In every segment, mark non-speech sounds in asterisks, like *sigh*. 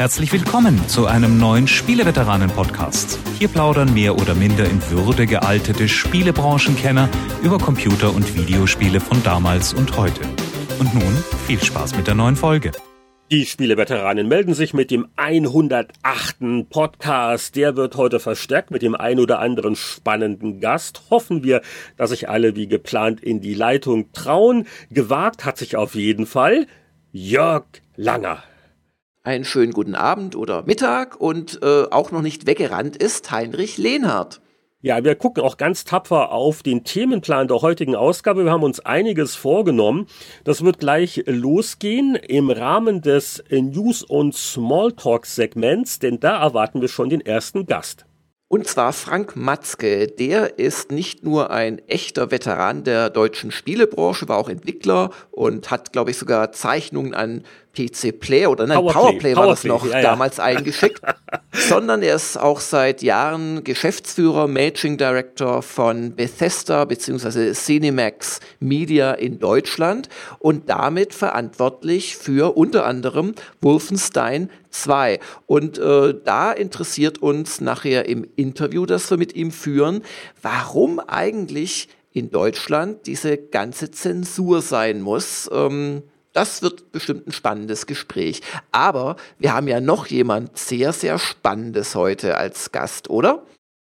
Herzlich willkommen zu einem neuen Spieleveteranen-Podcast. Hier plaudern mehr oder minder in Würde gealtete Spielebranchenkenner über Computer- und Videospiele von damals und heute. Und nun viel Spaß mit der neuen Folge. Die Spieleveteranen melden sich mit dem 108. Podcast. Der wird heute verstärkt mit dem ein oder anderen spannenden Gast. Hoffen wir, dass sich alle wie geplant in die Leitung trauen. Gewagt hat sich auf jeden Fall Jörg Langer. Einen schönen guten Abend oder Mittag und äh, auch noch nicht weggerannt ist Heinrich Lehnhardt. Ja, wir gucken auch ganz tapfer auf den Themenplan der heutigen Ausgabe. Wir haben uns einiges vorgenommen. Das wird gleich losgehen im Rahmen des News- und Smalltalk-Segments, denn da erwarten wir schon den ersten Gast. Und zwar Frank Matzke. Der ist nicht nur ein echter Veteran der deutschen Spielebranche, war auch Entwickler und hat, glaube ich, sogar Zeichnungen an PC Player oder nein, Powerplay, Powerplay war das noch ja, damals ja. eingeschickt, *laughs* sondern er ist auch seit Jahren Geschäftsführer, Managing Director von Bethesda bzw. Cinemax Media in Deutschland und damit verantwortlich für unter anderem Wolfenstein 2. Und äh, da interessiert uns nachher im Interview, das wir mit ihm führen, warum eigentlich in Deutschland diese ganze Zensur sein muss. Ähm, das wird bestimmt ein spannendes Gespräch. Aber wir haben ja noch jemand sehr, sehr Spannendes heute als Gast, oder?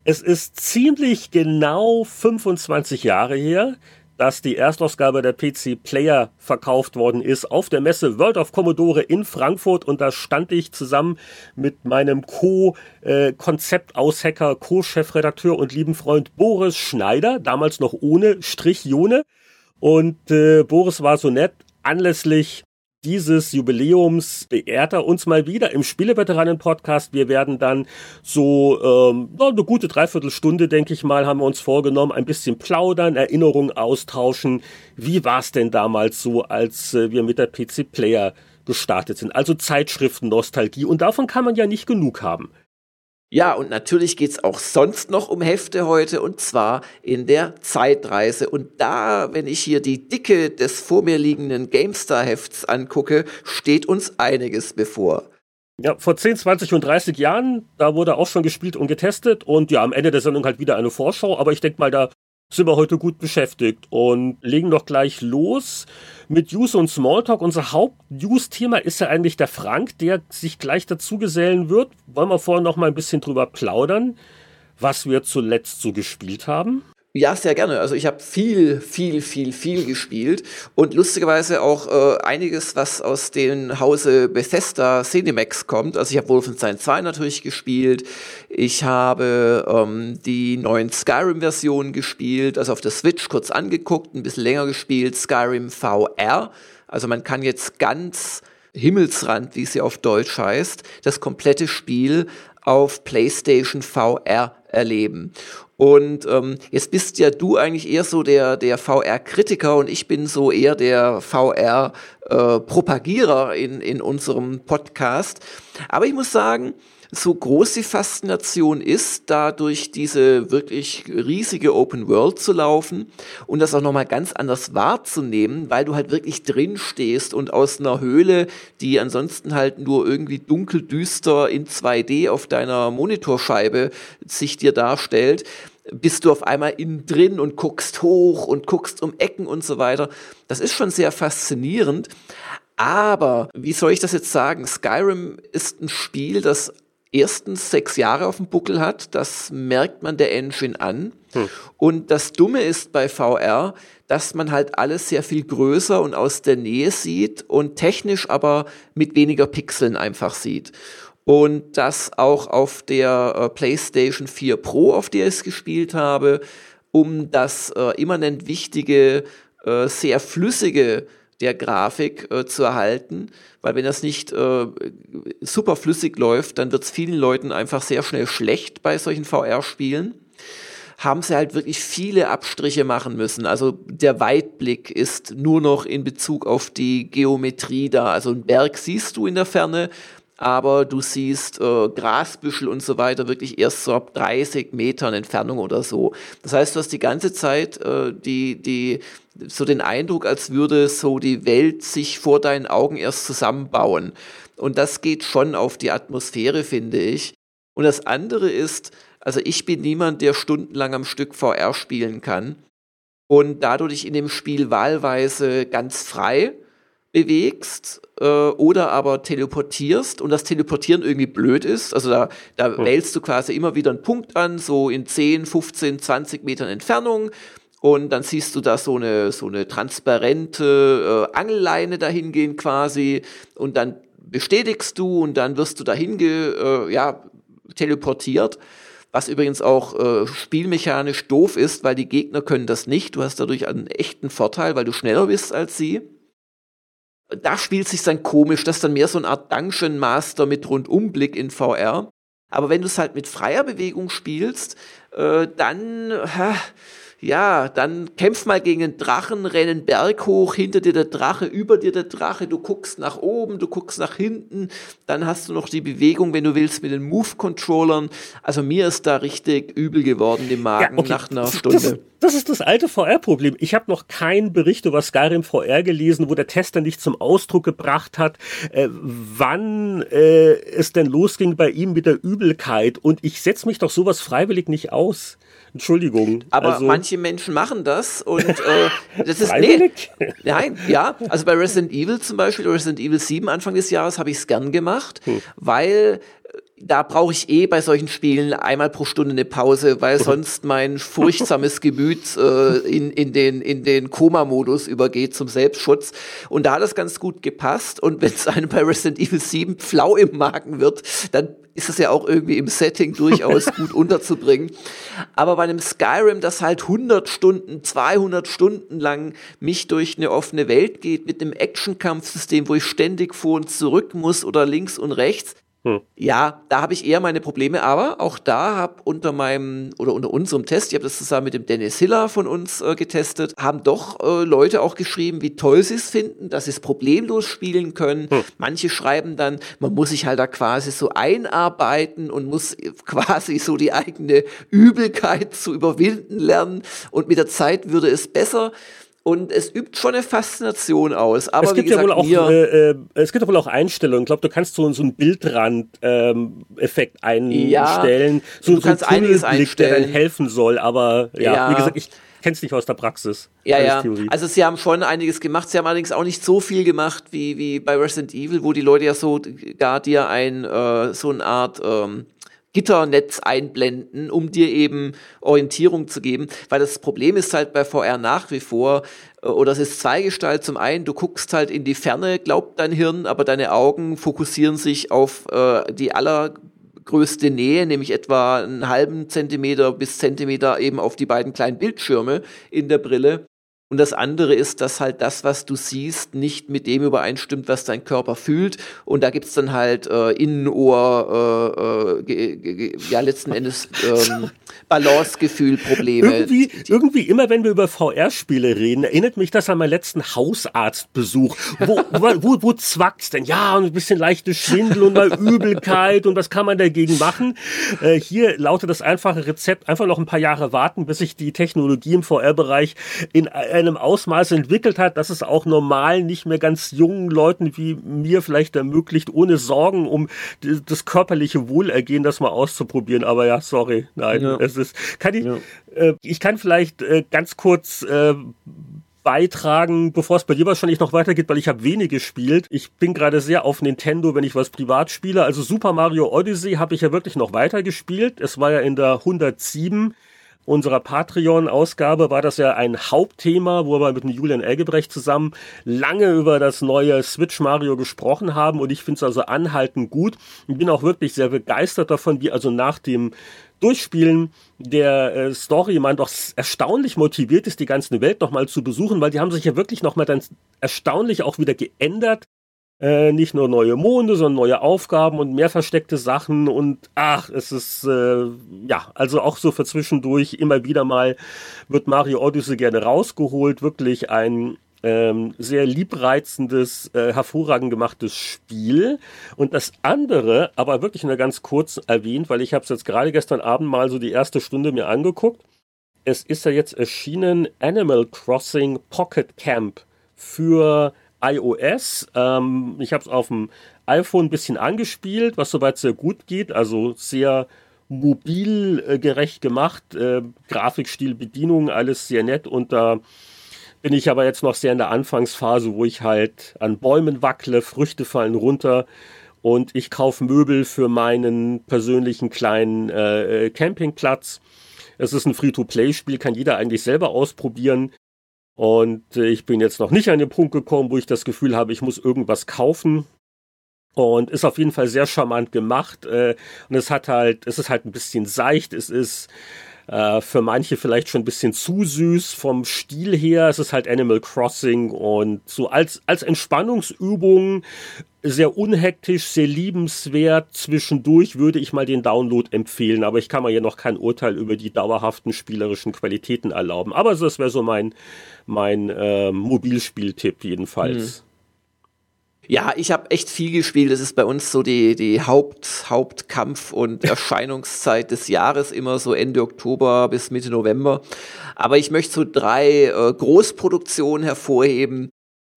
Es ist ziemlich genau 25 Jahre her, dass die Erstausgabe der PC Player verkauft worden ist auf der Messe World of Commodore in Frankfurt und da stand ich zusammen mit meinem Co-Konzeptaushacker, äh, Co-Chefredakteur und lieben Freund Boris Schneider, damals noch ohne Strich Jone. Und äh, Boris war so nett, anlässlich dieses Jubiläums beehrt er uns mal wieder im Spieleveteranen-Podcast. Wir werden dann so ähm, eine gute Dreiviertelstunde, denke ich mal, haben wir uns vorgenommen, ein bisschen plaudern, Erinnerungen austauschen. Wie war es denn damals so, als äh, wir mit der PC Player gestartet sind? Also Zeitschriften, Nostalgie. Und davon kann man ja nicht genug haben. Ja, und natürlich geht's auch sonst noch um Hefte heute und zwar in der Zeitreise. Und da, wenn ich hier die Dicke des vor mir liegenden GameStar-Hefts angucke, steht uns einiges bevor. Ja, vor 10, 20 und 30 Jahren, da wurde auch schon gespielt und getestet und ja, am Ende der Sendung halt wieder eine Vorschau, aber ich denke mal, da sind wir heute gut beschäftigt und legen doch gleich los mit Use und Smalltalk. Unser Haupt-Use-Thema ist ja eigentlich der Frank, der sich gleich dazu gesellen wird. Wollen wir vorher noch mal ein bisschen drüber plaudern, was wir zuletzt so gespielt haben? Ja, sehr gerne. Also ich habe viel, viel, viel, viel gespielt und lustigerweise auch äh, einiges, was aus dem Hause Bethesda Cinemax kommt. Also ich habe Wolfenstein 2 natürlich gespielt. Ich habe ähm, die neuen Skyrim-Versionen gespielt, also auf der Switch kurz angeguckt, ein bisschen länger gespielt. Skyrim VR. Also man kann jetzt ganz Himmelsrand, wie ja auf Deutsch heißt, das komplette Spiel auf PlayStation VR erleben. Und ähm, jetzt bist ja du eigentlich eher so der, der VR-Kritiker und ich bin so eher der VR-Propagierer äh, in, in unserem Podcast. Aber ich muss sagen, so groß die Faszination ist, da durch diese wirklich riesige Open World zu laufen und das auch nochmal ganz anders wahrzunehmen, weil du halt wirklich drin stehst und aus einer Höhle, die ansonsten halt nur irgendwie dunkel düster in 2D auf deiner Monitorscheibe sich dir darstellt, bist du auf einmal innen drin und guckst hoch und guckst um Ecken und so weiter. Das ist schon sehr faszinierend. Aber, wie soll ich das jetzt sagen? Skyrim ist ein Spiel, das erstens sechs Jahre auf dem Buckel hat. Das merkt man der Engine an. Hm. Und das Dumme ist bei VR, dass man halt alles sehr viel größer und aus der Nähe sieht und technisch aber mit weniger Pixeln einfach sieht. Und das auch auf der äh, PlayStation 4 Pro, auf der ich es gespielt habe, um das äh, immanent wichtige, äh, sehr flüssige der Grafik äh, zu erhalten, weil wenn das nicht äh, super flüssig läuft, dann wird es vielen Leuten einfach sehr schnell schlecht bei solchen VR-Spielen. Haben sie halt wirklich viele Abstriche machen müssen. Also der Weitblick ist nur noch in Bezug auf die Geometrie da. Also ein Berg siehst du in der Ferne, aber du siehst äh, Grasbüschel und so weiter wirklich erst so ab 30 Metern Entfernung oder so. Das heißt, du hast die ganze Zeit äh, die, die, so den Eindruck, als würde so die Welt sich vor deinen Augen erst zusammenbauen. Und das geht schon auf die Atmosphäre, finde ich. Und das andere ist, also ich bin niemand, der stundenlang am Stück VR spielen kann und dadurch in dem Spiel wahlweise ganz frei bewegst äh, oder aber teleportierst und das Teleportieren irgendwie blöd ist. Also da, da hm. wählst du quasi immer wieder einen Punkt an, so in 10, 15, 20 Metern Entfernung und dann siehst du da so eine, so eine transparente äh, Angelleine dahingehen quasi und dann bestätigst du und dann wirst du dahin ge, äh, ja, teleportiert. Was übrigens auch äh, spielmechanisch doof ist, weil die Gegner können das nicht. Du hast dadurch einen echten Vorteil, weil du schneller bist als sie. Da spielt sich dann komisch, das ist dann mehr so eine Art Dungeon Master mit Rundumblick in VR. Aber wenn du es halt mit freier Bewegung spielst, äh, dann, ha, ja, dann kämpf mal gegen einen Drachen, renn einen Berg hoch, hinter dir der Drache, über dir der Drache, du guckst nach oben, du guckst nach hinten, dann hast du noch die Bewegung, wenn du willst, mit den Move-Controllern. Also mir ist da richtig übel geworden im Magen ja, okay. nach einer Stunde. Das, das ist das alte VR-Problem. Ich habe noch keinen Bericht über Skyrim VR gelesen, wo der Tester nicht zum Ausdruck gebracht hat, äh, wann äh, es denn losging bei ihm mit der Übelkeit. Und ich setze mich doch sowas freiwillig nicht aus. Entschuldigung. Aber also manche Menschen machen das und äh, das ist nee, *laughs* nein, ja. Also bei Resident Evil zum Beispiel, Resident Evil 7 Anfang des Jahres habe ich es gern gemacht, hm. weil da brauche ich eh bei solchen Spielen einmal pro Stunde eine Pause, weil sonst mein furchtsames Gemüt äh, in, in den, in den Koma-Modus übergeht zum Selbstschutz. Und da hat das ganz gut gepasst. Und wenn es *laughs* einem bei Resident Evil 7 flau im Magen wird, dann ist es ja auch irgendwie im Setting durchaus *laughs* gut unterzubringen. Aber bei einem Skyrim, das halt 100 Stunden, 200 Stunden lang mich durch eine offene Welt geht, mit einem Action-Kampfsystem, wo ich ständig vor und zurück muss oder links und rechts, hm. Ja, da habe ich eher meine Probleme, aber auch da habe unter meinem oder unter unserem Test, ich habe das zusammen mit dem Dennis Hiller von uns äh, getestet, haben doch äh, Leute auch geschrieben, wie toll sie es finden, dass sie es problemlos spielen können. Hm. Manche schreiben dann, man muss sich halt da quasi so einarbeiten und muss *laughs* quasi so die eigene Übelkeit zu überwinden lernen und mit der Zeit würde es besser und es übt schon eine Faszination aus. Aber es gibt gesagt, ja wohl auch, äh, äh, es gibt ja wohl auch Einstellungen. Ich glaube, du kannst so, so einen Bildrand-Effekt ähm, einstellen. Ja, so, du so kannst einiges einstellen. der dann helfen soll. Aber ja, ja. wie gesagt, ich kenn's nicht aus der Praxis. Ja, ja. Also sie haben schon einiges gemacht. Sie haben allerdings auch nicht so viel gemacht wie, wie bei Resident Evil, wo die Leute ja so gar dir ein, äh, so eine Art, ähm, Gitternetz einblenden, um dir eben Orientierung zu geben. Weil das Problem ist halt bei VR nach wie vor, äh, oder es ist zweigestalt. Zum einen, du guckst halt in die Ferne, glaubt dein Hirn, aber deine Augen fokussieren sich auf äh, die allergrößte Nähe, nämlich etwa einen halben Zentimeter bis Zentimeter eben auf die beiden kleinen Bildschirme in der Brille. Und das andere ist, dass halt das, was du siehst, nicht mit dem übereinstimmt, was dein Körper fühlt. Und da gibt's dann halt äh, Innenohr, äh, äh, ja letzten Endes ähm, *laughs* Balancegefühl-Probleme. Irgendwie, irgendwie immer, wenn wir über VR-Spiele reden, erinnert mich das an meinen letzten Hausarztbesuch. Wo, wo, wo, wo zwackt's denn? Ja, und ein bisschen leichte Schwindel und mal Übelkeit und was kann man dagegen machen? Äh, hier lautet das einfache Rezept, einfach noch ein paar Jahre warten, bis sich die Technologie im VR-Bereich in einem Ausmaß entwickelt hat, dass es auch normal nicht mehr ganz jungen Leuten wie mir vielleicht ermöglicht, ohne Sorgen um das körperliche Wohlergehen das mal auszuprobieren. Aber ja, sorry, nein, ja. es ist, kann ich, ja. äh, ich kann vielleicht äh, ganz kurz äh, beitragen, bevor es bei dir wahrscheinlich noch weitergeht, weil ich habe wenig gespielt. Ich bin gerade sehr auf Nintendo, wenn ich was privat spiele. Also Super Mario Odyssey habe ich ja wirklich noch weiter gespielt. Es war ja in der 107 unserer Patreon-Ausgabe war das ja ein Hauptthema, wo wir mit Julian Elgebrecht zusammen lange über das neue Switch Mario gesprochen haben. Und ich finde es also anhaltend gut. Und bin auch wirklich sehr begeistert davon, wie also nach dem Durchspielen der äh, Story man doch erstaunlich motiviert ist, die ganze Welt nochmal zu besuchen, weil die haben sich ja wirklich nochmal dann erstaunlich auch wieder geändert äh, nicht nur neue Monde, sondern neue Aufgaben und mehr versteckte Sachen und ach, es ist äh, ja, also auch so für zwischendurch immer wieder mal wird Mario Odyssey gerne rausgeholt, wirklich ein ähm, sehr liebreizendes, äh, hervorragend gemachtes Spiel. Und das andere, aber wirklich nur ganz kurz erwähnt, weil ich habe es jetzt gerade gestern Abend mal so die erste Stunde mir angeguckt. Es ist ja jetzt erschienen Animal Crossing Pocket Camp für iOS. Ähm, ich habe es auf dem iPhone ein bisschen angespielt, was soweit sehr gut geht. Also sehr mobilgerecht äh, gemacht. Äh, Grafikstil, Bedienung, alles sehr nett. Und da bin ich aber jetzt noch sehr in der Anfangsphase, wo ich halt an Bäumen wackle, Früchte fallen runter und ich kaufe Möbel für meinen persönlichen kleinen äh, Campingplatz. Es ist ein Free-to-Play-Spiel, kann jeder eigentlich selber ausprobieren. Und äh, ich bin jetzt noch nicht an den Punkt gekommen, wo ich das Gefühl habe, ich muss irgendwas kaufen. Und ist auf jeden Fall sehr charmant gemacht. Äh, und es hat halt, es ist halt ein bisschen seicht. Es ist äh, für manche vielleicht schon ein bisschen zu süß vom Stil her. Es ist halt Animal Crossing und so als, als Entspannungsübung sehr unhektisch, sehr liebenswert. Zwischendurch würde ich mal den Download empfehlen, aber ich kann mir hier noch kein Urteil über die dauerhaften spielerischen Qualitäten erlauben. Aber das wäre so mein, mein äh, Mobilspieltipp jedenfalls. Hm. Ja, ich habe echt viel gespielt. Das ist bei uns so die, die Haupt, Hauptkampf- und Erscheinungszeit des Jahres, immer so Ende Oktober bis Mitte November. Aber ich möchte so drei äh, Großproduktionen hervorheben,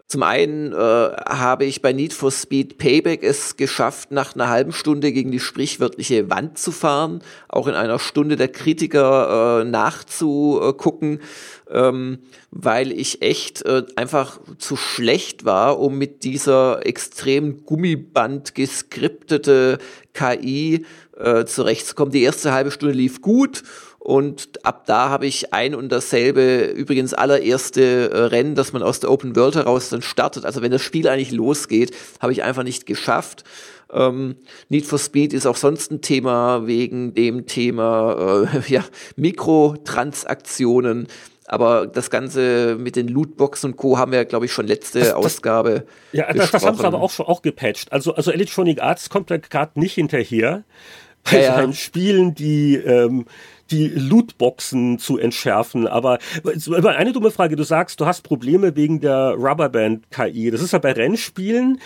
zum einen äh, habe ich bei Need for Speed Payback es geschafft, nach einer halben Stunde gegen die sprichwörtliche Wand zu fahren, auch in einer Stunde der Kritiker äh, nachzugucken, ähm, weil ich echt äh, einfach zu schlecht war, um mit dieser extrem Gummiband geskriptete KI äh, zurechtzukommen. Die erste halbe Stunde lief gut und ab da habe ich ein und dasselbe, übrigens allererste äh, Rennen, das man aus der Open World heraus dann startet. Also wenn das Spiel eigentlich losgeht, habe ich einfach nicht geschafft. Ähm, Need for Speed ist auch sonst ein Thema wegen dem Thema äh, *laughs* ja, Mikrotransaktionen. Aber das Ganze mit den Lootboxen und Co. haben wir, glaube ich, schon letzte das, Ausgabe. ja, das, das, haben sie aber auch schon auch gepatcht. Also, also Electronic Arts kommt da gerade nicht hinterher bei ja, ja. Spielen, die ähm, die Lootboxen zu entschärfen. Aber eine dumme Frage, du sagst, du hast Probleme wegen der Rubberband-KI. Das ist ja bei Rennspielen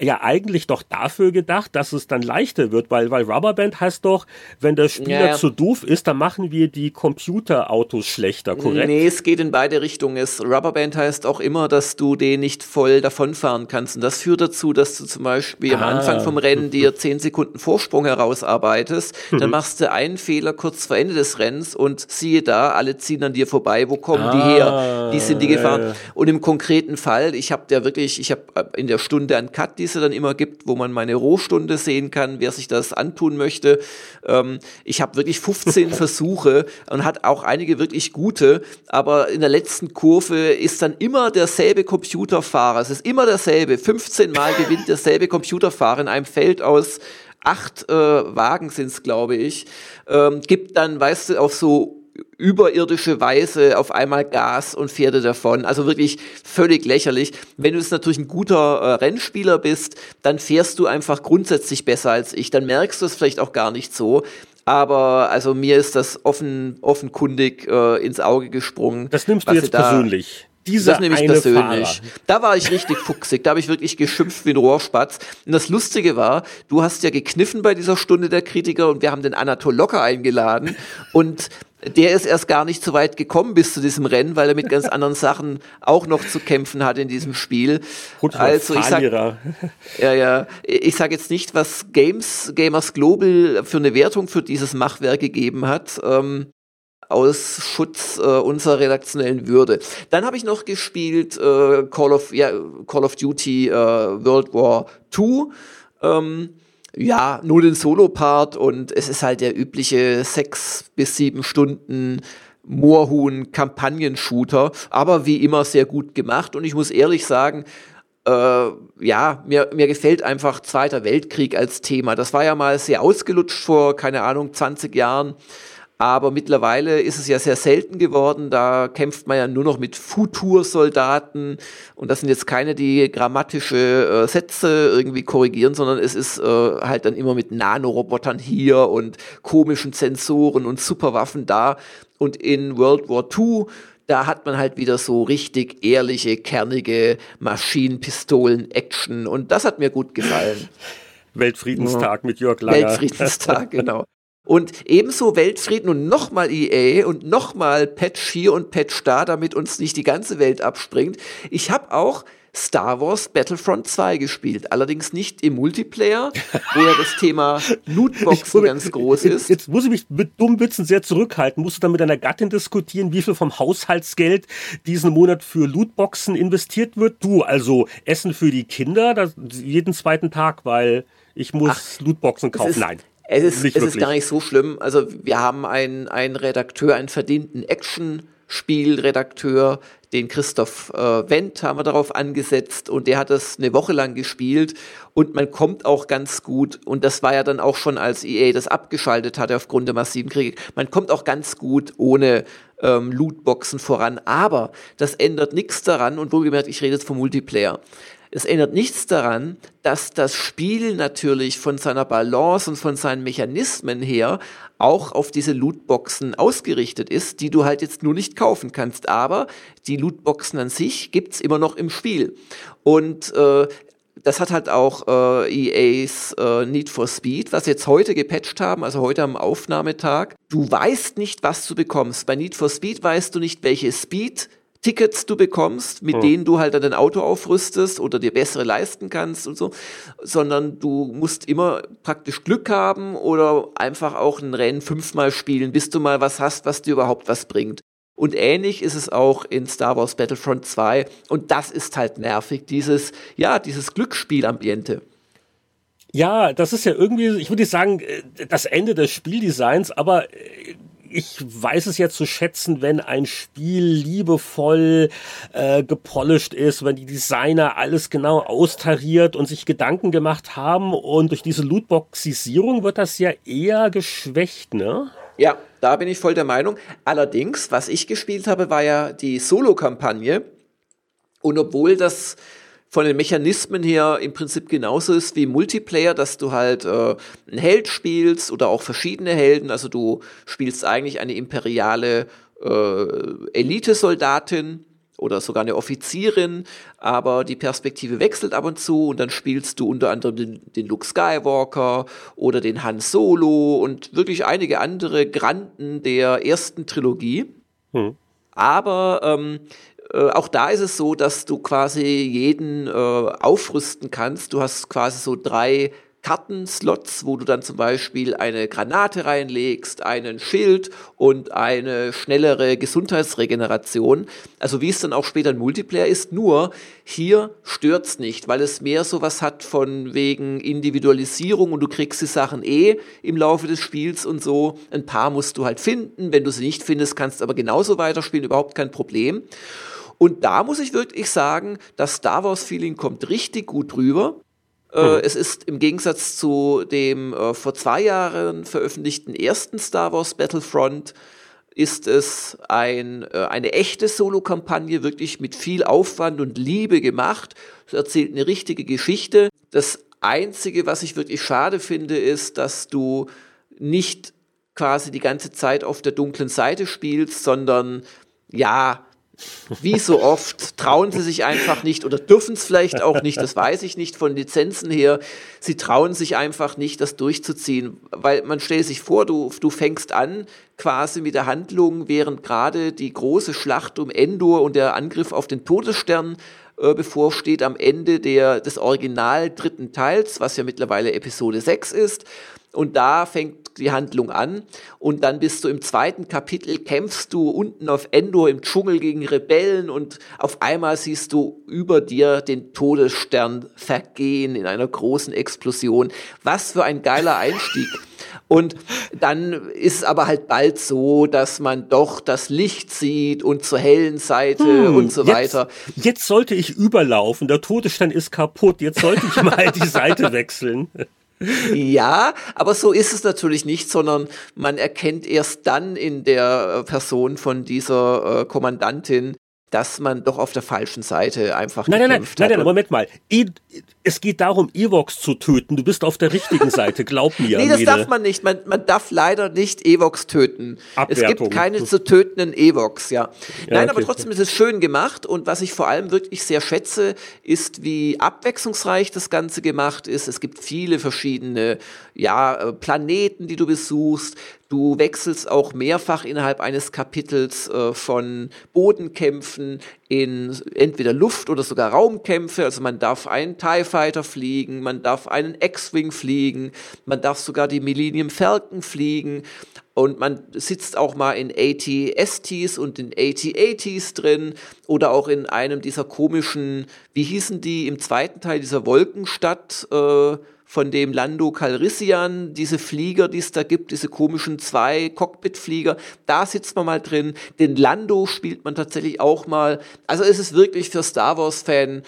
ja eigentlich doch dafür gedacht, dass es dann leichter wird, weil, weil Rubberband heißt doch, wenn der Spieler ja, zu doof ist, dann machen wir die Computerautos schlechter, korrekt? Nee, es geht in beide Richtungen. Es, Rubberband heißt auch immer, dass du den nicht voll davonfahren kannst. Und das führt dazu, dass du zum Beispiel ah. am Anfang vom Rennen dir zehn Sekunden Vorsprung herausarbeitest. Mhm. Dann machst du einen Fehler kurz vor Ende des Rennens und siehe da, alle ziehen an dir vorbei. Wo kommen ah, die her? Die sind die gefahren. Ja, ja. Und im konkreten Fall, ich habe der wirklich, ich habe in der Stunde einen Cut, es dann immer gibt, wo man meine Rohstunde sehen kann, wer sich das antun möchte. Ähm, ich habe wirklich 15 *laughs* Versuche und hat auch einige wirklich gute, aber in der letzten Kurve ist dann immer derselbe Computerfahrer. Es ist immer derselbe. 15 Mal gewinnt derselbe Computerfahrer in einem Feld aus acht äh, Wagen sind es, glaube ich. Ähm, gibt dann, weißt du, auf so überirdische Weise auf einmal Gas und Pferde davon. Also wirklich völlig lächerlich. Wenn du jetzt natürlich ein guter äh, Rennspieler bist, dann fährst du einfach grundsätzlich besser als ich. Dann merkst du es vielleicht auch gar nicht so. Aber also mir ist das offen, offenkundig äh, ins Auge gesprungen. Das nimmst du jetzt da, persönlich. Dieser das nehme ich persönlich. Fahrer. Da war ich richtig fuchsig. Da habe ich wirklich geschimpft wie ein Rohrspatz. Und das Lustige war, du hast ja gekniffen bei dieser Stunde der Kritiker und wir haben den Anatol Locker eingeladen. Und der ist erst gar nicht so weit gekommen bis zu diesem Rennen, weil er mit ganz *laughs* anderen Sachen auch noch zu kämpfen hat in diesem Spiel. Also ich sag, *laughs* ja, ja, ich sage jetzt nicht, was Games, Gamers Global für eine Wertung für dieses Machwerk gegeben hat. Ähm, aus Schutz äh, unserer redaktionellen Würde. Dann habe ich noch gespielt äh, Call of ja, Call of Duty äh, World War II. Ähm, ja, nur den Solo-Part und es ist halt der übliche sechs bis sieben Stunden Moorhuhn-Kampagnen-Shooter, aber wie immer sehr gut gemacht und ich muss ehrlich sagen, äh, ja, mir, mir gefällt einfach Zweiter Weltkrieg als Thema. Das war ja mal sehr ausgelutscht vor, keine Ahnung, 20 Jahren. Aber mittlerweile ist es ja sehr selten geworden. Da kämpft man ja nur noch mit Futursoldaten. Und das sind jetzt keine, die grammatische äh, Sätze irgendwie korrigieren, sondern es ist äh, halt dann immer mit Nanorobotern hier und komischen Sensoren und Superwaffen da. Und in World War II da hat man halt wieder so richtig ehrliche, kernige Maschinenpistolen-Action und das hat mir gut gefallen. *laughs* Weltfriedenstag ja. mit Jörg Langer. Weltfriedenstag, *laughs* genau. Und ebenso Weltfrieden und nochmal EA und nochmal Patch hier und Patch da, damit uns nicht die ganze Welt abspringt. Ich habe auch Star Wars Battlefront 2 gespielt. Allerdings nicht im Multiplayer, *laughs* wo ja das Thema Lootboxen ganz groß ist. Jetzt muss ich mich mit dummen Witzen sehr zurückhalten. Musst du dann mit deiner Gattin diskutieren, wie viel vom Haushaltsgeld diesen Monat für Lootboxen investiert wird? Du, also Essen für die Kinder, jeden zweiten Tag, weil ich muss Ach, Lootboxen kaufen. Nein. Es ist, es ist gar nicht so schlimm. Also wir haben einen, einen Redakteur, einen verdienten Action-Spielredakteur, den Christoph äh, Wendt haben wir darauf angesetzt und der hat das eine Woche lang gespielt und man kommt auch ganz gut und das war ja dann auch schon als EA das abgeschaltet hatte aufgrund der massiven Kriege, man kommt auch ganz gut ohne ähm, Lootboxen voran, aber das ändert nichts daran und wohlgemerkt, ich rede jetzt vom Multiplayer. Es ändert nichts daran, dass das Spiel natürlich von seiner Balance und von seinen Mechanismen her auch auf diese Lootboxen ausgerichtet ist, die du halt jetzt nur nicht kaufen kannst. Aber die Lootboxen an sich gibt's immer noch im Spiel. Und äh, das hat halt auch äh, EAs äh, Need for Speed, was jetzt heute gepatcht haben, also heute am Aufnahmetag. Du weißt nicht, was du bekommst. Bei Need for Speed weißt du nicht, welche Speed Tickets du bekommst, mit oh. denen du halt dann dein Auto aufrüstest oder dir bessere leisten kannst und so, sondern du musst immer praktisch Glück haben oder einfach auch ein Rennen fünfmal spielen, bis du mal was hast, was dir überhaupt was bringt. Und ähnlich ist es auch in Star Wars Battlefront 2 und das ist halt nervig, dieses, ja, dieses Glücksspielambiente. Ja, das ist ja irgendwie, ich würde sagen, äh, das Ende des Spieldesigns, aber äh, ich weiß es ja zu schätzen, wenn ein Spiel liebevoll äh, gepolished ist, wenn die Designer alles genau austariert und sich Gedanken gemacht haben und durch diese Lootboxisierung wird das ja eher geschwächt, ne? Ja, da bin ich voll der Meinung. Allerdings, was ich gespielt habe, war ja die Solo-Kampagne. Und obwohl das von den Mechanismen her im Prinzip genauso ist wie Multiplayer, dass du halt äh, einen Held spielst oder auch verschiedene Helden. Also du spielst eigentlich eine imperiale äh, Elite-Soldatin oder sogar eine Offizierin, aber die Perspektive wechselt ab und zu und dann spielst du unter anderem den, den Luke Skywalker oder den Han Solo und wirklich einige andere Granden der ersten Trilogie. Hm. Aber ähm, äh, auch da ist es so, dass du quasi jeden äh, aufrüsten kannst. Du hast quasi so drei Kartenslots, wo du dann zum Beispiel eine Granate reinlegst, einen Schild und eine schnellere Gesundheitsregeneration. Also wie es dann auch später in Multiplayer ist, nur hier stört's nicht, weil es mehr sowas hat von wegen Individualisierung und du kriegst die Sachen eh im Laufe des Spiels und so. Ein paar musst du halt finden. Wenn du sie nicht findest, kannst du aber genauso weiterspielen, überhaupt kein Problem. Und da muss ich wirklich sagen, das Star Wars Feeling kommt richtig gut rüber. Äh, mhm. Es ist im Gegensatz zu dem äh, vor zwei Jahren veröffentlichten ersten Star Wars Battlefront ist es ein, äh, eine echte Solo-Kampagne, wirklich mit viel Aufwand und Liebe gemacht. Es erzählt eine richtige Geschichte. Das Einzige, was ich wirklich schade finde, ist, dass du nicht quasi die ganze Zeit auf der dunklen Seite spielst, sondern ja, wie so oft trauen sie sich einfach nicht oder dürfen es vielleicht auch nicht, das weiß ich nicht von Lizenzen her. Sie trauen sich einfach nicht, das durchzuziehen, weil man stellt sich vor, du, du fängst an quasi mit der Handlung, während gerade die große Schlacht um Endor und der Angriff auf den Todesstern äh, bevorsteht am Ende der, des Original dritten Teils, was ja mittlerweile Episode 6 ist. Und da fängt die Handlung an. Und dann bist du im zweiten Kapitel, kämpfst du unten auf Endor im Dschungel gegen Rebellen und auf einmal siehst du über dir den Todesstern vergehen in einer großen Explosion. Was für ein geiler Einstieg. Und dann ist es aber halt bald so, dass man doch das Licht sieht und zur hellen Seite hm, und so weiter. Jetzt sollte ich überlaufen, der Todesstern ist kaputt, jetzt sollte ich mal die Seite *laughs* wechseln. Ja, aber so ist es natürlich nicht, sondern man erkennt erst dann in der Person von dieser äh, Kommandantin, dass man doch auf der falschen Seite einfach nein, nein, nein, nein, nein, Moment mal. Es geht darum, Evox zu töten. Du bist auf der richtigen Seite, glaub mir. nee, das darf man nicht. Man, man darf leider nicht Evox töten. Abwertung. Es gibt keine zu tötenden Evox, ja. ja Nein, okay. aber trotzdem ist es schön gemacht und was ich vor allem wirklich sehr schätze, ist, wie abwechslungsreich das Ganze gemacht ist. Es gibt viele verschiedene, ja, äh, Planeten, die du besuchst. Du wechselst auch mehrfach innerhalb eines Kapitels äh, von Bodenkämpfen in entweder Luft- oder sogar Raumkämpfe. Also man darf einen TIE Fighter fliegen, man darf einen X-Wing fliegen, man darf sogar die Millennium Falcon fliegen und man sitzt auch mal in AT-STs und in AT-ATs drin oder auch in einem dieser komischen, wie hießen die im zweiten Teil dieser Wolkenstadt, äh, von dem Lando Calrissian, diese Flieger, die es da gibt, diese komischen zwei Cockpit-Flieger, da sitzt man mal drin. Den Lando spielt man tatsächlich auch mal. Also es ist wirklich für Star Wars-Fan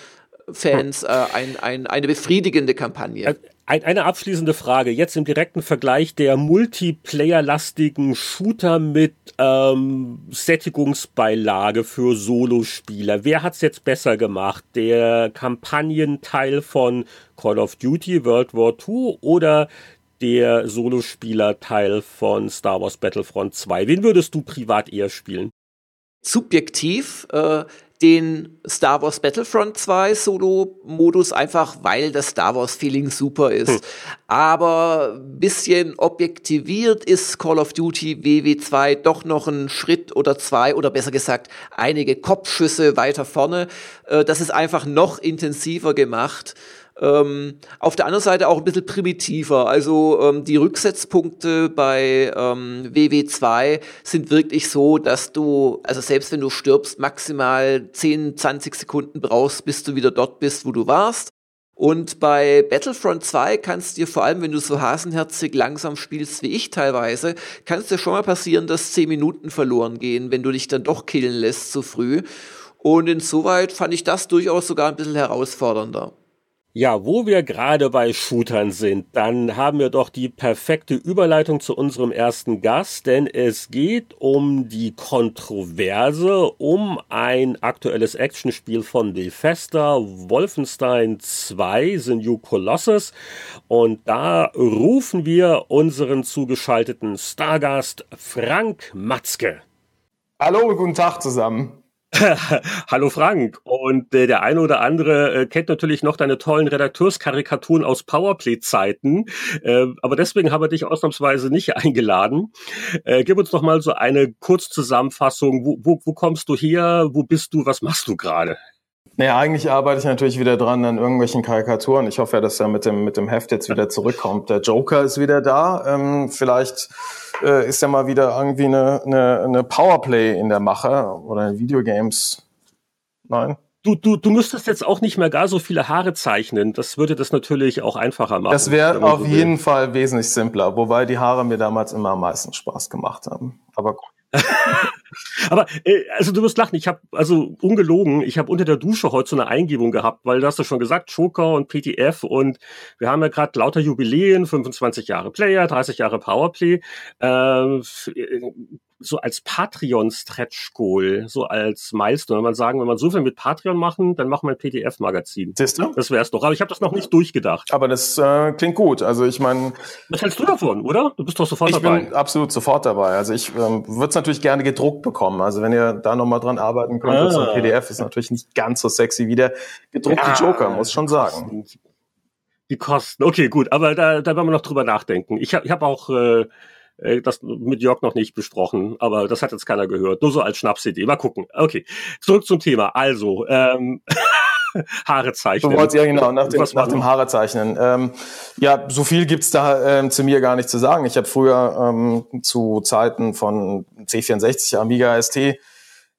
Fans äh, ein, ein, eine befriedigende Kampagne. Ein, eine abschließende Frage. Jetzt im direkten Vergleich der Multiplayer-lastigen Shooter mit ähm, Sättigungsbeilage für Solospieler. Wer hat's jetzt besser gemacht? Der Kampagnenteil von Call of Duty World War II oder der Solospieler-Teil von Star Wars Battlefront 2? Wen würdest du privat eher spielen? Subjektiv äh, den Star Wars Battlefront 2 Solo-Modus, einfach weil das Star Wars-Feeling super ist. Hm. Aber bisschen objektiviert ist Call of Duty WW2 doch noch ein Schritt oder zwei oder besser gesagt einige Kopfschüsse weiter vorne. Äh, das ist einfach noch intensiver gemacht. Ähm, auf der anderen Seite auch ein bisschen primitiver. Also ähm, die Rücksetzpunkte bei ähm, WW2 sind wirklich so, dass du, also selbst wenn du stirbst, maximal 10, 20 Sekunden brauchst, bis du wieder dort bist, wo du warst. Und bei Battlefront 2 kannst dir vor allem, wenn du so hasenherzig langsam spielst wie ich teilweise, kann es dir schon mal passieren, dass 10 Minuten verloren gehen, wenn du dich dann doch killen lässt zu früh. Und insoweit fand ich das durchaus sogar ein bisschen herausfordernder. Ja, wo wir gerade bei Shootern sind, dann haben wir doch die perfekte Überleitung zu unserem ersten Gast, denn es geht um die Kontroverse um ein aktuelles Actionspiel von Bethesda, Wolfenstein 2, The New Colossus. Und da rufen wir unseren zugeschalteten Stargast Frank Matzke. Hallo, guten Tag zusammen. *laughs* Hallo Frank. Und äh, der eine oder andere äh, kennt natürlich noch deine tollen Redakteurskarikaturen aus Powerplay-Zeiten. Äh, aber deswegen haben wir dich ausnahmsweise nicht *laughs* eingeladen. Äh, gib uns doch mal so eine Kurzzusammenfassung. Wo, wo, wo kommst du her? Wo bist du? Was machst du gerade? Naja, eigentlich arbeite ich natürlich wieder dran an irgendwelchen Karikaturen. Ich hoffe ja, dass er mit dem, mit dem Heft jetzt wieder zurückkommt. Der Joker ist wieder da. Ähm, vielleicht äh, ist ja mal wieder irgendwie eine, eine, eine Powerplay in der Mache oder Videogames. Nein? Du, du, du müsstest jetzt auch nicht mehr gar so viele Haare zeichnen. Das würde das natürlich auch einfacher machen. Das wäre auf jeden Fall wesentlich simpler, wobei die Haare mir damals immer am meisten Spaß gemacht haben. Aber gut. *laughs* Aber äh, also du wirst lachen, ich habe also ungelogen, ich habe unter der Dusche heute so eine Eingebung gehabt, weil du hast ja schon gesagt, Joker und PTF und wir haben ja gerade lauter Jubiläen, 25 Jahre Player, 30 Jahre Powerplay. Äh, so als Patreon-Stretch-Goal, so als Milestone. Wenn man sagen, wenn man so viel mit Patreon machen, dann machen wir ein PDF-Magazin. Siehst du? Das wär's doch. Aber ich habe das noch nicht durchgedacht. Aber das äh, klingt gut. Also ich meine. Was hältst du davon, oder? Du bist doch sofort ich dabei. Ich bin absolut sofort dabei. Also ich ähm, würde es natürlich gerne gedruckt bekommen. Also wenn ihr da nochmal dran arbeiten könnt, ah. so ein PDF ist natürlich nicht ganz so sexy wie der gedruckte ja. Joker, muss schon sagen. Die Kosten. Okay, gut. Aber da, da werden wir noch drüber nachdenken. Ich habe ich hab auch äh, das mit Jörg noch nicht besprochen, aber das hat jetzt keiner gehört. Nur so als Schnapsidee. Mal gucken. Okay, zurück zum Thema. Also, ähm, *laughs* Haare zeichnen. Du ja genau, nach dem, nach dem Haare zeichnen. Ähm, ja, so viel gibt's da ähm, zu mir gar nicht zu sagen. Ich habe früher ähm, zu Zeiten von C64, Amiga ST,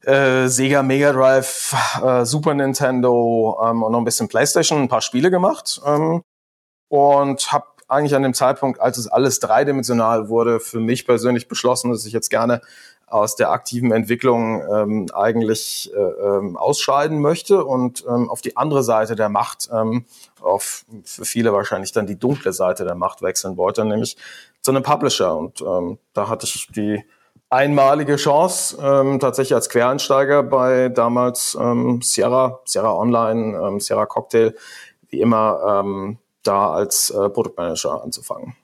äh, Sega Mega Drive, äh, Super Nintendo ähm, und noch ein bisschen Playstation ein paar Spiele gemacht ähm, und habe eigentlich an dem Zeitpunkt, als es alles dreidimensional wurde, für mich persönlich beschlossen, dass ich jetzt gerne aus der aktiven Entwicklung ähm, eigentlich äh, ähm, ausscheiden möchte und ähm, auf die andere Seite der Macht, ähm, auf für viele wahrscheinlich dann die dunkle Seite der Macht wechseln wollte, nämlich zu einem Publisher. Und ähm, da hatte ich die einmalige Chance, ähm, tatsächlich als Quereinsteiger bei damals ähm, Sierra, Sierra Online, ähm, Sierra Cocktail, wie immer ähm, da als äh, Produktmanager anzufangen.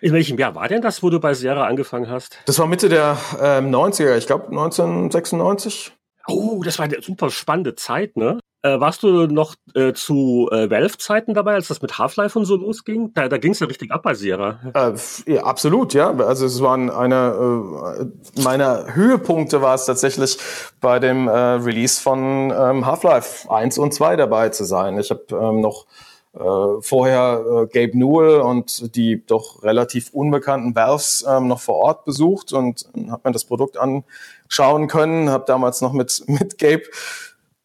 In welchem Jahr war denn das, wo du bei Sierra angefangen hast? Das war Mitte der ähm, 90er, ich glaube 1996. Oh, das war eine super spannende Zeit, ne? Äh, warst du noch äh, zu äh, Valve-Zeiten dabei, als das mit Half-Life und so losging? Da, da ging es ja richtig ab bei Sierra. Äh, ja, absolut, ja. Also es waren eine äh, meiner Höhepunkte war es tatsächlich bei dem äh, Release von ähm, Half-Life 1 und 2 dabei zu sein. Ich habe ähm, noch äh, vorher äh, Gabe Newell und die doch relativ unbekannten Valves ähm, noch vor Ort besucht und äh, habe mir das Produkt anschauen können. Habe damals noch mit *laughs* mit Gabe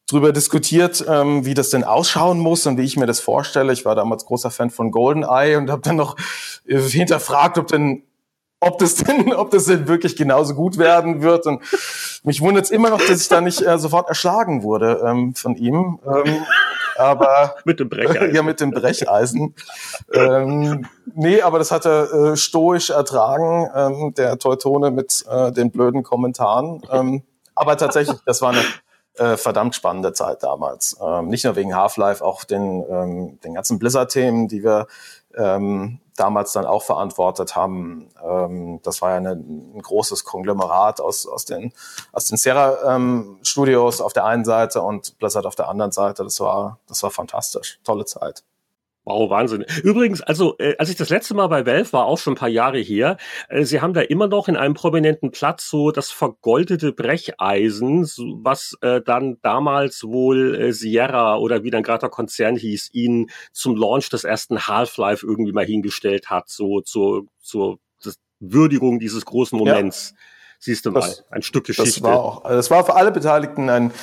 drüber diskutiert, ähm, wie das denn ausschauen muss und wie ich mir das vorstelle. Ich war damals großer Fan von GoldenEye und habe dann noch äh, hinterfragt, ob denn ob das *laughs* denn, ob das denn wirklich genauso gut werden wird. Und mich wundert es immer noch, dass ich da nicht äh, sofort erschlagen wurde ähm, von ihm. Ähm, aber *laughs* mit dem Brecheisen. ja, mit dem Brecheisen. ähm, nee, aber das hat er äh, stoisch ertragen, ähm, der Teutone mit äh, den blöden Kommentaren. Ähm, aber tatsächlich, das war eine äh, verdammt spannende Zeit damals. Ähm, nicht nur wegen Half-Life, auch den, ähm, den ganzen Blizzard-Themen, die wir ähm, damals dann auch verantwortet haben. Ähm, das war ja eine, ein großes Konglomerat aus, aus den, aus den Sierra-Studios ähm, auf der einen Seite und Blizzard auf der anderen Seite. Das war, das war fantastisch. Tolle Zeit. Wow, Wahnsinn. Übrigens, also äh, als ich das letzte Mal bei Valve war, auch schon ein paar Jahre her, äh, sie haben da immer noch in einem prominenten Platz so das vergoldete Brecheisen, was äh, dann damals wohl äh, Sierra oder wie dann gerade der Konzern hieß, ihnen zum Launch des ersten Half-Life irgendwie mal hingestellt hat, so zur, zur Würdigung dieses großen Moments. Ja. Siehst du mal, das, ein Stück Geschichte. Das war auch, das war für alle Beteiligten ein,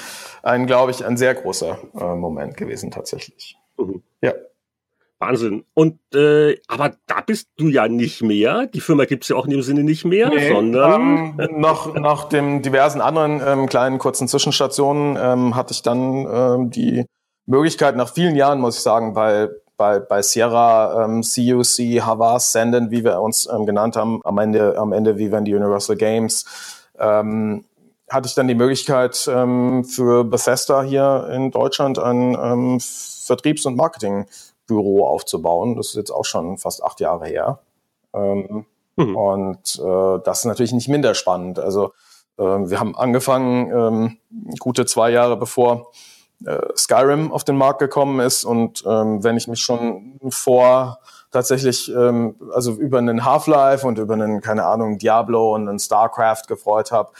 ein glaube ich, ein sehr großer äh, Moment gewesen tatsächlich. Mhm. Ja. Wahnsinn. Und äh, aber da bist du ja nicht mehr. Die Firma gibt's ja auch in dem Sinne nicht mehr, nee, sondern ähm, nach, nach dem diversen anderen ähm, kleinen kurzen Zwischenstationen ähm, hatte ich dann ähm, die Möglichkeit, nach vielen Jahren, muss ich sagen, bei bei, bei Sierra, ähm, CUC, Havas, Senden, wie wir uns ähm, genannt haben, am Ende, am Ende wie wenn die Universal Games, ähm, hatte ich dann die Möglichkeit, ähm, für Bethesda hier in Deutschland ein ähm, Vertriebs- und Marketing Büro aufzubauen. Das ist jetzt auch schon fast acht Jahre her. Ähm, mhm. Und äh, das ist natürlich nicht minder spannend. Also äh, wir haben angefangen, ähm, gute zwei Jahre bevor äh, Skyrim auf den Markt gekommen ist. Und ähm, wenn ich mich schon vor tatsächlich, ähm, also über einen Half-Life und über einen, keine Ahnung, Diablo und einen StarCraft gefreut habe,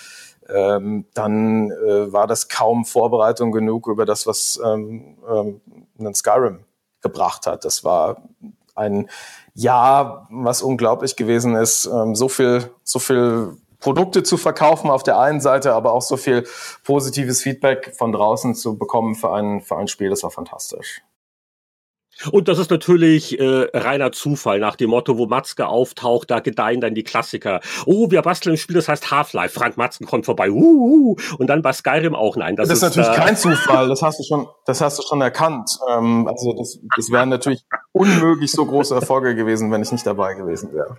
ähm, dann äh, war das kaum Vorbereitung genug über das, was ähm, ähm, einen Skyrim gebracht hat. Das war ein Jahr, was unglaublich gewesen ist, ähm, so viel, so viel Produkte zu verkaufen auf der einen Seite, aber auch so viel positives Feedback von draußen zu bekommen für ein, für ein Spiel, das war fantastisch. Und das ist natürlich äh, reiner Zufall nach dem Motto, wo Matzke auftaucht, da gedeihen dann die Klassiker. Oh, wir basteln ein Spiel, das heißt Half-Life. Frank Matzke kommt vorbei. Uh, uh, und dann bei Skyrim auch nein. Das, das ist, ist natürlich äh, kein Zufall. Das hast du schon, das hast du schon erkannt. Ähm, also das, das wären natürlich unmöglich so große Erfolge gewesen, wenn ich nicht dabei gewesen wäre.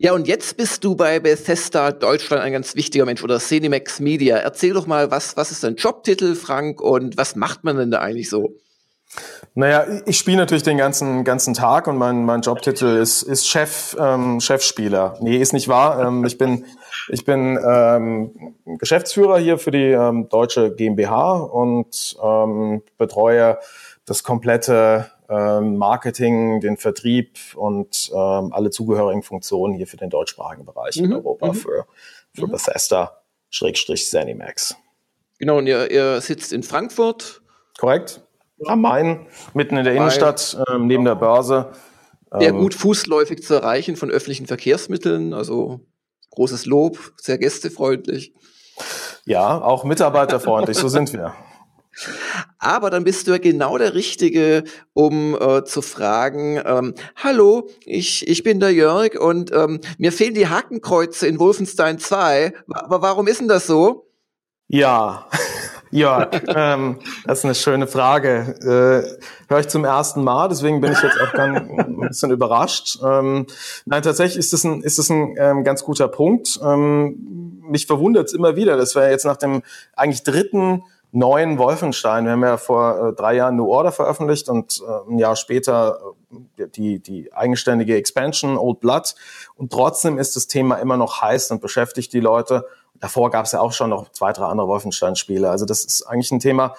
Ja, und jetzt bist du bei Bethesda Deutschland ein ganz wichtiger Mensch oder Cinemax Media. Erzähl doch mal, was, was ist dein Jobtitel, Frank, und was macht man denn da eigentlich so? Naja, ich spiele natürlich den ganzen, ganzen Tag und mein, mein Jobtitel ist, ist Chef, ähm, Chefspieler. Nee, ist nicht wahr. Ähm, ich bin, ich bin ähm, Geschäftsführer hier für die ähm, deutsche GmbH und ähm, betreue das komplette ähm, Marketing, den Vertrieb und ähm, alle zugehörigen Funktionen hier für den deutschsprachigen Bereich mhm. in Europa mhm. für, für mhm. Bethesda, Schrägstrich Zenimax. Genau, und ihr, ihr sitzt in Frankfurt. Korrekt am Main, mitten in der Innenstadt, ähm, neben der Börse. Sehr ähm, gut fußläufig zu erreichen von öffentlichen Verkehrsmitteln, also großes Lob, sehr gästefreundlich. Ja, auch mitarbeiterfreundlich, so sind wir. *laughs* Aber dann bist du ja genau der Richtige, um äh, zu fragen, ähm, hallo, ich, ich bin der Jörg und ähm, mir fehlen die Hakenkreuze in Wolfenstein 2. Aber warum ist denn das so? Ja, ja, ähm, das ist eine schöne Frage. Äh, Höre ich zum ersten Mal, deswegen bin ich jetzt auch ganz, ein bisschen überrascht. Ähm, nein, tatsächlich ist das ein, ist das ein ähm, ganz guter Punkt. Ähm, mich verwundert es immer wieder, dass wir jetzt nach dem eigentlich dritten neuen Wolfenstein, wir haben ja vor äh, drei Jahren New Order veröffentlicht und äh, ein Jahr später äh, die, die eigenständige Expansion Old Blood und trotzdem ist das Thema immer noch heiß und beschäftigt die Leute davor gab es ja auch schon noch zwei, drei andere Wolfenstein-Spiele. Also das ist eigentlich ein Thema,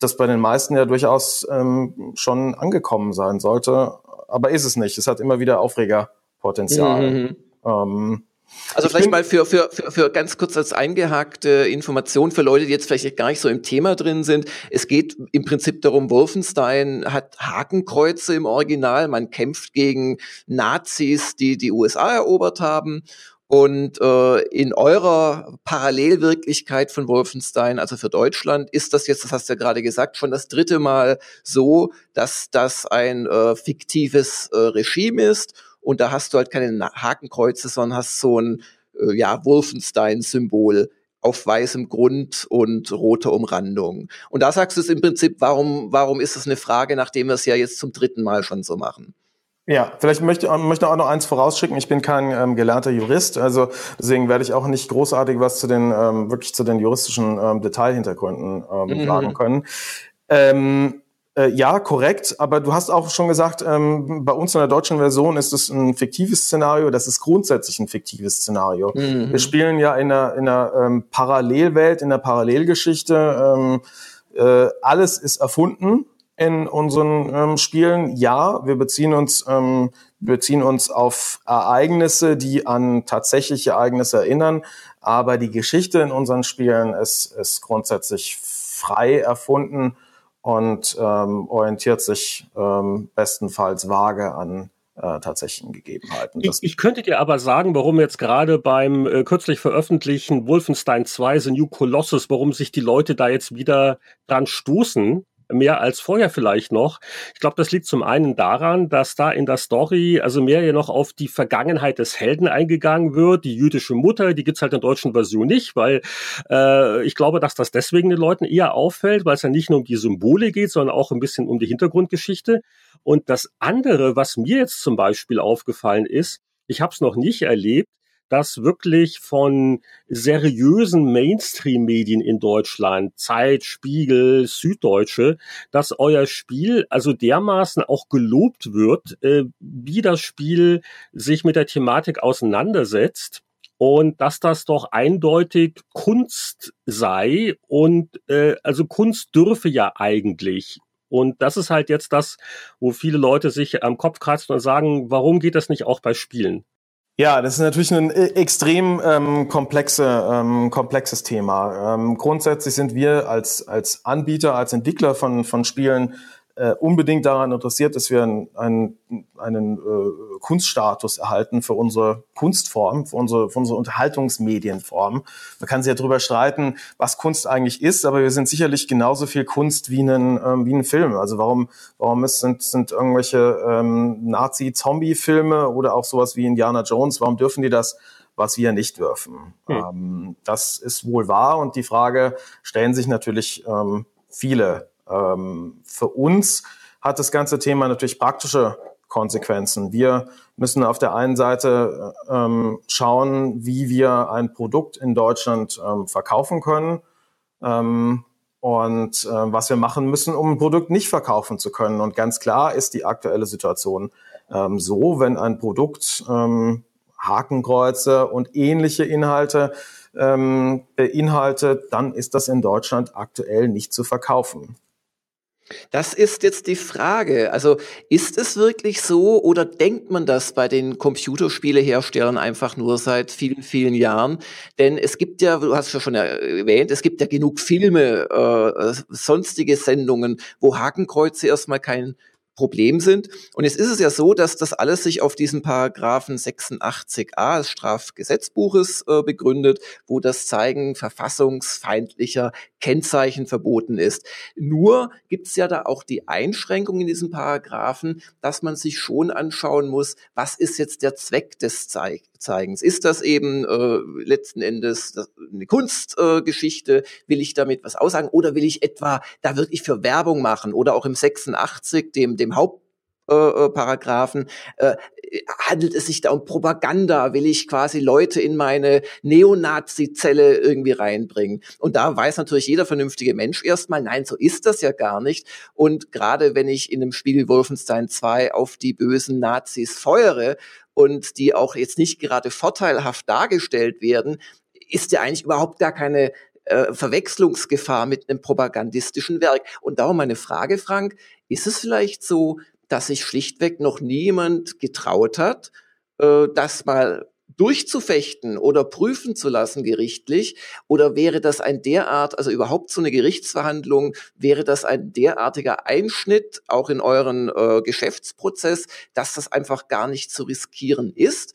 das bei den meisten ja durchaus ähm, schon angekommen sein sollte. Aber ist es nicht. Es hat immer wieder Aufregerpotenzial. Mhm. Ähm, also vielleicht mal für, für, für, für ganz kurz als eingehakte Information für Leute, die jetzt vielleicht gar nicht so im Thema drin sind. Es geht im Prinzip darum, Wolfenstein hat Hakenkreuze im Original. Man kämpft gegen Nazis, die die USA erobert haben. Und äh, in eurer Parallelwirklichkeit von Wolfenstein, also für Deutschland, ist das jetzt, das hast du ja gerade gesagt, schon das dritte Mal so, dass das ein äh, fiktives äh, Regime ist. Und da hast du halt keine Hakenkreuze, sondern hast so ein äh, ja, Wolfenstein-Symbol auf weißem Grund und rote Umrandung. Und da sagst du es im Prinzip, warum, warum ist es eine Frage, nachdem wir es ja jetzt zum dritten Mal schon so machen? Ja, vielleicht möchte, möchte auch noch eins vorausschicken. Ich bin kein ähm, gelernter Jurist, also deswegen werde ich auch nicht großartig was zu den ähm, wirklich zu den juristischen ähm, Detailhintergründen ähm, mhm. sagen können. Ähm, äh, ja, korrekt, aber du hast auch schon gesagt, ähm, bei uns in der deutschen Version ist es ein fiktives Szenario, das ist grundsätzlich ein fiktives Szenario. Mhm. Wir spielen ja in einer, in einer ähm, Parallelwelt, in einer Parallelgeschichte. Ähm, äh, alles ist erfunden in unseren ähm, Spielen. Ja, wir beziehen uns, ähm, beziehen uns auf Ereignisse, die an tatsächliche Ereignisse erinnern. Aber die Geschichte in unseren Spielen ist, ist grundsätzlich frei erfunden und ähm, orientiert sich ähm, bestenfalls vage an äh, tatsächlichen Gegebenheiten. Ich, ich, könnte dir aber sagen, warum jetzt gerade beim äh, kürzlich veröffentlichten Wolfenstein 2 The New Colossus, warum sich die Leute da jetzt wieder dran stoßen, mehr als vorher vielleicht noch. Ich glaube, das liegt zum einen daran, dass da in der Story also mehr ja noch auf die Vergangenheit des Helden eingegangen wird. Die jüdische Mutter, die gibt's halt in der deutschen Version nicht, weil äh, ich glaube, dass das deswegen den Leuten eher auffällt, weil es ja nicht nur um die Symbole geht, sondern auch ein bisschen um die Hintergrundgeschichte. Und das andere, was mir jetzt zum Beispiel aufgefallen ist, ich habe es noch nicht erlebt, dass wirklich von seriösen Mainstream-Medien in Deutschland, Zeit, Spiegel, Süddeutsche, dass euer Spiel also dermaßen auch gelobt wird, äh, wie das Spiel sich mit der Thematik auseinandersetzt und dass das doch eindeutig Kunst sei und äh, also Kunst dürfe ja eigentlich und das ist halt jetzt das, wo viele Leute sich am Kopf kratzen und sagen, warum geht das nicht auch bei Spielen? Ja, das ist natürlich ein äh, extrem ähm, komplexe, ähm, komplexes Thema. Ähm, grundsätzlich sind wir als, als Anbieter, als Entwickler von, von Spielen äh, unbedingt daran interessiert, dass wir einen, einen, einen äh, Kunststatus erhalten für unsere Kunstform, für unsere, für unsere Unterhaltungsmedienform. Man kann sich ja darüber streiten, was Kunst eigentlich ist, aber wir sind sicherlich genauso viel Kunst wie ein, ähm, wie ein Film. Also warum, warum ist, sind, sind irgendwelche ähm, Nazi-Zombie-Filme oder auch sowas wie Indiana Jones, warum dürfen die das was wir nicht dürfen. Hm. Ähm, das ist wohl wahr und die Frage stellen sich natürlich ähm, viele für uns hat das ganze Thema natürlich praktische Konsequenzen. Wir müssen auf der einen Seite ähm, schauen, wie wir ein Produkt in Deutschland ähm, verkaufen können ähm, und äh, was wir machen müssen, um ein Produkt nicht verkaufen zu können. Und ganz klar ist die aktuelle Situation ähm, so, wenn ein Produkt ähm, Hakenkreuze und ähnliche Inhalte ähm, beinhaltet, dann ist das in Deutschland aktuell nicht zu verkaufen. Das ist jetzt die Frage. Also ist es wirklich so oder denkt man das bei den Computerspieleherstellern einfach nur seit vielen, vielen Jahren? Denn es gibt ja, du hast es ja schon erwähnt, es gibt ja genug Filme, äh, sonstige Sendungen, wo Hakenkreuze erstmal kein Problem sind. Und jetzt ist es ja so, dass das alles sich auf diesen Paragraphen 86a des Strafgesetzbuches äh, begründet, wo das Zeigen verfassungsfeindlicher Kennzeichen verboten ist. Nur gibt es ja da auch die Einschränkung in diesen Paragraphen, dass man sich schon anschauen muss, was ist jetzt der Zweck des Zeig Zeigens? Ist das eben äh, letzten Endes eine Kunstgeschichte? Äh, will ich damit was aussagen? Oder will ich etwa da wirklich für Werbung machen? Oder auch im 86, dem, dem Haupt äh, äh, Paragraphen, äh, handelt es sich da um Propaganda, will ich quasi Leute in meine Neonazi-Zelle irgendwie reinbringen. Und da weiß natürlich jeder vernünftige Mensch erstmal, nein, so ist das ja gar nicht. Und gerade wenn ich in einem Spiel Wolfenstein 2 auf die bösen Nazis feuere und die auch jetzt nicht gerade vorteilhaft dargestellt werden, ist ja eigentlich überhaupt gar keine äh, Verwechslungsgefahr mit einem propagandistischen Werk. Und darum meine Frage, Frank, ist es vielleicht so, dass sich schlichtweg noch niemand getraut hat, äh, das mal durchzufechten oder prüfen zu lassen gerichtlich? Oder wäre das ein derart, also überhaupt so eine Gerichtsverhandlung, wäre das ein derartiger Einschnitt auch in euren äh, Geschäftsprozess, dass das einfach gar nicht zu riskieren ist?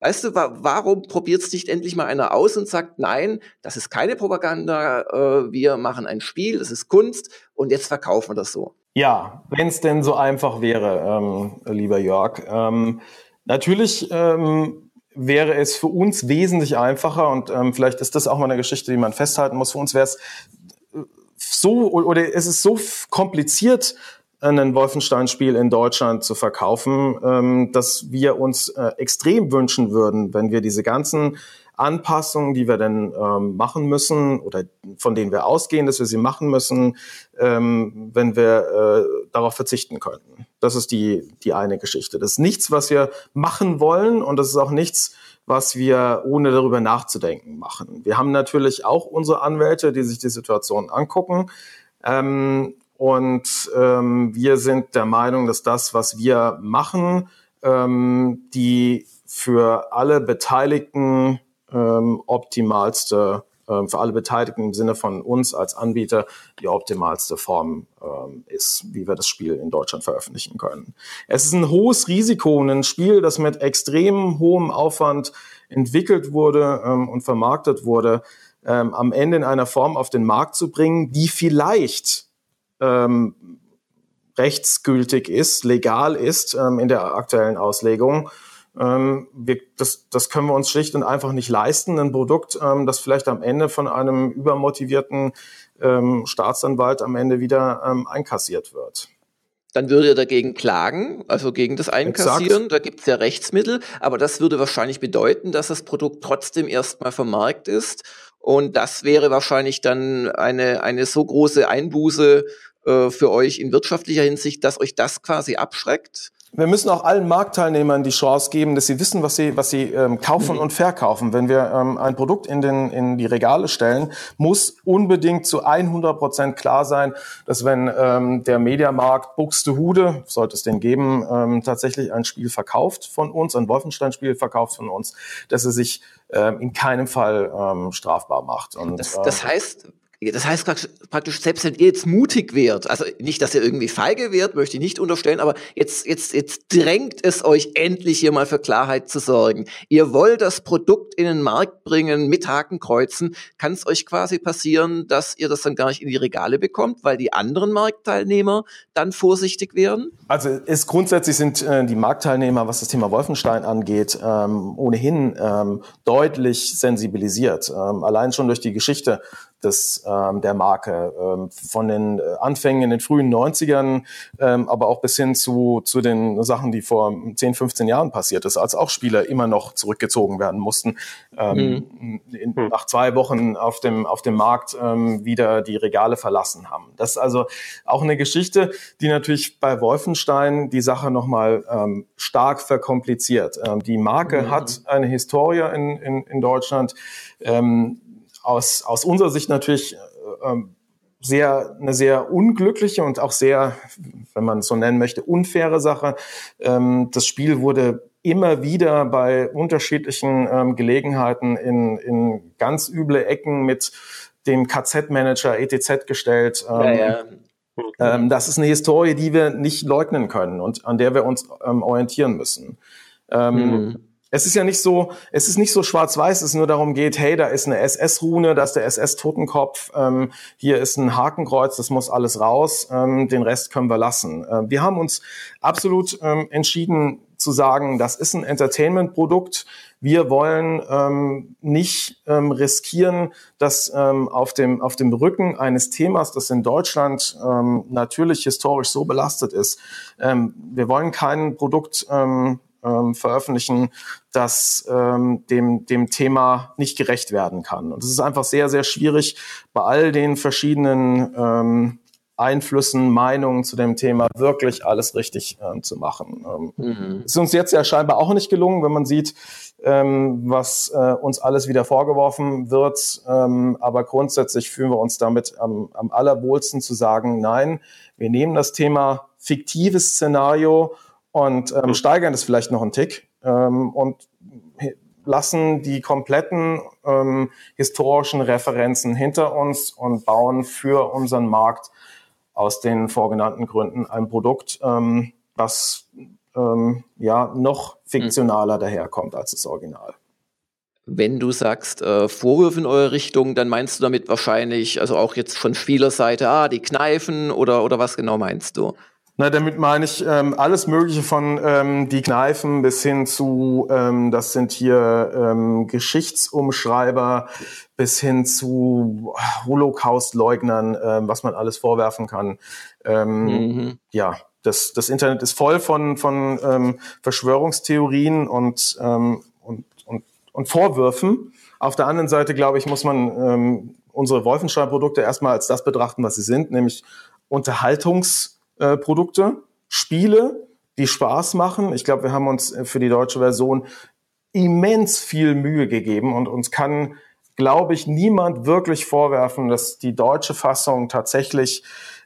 Weißt du, wa warum probiert es nicht endlich mal einer aus und sagt, nein, das ist keine Propaganda, äh, wir machen ein Spiel, das ist Kunst und jetzt verkaufen wir das so? Ja, wenn es denn so einfach wäre, ähm, lieber Jörg. Ähm, natürlich ähm, wäre es für uns wesentlich einfacher und ähm, vielleicht ist das auch mal eine Geschichte, die man festhalten muss. Für uns wäre es äh, so oder es ist so kompliziert, ein Wolfenstein-Spiel in Deutschland zu verkaufen, ähm, dass wir uns äh, extrem wünschen würden, wenn wir diese ganzen Anpassungen, die wir denn ähm, machen müssen oder von denen wir ausgehen, dass wir sie machen müssen, ähm, wenn wir äh, darauf verzichten könnten. Das ist die, die eine Geschichte. Das ist nichts, was wir machen wollen und das ist auch nichts, was wir ohne darüber nachzudenken machen. Wir haben natürlich auch unsere Anwälte, die sich die Situation angucken. Ähm, und ähm, wir sind der Meinung, dass das, was wir machen, ähm, die für alle Beteiligten ähm, optimalste, für alle Beteiligten im Sinne von uns als Anbieter, die optimalste Form ähm, ist, wie wir das Spiel in Deutschland veröffentlichen können. Es ist ein hohes Risiko, ein Spiel, das mit extrem hohem Aufwand entwickelt wurde ähm, und vermarktet wurde, ähm, am Ende in einer Form auf den Markt zu bringen, die vielleicht ähm, rechtsgültig ist, legal ist ähm, in der aktuellen Auslegung ähm, wir, das, das können wir uns schlicht und einfach nicht leisten. Ein Produkt, ähm, das vielleicht am Ende von einem übermotivierten ähm, Staatsanwalt am Ende wieder ähm, einkassiert wird. Dann würde er dagegen klagen, also gegen das Einkassieren. Exakt. Da gibt es ja Rechtsmittel, aber das würde wahrscheinlich bedeuten, dass das Produkt trotzdem erstmal vom Markt ist. Und das wäre wahrscheinlich dann eine, eine so große Einbuße äh, für euch in wirtschaftlicher Hinsicht, dass euch das quasi abschreckt wir müssen auch allen Marktteilnehmern die Chance geben, dass sie wissen, was sie, was sie ähm, kaufen mhm. und verkaufen. Wenn wir ähm, ein Produkt in, den, in die Regale stellen, muss unbedingt zu 100 Prozent klar sein, dass wenn ähm, der Mediamarkt Buxtehude, sollte es den geben, ähm, tatsächlich ein Spiel verkauft von uns, ein Wolfenstein-Spiel verkauft von uns, dass er sich ähm, in keinem Fall ähm, strafbar macht. Und, das, das ähm, heißt, das heißt praktisch, selbst wenn ihr jetzt mutig wärt, also nicht, dass ihr irgendwie feige wärt, möchte ich nicht unterstellen, aber jetzt, jetzt, jetzt drängt es euch endlich hier mal für Klarheit zu sorgen. Ihr wollt das Produkt in den Markt bringen mit Hakenkreuzen. Kann es euch quasi passieren, dass ihr das dann gar nicht in die Regale bekommt, weil die anderen Marktteilnehmer dann vorsichtig werden? Also ist grundsätzlich sind äh, die Marktteilnehmer, was das Thema Wolfenstein angeht, ähm, ohnehin ähm, deutlich sensibilisiert. Ähm, allein schon durch die Geschichte des, ähm, der Marke. Ähm, von den äh, Anfängen in den frühen 90ern, ähm, aber auch bis hin zu, zu den Sachen, die vor 10, 15 Jahren passiert ist, als auch Spieler immer noch zurückgezogen werden mussten, ähm, mhm. in, hm. nach zwei Wochen auf dem, auf dem Markt ähm, wieder die Regale verlassen haben. Das ist also auch eine Geschichte, die natürlich bei Wolfenstein die Sache nochmal ähm, stark verkompliziert. Ähm, die Marke mhm. hat eine Historie in, in, in Deutschland. Ähm, aus, aus unserer Sicht natürlich äh, ähm, sehr, eine sehr unglückliche und auch sehr, wenn man es so nennen möchte, unfaire Sache. Ähm, das Spiel wurde immer wieder bei unterschiedlichen ähm, Gelegenheiten in, in ganz üble Ecken mit dem KZ-Manager ETZ gestellt. Ähm, ja, ja. Ähm, das ist eine Historie, die wir nicht leugnen können und an der wir uns ähm, orientieren müssen. Mhm es ist ja nicht so, es ist nicht so schwarz-weiß, es nur darum geht, hey, da ist eine SS-Rune, da ist der SS-Totenkopf, ähm, hier ist ein Hakenkreuz, das muss alles raus, ähm, den Rest können wir lassen. Ähm, wir haben uns absolut ähm, entschieden zu sagen, das ist ein Entertainment-Produkt. Wir wollen ähm, nicht ähm, riskieren, dass auf, dem, auf dem Rücken eines Themas, das in Deutschland natürlich historisch so belastet ist, wir wollen kein Produkt ähm, veröffentlichen, das ähm, dem, dem Thema nicht gerecht werden kann. Und es ist einfach sehr, sehr schwierig, bei all den verschiedenen ähm, Einflüssen, Meinungen zu dem Thema wirklich alles richtig ähm, zu machen. Ähm, mhm. Ist uns jetzt ja scheinbar auch nicht gelungen, wenn man sieht, ähm, was äh, uns alles wieder vorgeworfen wird. Ähm, aber grundsätzlich fühlen wir uns damit am, am allerwohlsten zu sagen, nein, wir nehmen das Thema fiktives Szenario und ähm, steigern es vielleicht noch einen Tick ähm, und lassen die kompletten ähm, historischen Referenzen hinter uns und bauen für unseren Markt aus den vorgenannten Gründen ein Produkt, ähm, was ähm, ja noch fiktionaler mhm. daherkommt als das Original. Wenn du sagst äh, Vorwürfe in eure Richtung, dann meinst du damit wahrscheinlich, also auch jetzt von Spielerseite, ah, die Kneifen oder, oder was genau meinst du? Na, damit meine ich ähm, alles Mögliche von ähm, die Kneifen bis hin zu, ähm, das sind hier ähm, Geschichtsumschreiber bis hin zu Holocaust-Leugnern, ähm, was man alles vorwerfen kann. Ähm, mhm. Ja, das, das Internet ist voll von, von ähm, Verschwörungstheorien und, ähm, und, und, und Vorwürfen. Auf der anderen Seite, glaube ich, muss man ähm, unsere Wolfenstein-Produkte erstmal als das betrachten, was sie sind, nämlich Unterhaltungs- äh, Produkte, Spiele, die Spaß machen. Ich glaube, wir haben uns äh, für die deutsche Version immens viel Mühe gegeben und uns kann, glaube ich, niemand wirklich vorwerfen, dass die deutsche Fassung tatsächlich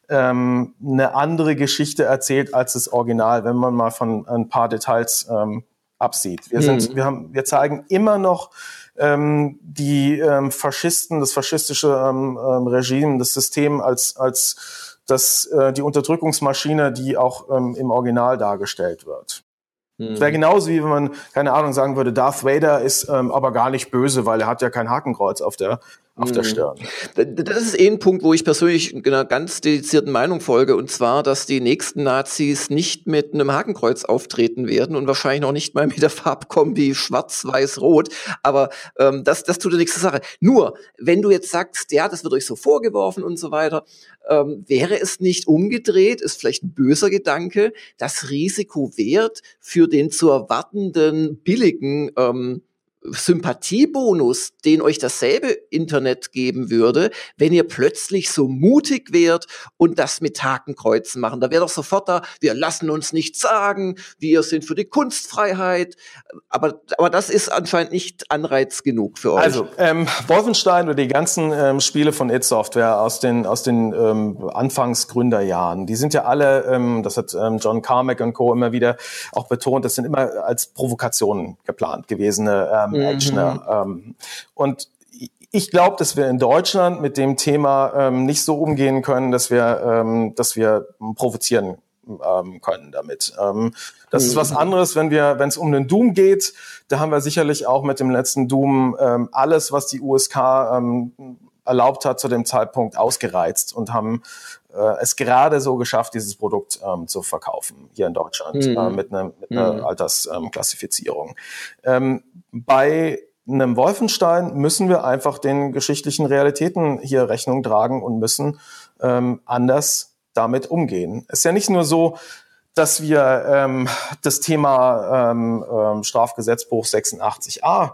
ähm, eine andere Geschichte erzählt als das Original, wenn man mal von ein paar Details ähm, absieht. Wir sind, mhm. wir haben, wir zeigen immer noch ähm, die ähm, Faschisten, das faschistische ähm, ähm, Regime, das System als als das, äh, die Unterdrückungsmaschine, die auch ähm, im Original dargestellt wird. Es wäre mhm. genauso wie wenn man, keine Ahnung, sagen würde, Darth Vader ist ähm, aber gar nicht böse, weil er hat ja kein Hakenkreuz auf der, auf mhm. der Stirn. Das ist eh ein Punkt, wo ich persönlich einer ganz dedizierten Meinung folge, und zwar, dass die nächsten Nazis nicht mit einem Hakenkreuz auftreten werden und wahrscheinlich noch nicht mal mit der Farbkombi schwarz-weiß-rot. Aber ähm, das, das tut ja nichts zur Sache. Nur, wenn du jetzt sagst, ja, das wird euch so vorgeworfen und so weiter, ähm, wäre es nicht umgedreht, ist vielleicht ein böser Gedanke, das Risiko wert für den zu erwartenden billigen ähm, Sympathiebonus, den euch dasselbe Internet geben würde, wenn ihr plötzlich so mutig wärt und das mit Hakenkreuzen machen. Da wäre doch sofort da, wir lassen uns nichts sagen, wir sind für die Kunstfreiheit. Aber, aber das ist anscheinend nicht Anreiz genug für euch. Also, ähm, Wolfenstein oder die ganzen ähm, Spiele von id Software aus den, aus den ähm, Anfangsgründerjahren, die sind ja alle, ähm, das hat ähm, John Carmack und Co. immer wieder auch betont, das sind immer als Provokationen geplant gewesene ähm, mhm. Actioner. Ähm, und ich glaube, dass wir in Deutschland mit dem Thema ähm, nicht so umgehen können, dass wir, ähm, dass wir provozieren ähm, können damit. Ähm, das mhm. ist was mhm. anderes, wenn wir, wenn es um den Doom geht. Da haben wir sicherlich auch mit dem letzten Doom ähm, alles, was die USK ähm, erlaubt hat, zu dem Zeitpunkt ausgereizt und haben äh, es gerade so geschafft, dieses Produkt ähm, zu verkaufen hier in Deutschland mhm. äh, mit, einer mit einer mhm. Altersklassifizierung. Ähm, bei einem Wolfenstein müssen wir einfach den geschichtlichen Realitäten hier Rechnung tragen und müssen ähm, anders damit umgehen. Es ist ja nicht nur so, dass wir ähm, das Thema ähm, ähm, Strafgesetzbuch 86a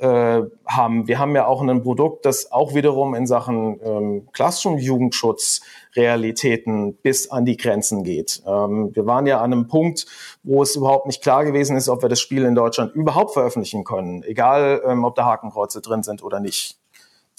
äh, haben. Wir haben ja auch ein Produkt, das auch wiederum in Sachen ähm, klassischem Jugendschutz Realitäten bis an die Grenzen geht. Ähm, wir waren ja an einem Punkt, wo es überhaupt nicht klar gewesen ist, ob wir das Spiel in Deutschland überhaupt veröffentlichen können, egal ähm, ob da Hakenkreuze drin sind oder nicht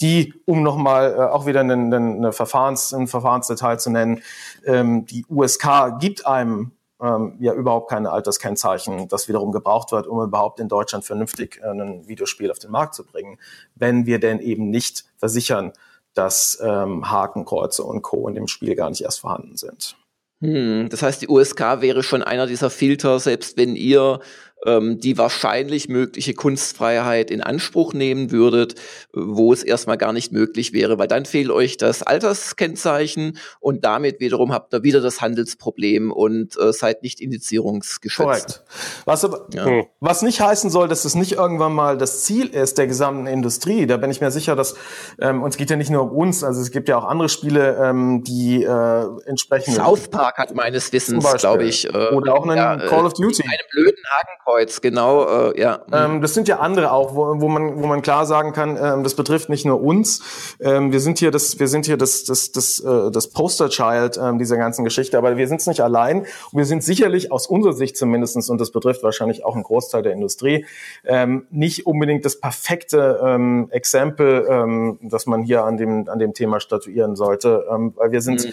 die, um nochmal äh, auch wieder eine, eine Verfahrens, ein Verfahrensdetail zu nennen, ähm, die USK gibt einem ähm, ja überhaupt keine Alterskennzeichen, das wiederum gebraucht wird, um überhaupt in Deutschland vernünftig äh, ein Videospiel auf den Markt zu bringen, wenn wir denn eben nicht versichern, dass ähm, Hakenkreuze und Co. in dem Spiel gar nicht erst vorhanden sind. Hm, das heißt, die USK wäre schon einer dieser Filter, selbst wenn ihr ähm, die wahrscheinlich mögliche Kunstfreiheit in Anspruch nehmen würdet, wo es erstmal gar nicht möglich wäre, weil dann fehlt euch das Alterskennzeichen und damit wiederum habt ihr wieder das Handelsproblem und äh, seid nicht indizierungsgeschützt. Korrekt. Was, aber, ja. Hm. was nicht heißen soll, dass es nicht irgendwann mal das Ziel ist der gesamten Industrie. Da bin ich mir sicher, dass ähm, uns geht ja nicht nur um uns, also es gibt ja auch andere Spiele, ähm, die äh, entsprechend. South Park hat meines Wissens, glaube ich, äh, oder auch einen ja, Call of Duty. Einen blöden Hakenkreuz Hakenkreuz, genau, äh, ja. Ähm, das sind ja andere auch, wo, wo man wo man klar sagen kann, ähm, das betrifft nicht nur uns. Ähm, wir sind hier das wir sind hier das das das äh, das Posterchild ähm, dieser ganzen Geschichte, aber wir sind es nicht allein. Und wir sind sicherlich aus unserer Sicht zumindestens und das betrifft wahrscheinlich auch einen Großteil der Industrie ähm, nicht unbedingt das perfekte ähm, Exempel, ähm, das man hier an dem an dem Thema statuieren sollte, ähm, weil wir sind mhm.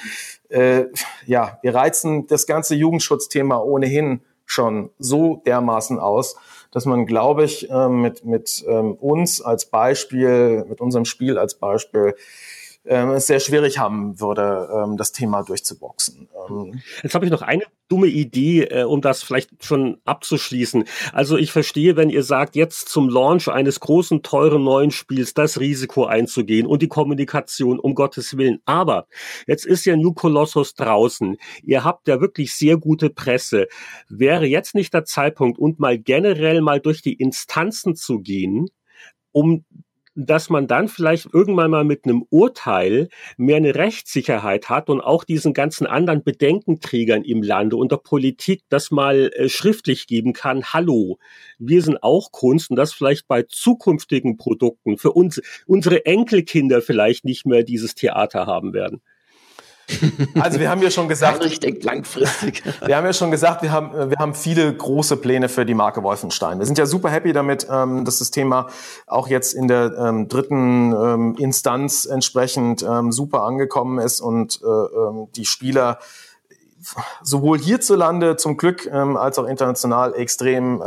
äh, ja wir reizen das ganze Jugendschutzthema ohnehin schon so dermaßen aus, dass man, glaube ich, ähm, mit, mit ähm, uns als Beispiel, mit unserem Spiel als Beispiel, ähm, es sehr schwierig haben würde, ähm, das Thema durchzuboxen. Ähm Jetzt habe ich noch eine dumme Idee, äh, um das vielleicht schon abzuschließen. Also ich verstehe, wenn ihr sagt, jetzt zum Launch eines großen, teuren neuen Spiels das Risiko einzugehen und die Kommunikation, um Gottes Willen. Aber jetzt ist ja New Colossus draußen. Ihr habt ja wirklich sehr gute Presse. Wäre jetzt nicht der Zeitpunkt und mal generell mal durch die Instanzen zu gehen, um dass man dann vielleicht irgendwann mal mit einem Urteil mehr eine Rechtssicherheit hat und auch diesen ganzen anderen Bedenkenträgern im Lande und der Politik das mal äh, schriftlich geben kann. Hallo, wir sind auch Kunst und das vielleicht bei zukünftigen Produkten für uns, unsere Enkelkinder vielleicht nicht mehr dieses Theater haben werden. Also wir haben ja schon gesagt, ich denke langfristig. Wir haben ja schon gesagt, wir haben wir haben viele große Pläne für die Marke Wolfenstein. Wir sind ja super happy damit, ähm, dass das Thema auch jetzt in der ähm, dritten ähm, Instanz entsprechend super angekommen ist und äh, die Spieler sowohl hierzulande zum Glück als auch international extrem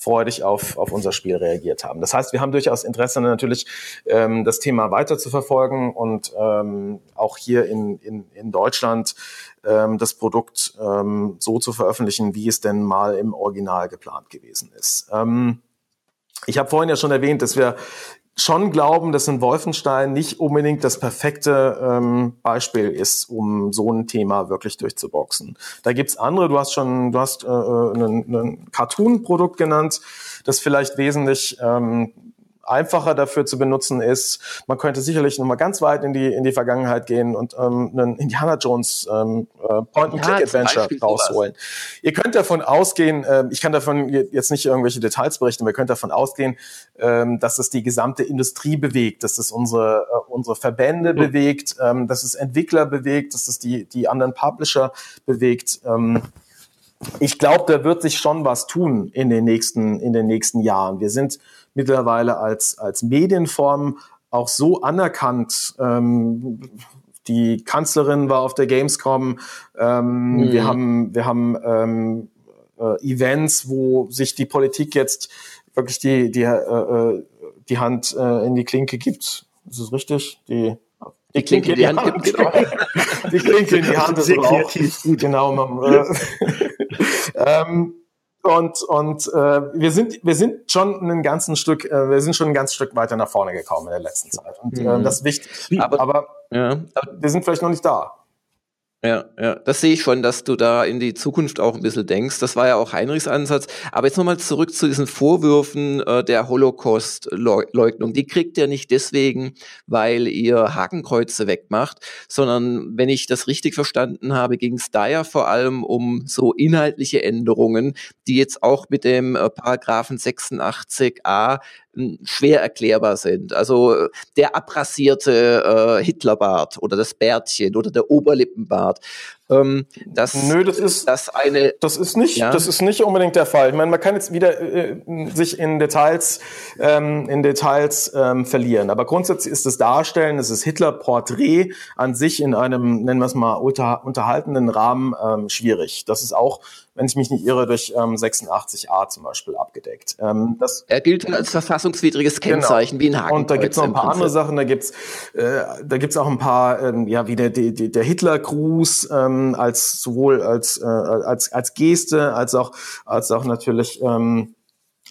freudig auf, auf unser Spiel reagiert haben. Das heißt, wir haben durchaus Interesse natürlich, ähm, das Thema weiter zu verfolgen und ähm, auch hier in, in, in Deutschland ähm, das Produkt ähm, so zu veröffentlichen, wie es denn mal im Original geplant gewesen ist. Ähm, ich habe vorhin ja schon erwähnt, dass wir schon glauben, dass ein Wolfenstein nicht unbedingt das perfekte ähm, Beispiel ist, um so ein Thema wirklich durchzuboxen. Da gibt's andere, du hast schon, du hast äh, äh ein, Cartoon-Produkt genannt, das vielleicht wesentlich ähm, einfacher dafür zu benutzen ist. Man könnte sicherlich noch mal ganz weit in die in die Vergangenheit gehen und ähm, einen Indiana Jones ähm, äh, Point-and-Click-Adventure ja, rausholen. Ihr könnt davon ausgehen, äh, ich kann davon jetzt nicht irgendwelche Details berichten, aber ihr könnt davon ausgehen, ähm, dass es die gesamte Industrie bewegt, dass es unsere äh, unsere Verbände mhm. bewegt, ähm, dass es Entwickler bewegt, dass es die die anderen Publisher bewegt. Ähm, ich glaube, da wird sich schon was tun in den nächsten, in den nächsten Jahren. Wir sind mittlerweile als, als Medienform auch so anerkannt. Ähm, die Kanzlerin war auf der Gamescom. Ähm, mhm. Wir haben, wir haben ähm, äh, Events, wo sich die Politik jetzt wirklich die, die, äh, äh die Hand äh, in die Klinke gibt. Ist es richtig? Die, die Klinke in die Hand gibt, *laughs* genau. Die Klinke in die Hand ist Sehr kreativ. Gut. Genau. Man, äh, *laughs* ähm, und und äh, wir sind wir sind schon ein ganzen Stück äh, wir sind schon ein ganzes Stück weiter nach vorne gekommen in der letzten Zeit. Und äh, das ist wichtig. Aber, aber, ja. aber wir sind vielleicht noch nicht da ja, ja, das sehe ich schon, dass du da in die Zukunft auch ein bisschen denkst. Das war ja auch Heinrichs Ansatz. Aber jetzt nochmal zurück zu diesen Vorwürfen äh, der Holocaust-Leugnung. Die kriegt ihr nicht deswegen, weil ihr Hakenkreuze wegmacht, sondern wenn ich das richtig verstanden habe, ging es da ja vor allem um so inhaltliche Änderungen, die jetzt auch mit dem äh, Paragraphen 86a schwer erklärbar sind. Also der abrasierte äh, Hitlerbart oder das Bärtchen oder der Oberlippenbart. staat. Ähm, das, Nö, das ist das eine. Das ist nicht, ja? das ist nicht unbedingt der Fall. Ich meine, man kann jetzt wieder äh, sich in Details, ähm, in Details ähm, verlieren. Aber grundsätzlich ist das Darstellen, es ist Hitler-Porträt an sich in einem, nennen wir es mal, unter, unterhaltenden Rahmen ähm, schwierig. Das ist auch wenn ich mich nicht irre, durch ähm, 86a zum Beispiel abgedeckt. Ähm, das, er gilt als verfassungswidriges genau. Kennzeichen genau. wie ein Haken. Und da gibt es noch ein paar andere Sachen. Da gibt's äh, da gibt's auch ein paar, ähm, ja, wie der, der, der Hitlergruß ähm, als sowohl als, äh, als, als Geste, als auch, als auch natürlich ähm,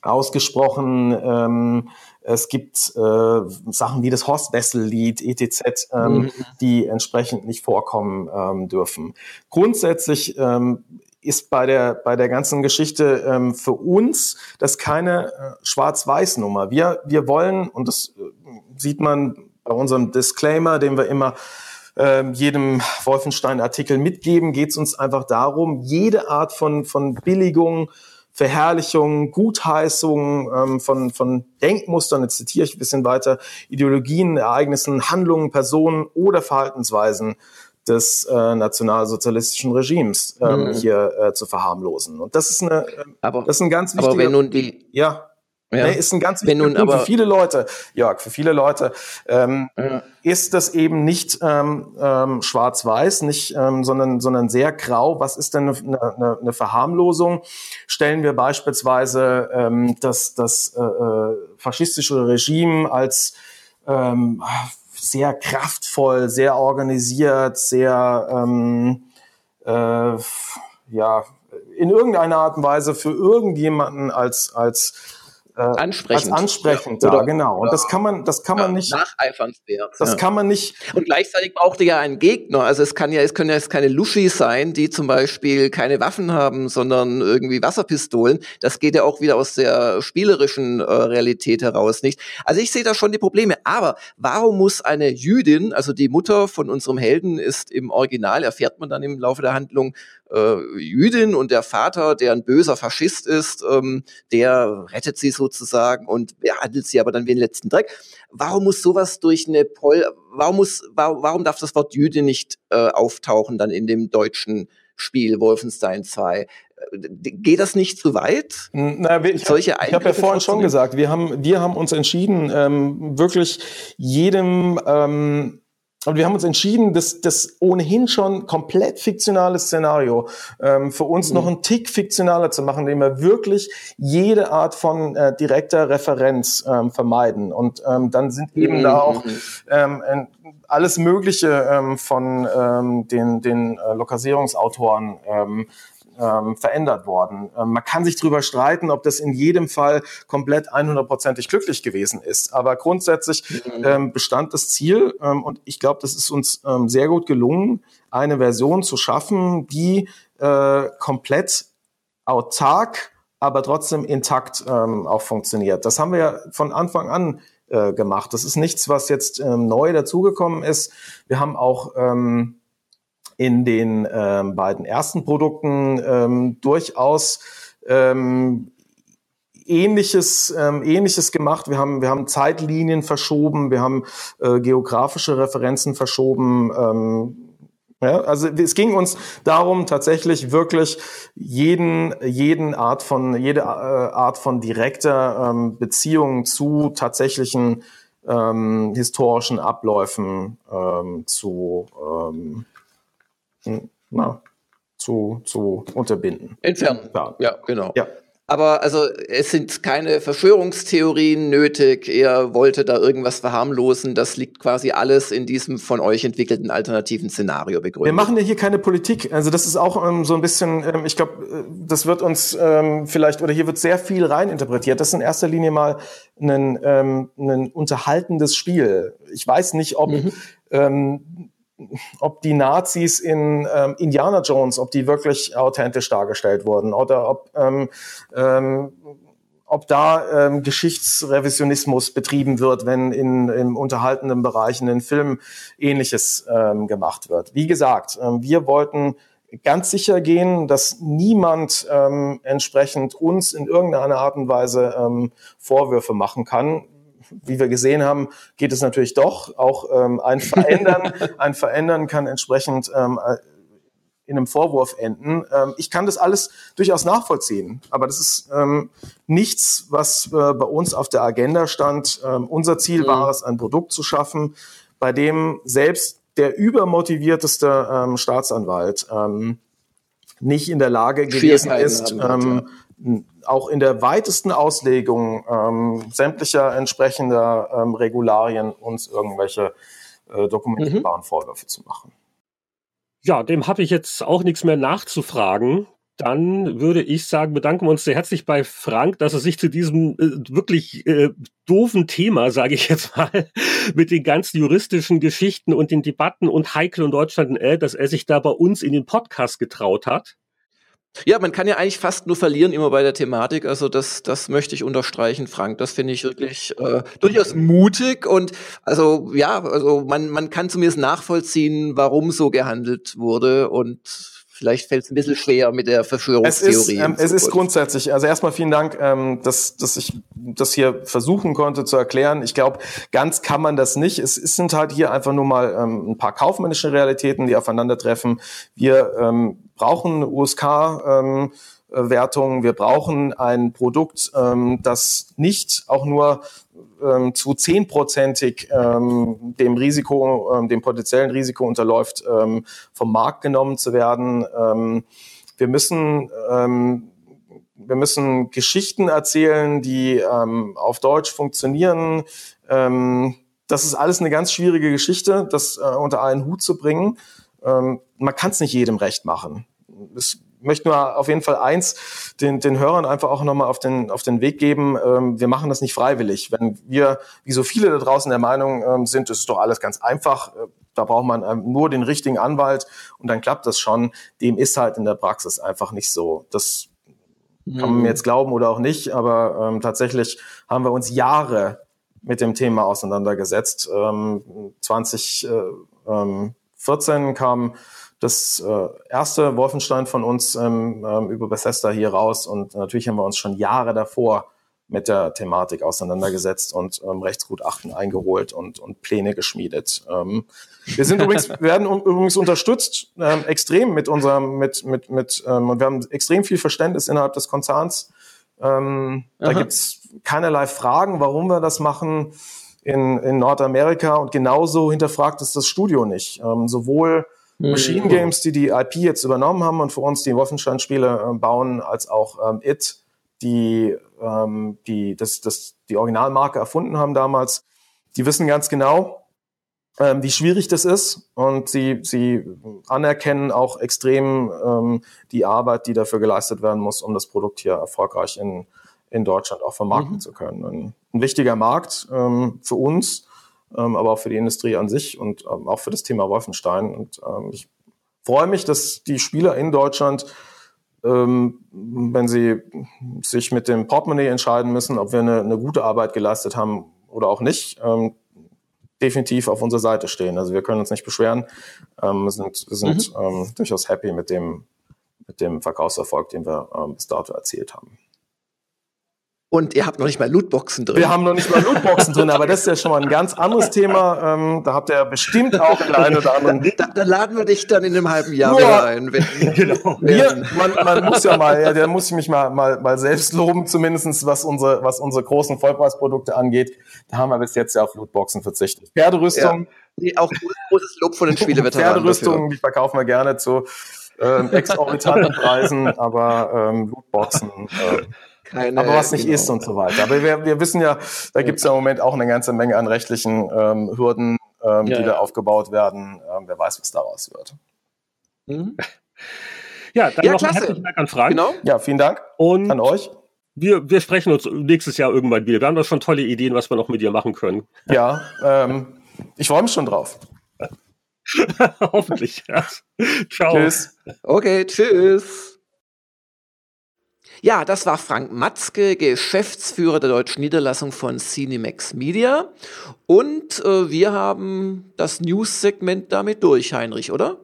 ausgesprochen. Ähm, es gibt äh, Sachen wie das Horst Wessel-Lied, etc., ähm, mhm. die entsprechend nicht vorkommen ähm, dürfen. Grundsätzlich ähm, ist bei der, bei der ganzen Geschichte ähm, für uns das keine äh, Schwarz-Weiß-Nummer. Wir, wir wollen, und das äh, sieht man bei unserem Disclaimer, den wir immer äh, jedem Wolfenstein-Artikel mitgeben, geht es uns einfach darum, jede Art von, von Billigung, Verherrlichung, Gutheißung ähm, von, von Denkmustern, jetzt zitiere ich ein bisschen weiter, Ideologien, Ereignissen, Handlungen, Personen oder Verhaltensweisen des äh, nationalsozialistischen Regimes ähm, mhm. hier äh, zu verharmlosen. Und das ist eine, äh, aber, das ist ein ganz wichtiger. Aber wenn nun die ja ja. Nee, ist ein ganz wichtiger Punkt aber, für viele Leute, Jörg, für viele Leute ähm, ja. ist das eben nicht ähm, ähm, schwarz-weiß, nicht, ähm, sondern, sondern sehr grau. Was ist denn eine, eine, eine Verharmlosung? Stellen wir beispielsweise ähm, das, das äh, äh, faschistische Regime als ähm, sehr kraftvoll, sehr organisiert, sehr ähm, äh, ja in irgendeiner Art und Weise für irgendjemanden als als äh, ansprechend. als ansprechend ja, da, genau. Und das kann man, das kann man nicht. Nacheifernswert. Das kann man nicht. Und gleichzeitig braucht ihr ja einen Gegner. Also es kann ja, es können ja jetzt keine Luschis sein, die zum Beispiel keine Waffen haben, sondern irgendwie Wasserpistolen. Das geht ja auch wieder aus der spielerischen äh, Realität heraus nicht. Also ich sehe da schon die Probleme. Aber warum muss eine Jüdin, also die Mutter von unserem Helden ist im Original, erfährt man dann im Laufe der Handlung, äh, Jüdin und der Vater, der ein böser Faschist ist, ähm, der rettet sie sozusagen und behandelt sie aber dann wie den letzten Dreck. Warum muss sowas durch eine Pol, warum muss, warum, darf das Wort Jüdin nicht äh, auftauchen dann in dem deutschen Spiel Wolfenstein 2? Äh, geht das nicht zu weit? Na, ich habe hab ja vorhin schon gesagt, wir haben, wir haben uns entschieden, ähm, wirklich jedem ähm, und wir haben uns entschieden, das, das ohnehin schon komplett fiktionale Szenario ähm, für uns mhm. noch einen Tick fiktionaler zu machen, indem wir wirklich jede Art von äh, direkter Referenz ähm, vermeiden. Und ähm, dann sind eben mhm. da auch ähm, alles Mögliche ähm, von ähm, den, den äh, Lokalisierungsautoren ähm, ähm, verändert worden. Ähm, man kann sich darüber streiten, ob das in jedem Fall komplett 100%ig glücklich gewesen ist. Aber grundsätzlich mhm. ähm, bestand das Ziel ähm, und ich glaube, das ist uns ähm, sehr gut gelungen, eine Version zu schaffen, die äh, komplett autark, aber trotzdem intakt ähm, auch funktioniert. Das haben wir ja von Anfang an äh, gemacht. Das ist nichts, was jetzt neu dazugekommen ist. Wir haben auch ähm, in den ähm, beiden ersten Produkten ähm, durchaus ähm, Ähnliches, ähm, Ähnliches gemacht. Wir haben, wir haben Zeitlinien verschoben, wir haben äh, geografische Referenzen verschoben. Ähm, ja, also es ging uns darum, tatsächlich wirklich jeden, jeden Art von, jede äh, Art von direkter ähm, Beziehung zu tatsächlichen ähm, historischen Abläufen ähm, zu ähm, na, zu, zu unterbinden. Entfernen. Ja, ja genau. Ja. Aber also es sind keine Verschwörungstheorien nötig. Er wollte da irgendwas verharmlosen. Das liegt quasi alles in diesem von euch entwickelten alternativen Szenario begründet. Wir machen ja hier keine Politik. Also das ist auch ähm, so ein bisschen, ähm, ich glaube, äh, das wird uns ähm, vielleicht, oder hier wird sehr viel reininterpretiert. Das ist in erster Linie mal ein, ähm, ein unterhaltendes Spiel. Ich weiß nicht, ob mhm. Ob die Nazis in ähm, Indiana Jones, ob die wirklich authentisch dargestellt wurden oder ob ähm, ähm, ob da ähm, Geschichtsrevisionismus betrieben wird, wenn in im unterhaltenden Bereich in den Filmen Ähnliches ähm, gemacht wird. Wie gesagt, ähm, wir wollten ganz sicher gehen, dass niemand ähm, entsprechend uns in irgendeiner Art und Weise ähm, Vorwürfe machen kann wie wir gesehen haben, geht es natürlich doch. Auch ähm, ein Verändern, *laughs* ein Verändern kann entsprechend ähm, äh, in einem Vorwurf enden. Ähm, ich kann das alles durchaus nachvollziehen, aber das ist ähm, nichts, was äh, bei uns auf der Agenda stand. Ähm, unser Ziel mhm. war es, ein Produkt zu schaffen, bei dem selbst der übermotivierteste ähm, Staatsanwalt ähm, nicht in der Lage gewesen ist, ähm, auch in der weitesten Auslegung ähm, sämtlicher entsprechender ähm, Regularien uns irgendwelche äh, dokumentierbaren mhm. Vorwürfe zu machen. Ja, dem habe ich jetzt auch nichts mehr nachzufragen. Dann würde ich sagen, bedanken wir uns sehr herzlich bei Frank, dass er sich zu diesem äh, wirklich äh, doofen Thema, sage ich jetzt mal, *laughs* mit den ganzen juristischen Geschichten und den Debatten und Heikel und Deutschland, äh, dass er sich da bei uns in den Podcast getraut hat. Ja, man kann ja eigentlich fast nur verlieren immer bei der Thematik. Also das, das möchte ich unterstreichen, Frank. Das finde ich wirklich äh, durchaus mutig und also ja, also man, man kann zumindest nachvollziehen, warum so gehandelt wurde und Vielleicht fällt es ein bisschen schwer mit der Verschwörungstheorie. Es ist, ähm, es ist grundsätzlich, also erstmal vielen Dank, ähm, dass, dass ich das hier versuchen konnte zu erklären. Ich glaube, ganz kann man das nicht. Es, es sind halt hier einfach nur mal ähm, ein paar kaufmännische Realitäten, die aufeinandertreffen. Wir ähm, brauchen USK. Ähm, Wertung. Wir brauchen ein Produkt, ähm, das nicht auch nur ähm, zu zehnprozentig ähm, dem Risiko, ähm, dem potenziellen Risiko unterläuft, ähm, vom Markt genommen zu werden. Ähm, wir müssen ähm, wir müssen Geschichten erzählen, die ähm, auf Deutsch funktionieren. Ähm, das ist alles eine ganz schwierige Geschichte, das äh, unter einen Hut zu bringen. Ähm, man kann es nicht jedem recht machen. Es möchte nur auf jeden Fall eins den, den Hörern einfach auch nochmal auf den, auf den Weg geben. Ähm, wir machen das nicht freiwillig. Wenn wir, wie so viele da draußen der Meinung ähm, sind, es ist doch alles ganz einfach, äh, da braucht man ähm, nur den richtigen Anwalt und dann klappt das schon. Dem ist halt in der Praxis einfach nicht so. Das kann man mir mhm. jetzt glauben oder auch nicht, aber ähm, tatsächlich haben wir uns Jahre mit dem Thema auseinandergesetzt. Ähm, 2014 ähm, kam das äh, erste Wolfenstein von uns ähm, ähm, über Bethesda hier raus und natürlich haben wir uns schon Jahre davor mit der Thematik auseinandergesetzt und ähm, Rechtsgutachten eingeholt und, und Pläne geschmiedet. Ähm, wir sind übrigens, *laughs* werden übrigens unterstützt ähm, extrem mit unserem, mit, mit, mit, ähm, und wir haben extrem viel Verständnis innerhalb des Konzerns. Ähm, da gibt's keinerlei Fragen, warum wir das machen in, in Nordamerika und genauso hinterfragt es das Studio nicht. Ähm, sowohl Machine mhm. Games, die die IP jetzt übernommen haben und für uns die Wolfenstein-Spiele äh, bauen, als auch ähm, It, die ähm, die das, das die Originalmarke erfunden haben damals, die wissen ganz genau, ähm, wie schwierig das ist und sie sie anerkennen auch extrem ähm, die Arbeit, die dafür geleistet werden muss, um das Produkt hier erfolgreich in in Deutschland auch vermarkten mhm. zu können. Ein, ein wichtiger Markt ähm, für uns ähm, aber auch für die Industrie an sich und ähm, auch für das Thema Wolfenstein. Und ähm, ich freue mich, dass die Spieler in Deutschland, ähm, wenn sie sich mit dem Portemonnaie entscheiden müssen, ob wir eine, eine gute Arbeit geleistet haben oder auch nicht, ähm, definitiv auf unserer Seite stehen. Also wir können uns nicht beschweren, ähm, wir sind, wir sind mhm. durchaus happy mit dem, mit dem Verkaufserfolg, den wir bis dato erzielt haben. Und ihr habt noch nicht mal Lootboxen drin. Wir haben noch nicht mal Lootboxen drin, aber das ist ja schon mal ein ganz anderes Thema. Ähm, da habt ihr ja bestimmt auch den einen oder anderen. Da, da laden wir dich dann in einem halben Jahr wieder ein. Wenn, *laughs* genau. Wir, man, man muss ja mal, ja, da muss ich mich mal, mal, mal selbst loben, zumindestens was unsere, was unsere großen Vollpreisprodukte angeht. Da haben wir bis jetzt ja auf Lootboxen verzichtet. Pferderüstung. Ja, auch großes Lob von den *laughs* Spieleveteranen. Pferderüstung, die verkaufen wir gerne zu ähm, exorbitanten Preisen, aber ähm, Lootboxen. Äh, keine, aber was nicht genau. ist und so weiter. Aber wir, wir wissen ja, da gibt es ja im Moment auch eine ganze Menge an rechtlichen ähm, Hürden, ähm, ja, die da aufgebaut werden. Ähm, wer weiß, was daraus wird. Mhm. *laughs* Ja, dann ja, noch klasse. herzlichen Dank an Frank. Genau. Ja, vielen Dank und an euch. Wir, wir sprechen uns nächstes Jahr irgendwann wieder. Wir haben doch schon tolle Ideen, was wir noch mit dir machen können. Ja, ähm, ich freue mich schon drauf. *laughs* Hoffentlich. Ja. Ciao. Tschüss. Okay, tschüss. Ja, das war Frank Matzke, Geschäftsführer der deutschen Niederlassung von Cinemax Media. Und äh, wir haben das News-Segment damit durch, Heinrich, oder?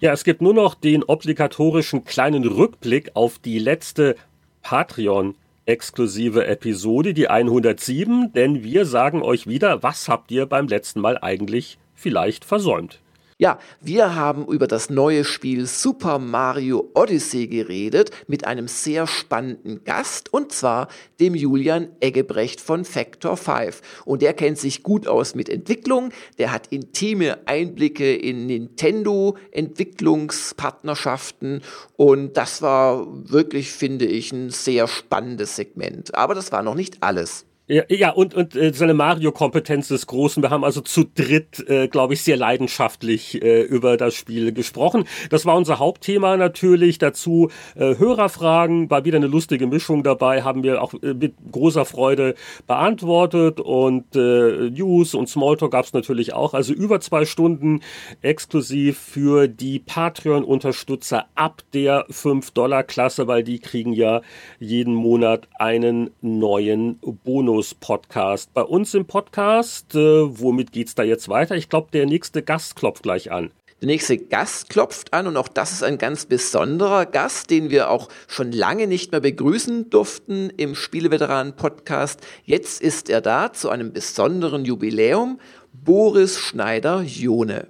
Ja, es gibt nur noch den obligatorischen kleinen Rückblick auf die letzte Patreon exklusive Episode, die 107, denn wir sagen euch wieder, was habt ihr beim letzten Mal eigentlich vielleicht versäumt? Ja, wir haben über das neue Spiel Super Mario Odyssey geredet mit einem sehr spannenden Gast und zwar dem Julian Eggebrecht von Factor 5. Und der kennt sich gut aus mit Entwicklung, der hat intime Einblicke in Nintendo Entwicklungspartnerschaften und das war wirklich, finde ich, ein sehr spannendes Segment. Aber das war noch nicht alles. Ja, ja und, und äh, seine Mario-Kompetenz ist groß. Und wir haben also zu dritt, äh, glaube ich, sehr leidenschaftlich äh, über das Spiel gesprochen. Das war unser Hauptthema natürlich. Dazu äh, Hörerfragen, war wieder eine lustige Mischung dabei, haben wir auch äh, mit großer Freude beantwortet. Und äh, News und Smalltalk gab es natürlich auch. Also über zwei Stunden exklusiv für die Patreon-Unterstützer ab der 5-Dollar-Klasse, weil die kriegen ja jeden Monat einen neuen Bonus. Bonus-Podcast. Bei uns im Podcast, äh, womit geht's da jetzt weiter? Ich glaube, der nächste Gast klopft gleich an. Der nächste Gast klopft an und auch das ist ein ganz besonderer Gast, den wir auch schon lange nicht mehr begrüßen durften im Spieleveteranen-Podcast. Jetzt ist er da zu einem besonderen Jubiläum. Boris Schneider-Jone.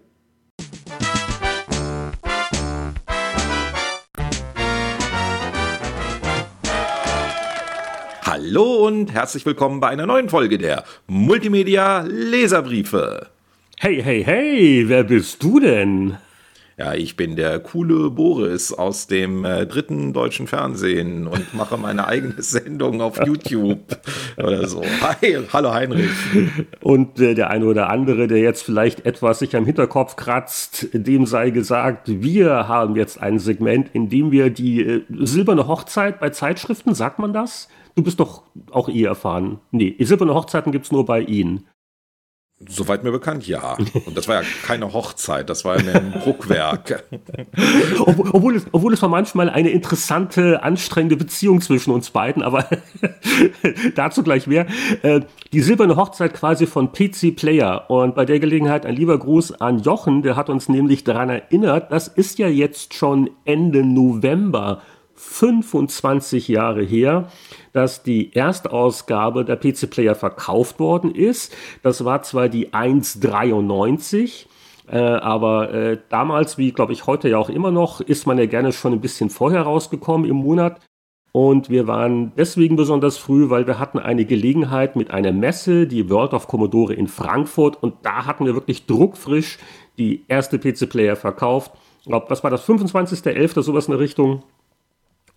Hallo und herzlich willkommen bei einer neuen Folge der Multimedia Leserbriefe. Hey, hey, hey, wer bist du denn? Ja, ich bin der coole Boris aus dem äh, dritten deutschen Fernsehen und mache meine eigene *laughs* Sendung auf YouTube oder so. Hi, hallo Heinrich. Und äh, der eine oder andere, der jetzt vielleicht etwas sich am Hinterkopf kratzt, dem sei gesagt, wir haben jetzt ein Segment, in dem wir die äh, silberne Hochzeit bei Zeitschriften, sagt man das? Du bist doch auch eh erfahren. Nee, silberne Hochzeiten gibt's nur bei Ihnen. Soweit mir bekannt, ja. Und das war ja keine Hochzeit, das war ja mehr ein Druckwerk. *laughs* obwohl, es, obwohl es war manchmal eine interessante, anstrengende Beziehung zwischen uns beiden, aber *laughs* dazu gleich mehr. Äh, die silberne Hochzeit quasi von PC Player. Und bei der Gelegenheit ein lieber Gruß an Jochen, der hat uns nämlich daran erinnert, das ist ja jetzt schon Ende November 25 Jahre her, dass die Erstausgabe der PC Player verkauft worden ist. Das war zwar die 193, äh, aber äh, damals, wie glaube ich heute ja auch immer noch, ist man ja gerne schon ein bisschen vorher rausgekommen im Monat. Und wir waren deswegen besonders früh, weil wir hatten eine Gelegenheit mit einer Messe, die World of Commodore in Frankfurt. Und da hatten wir wirklich druckfrisch die erste PC-Player verkauft. Ich glaube, was war das? 25.11. sowas in der Richtung.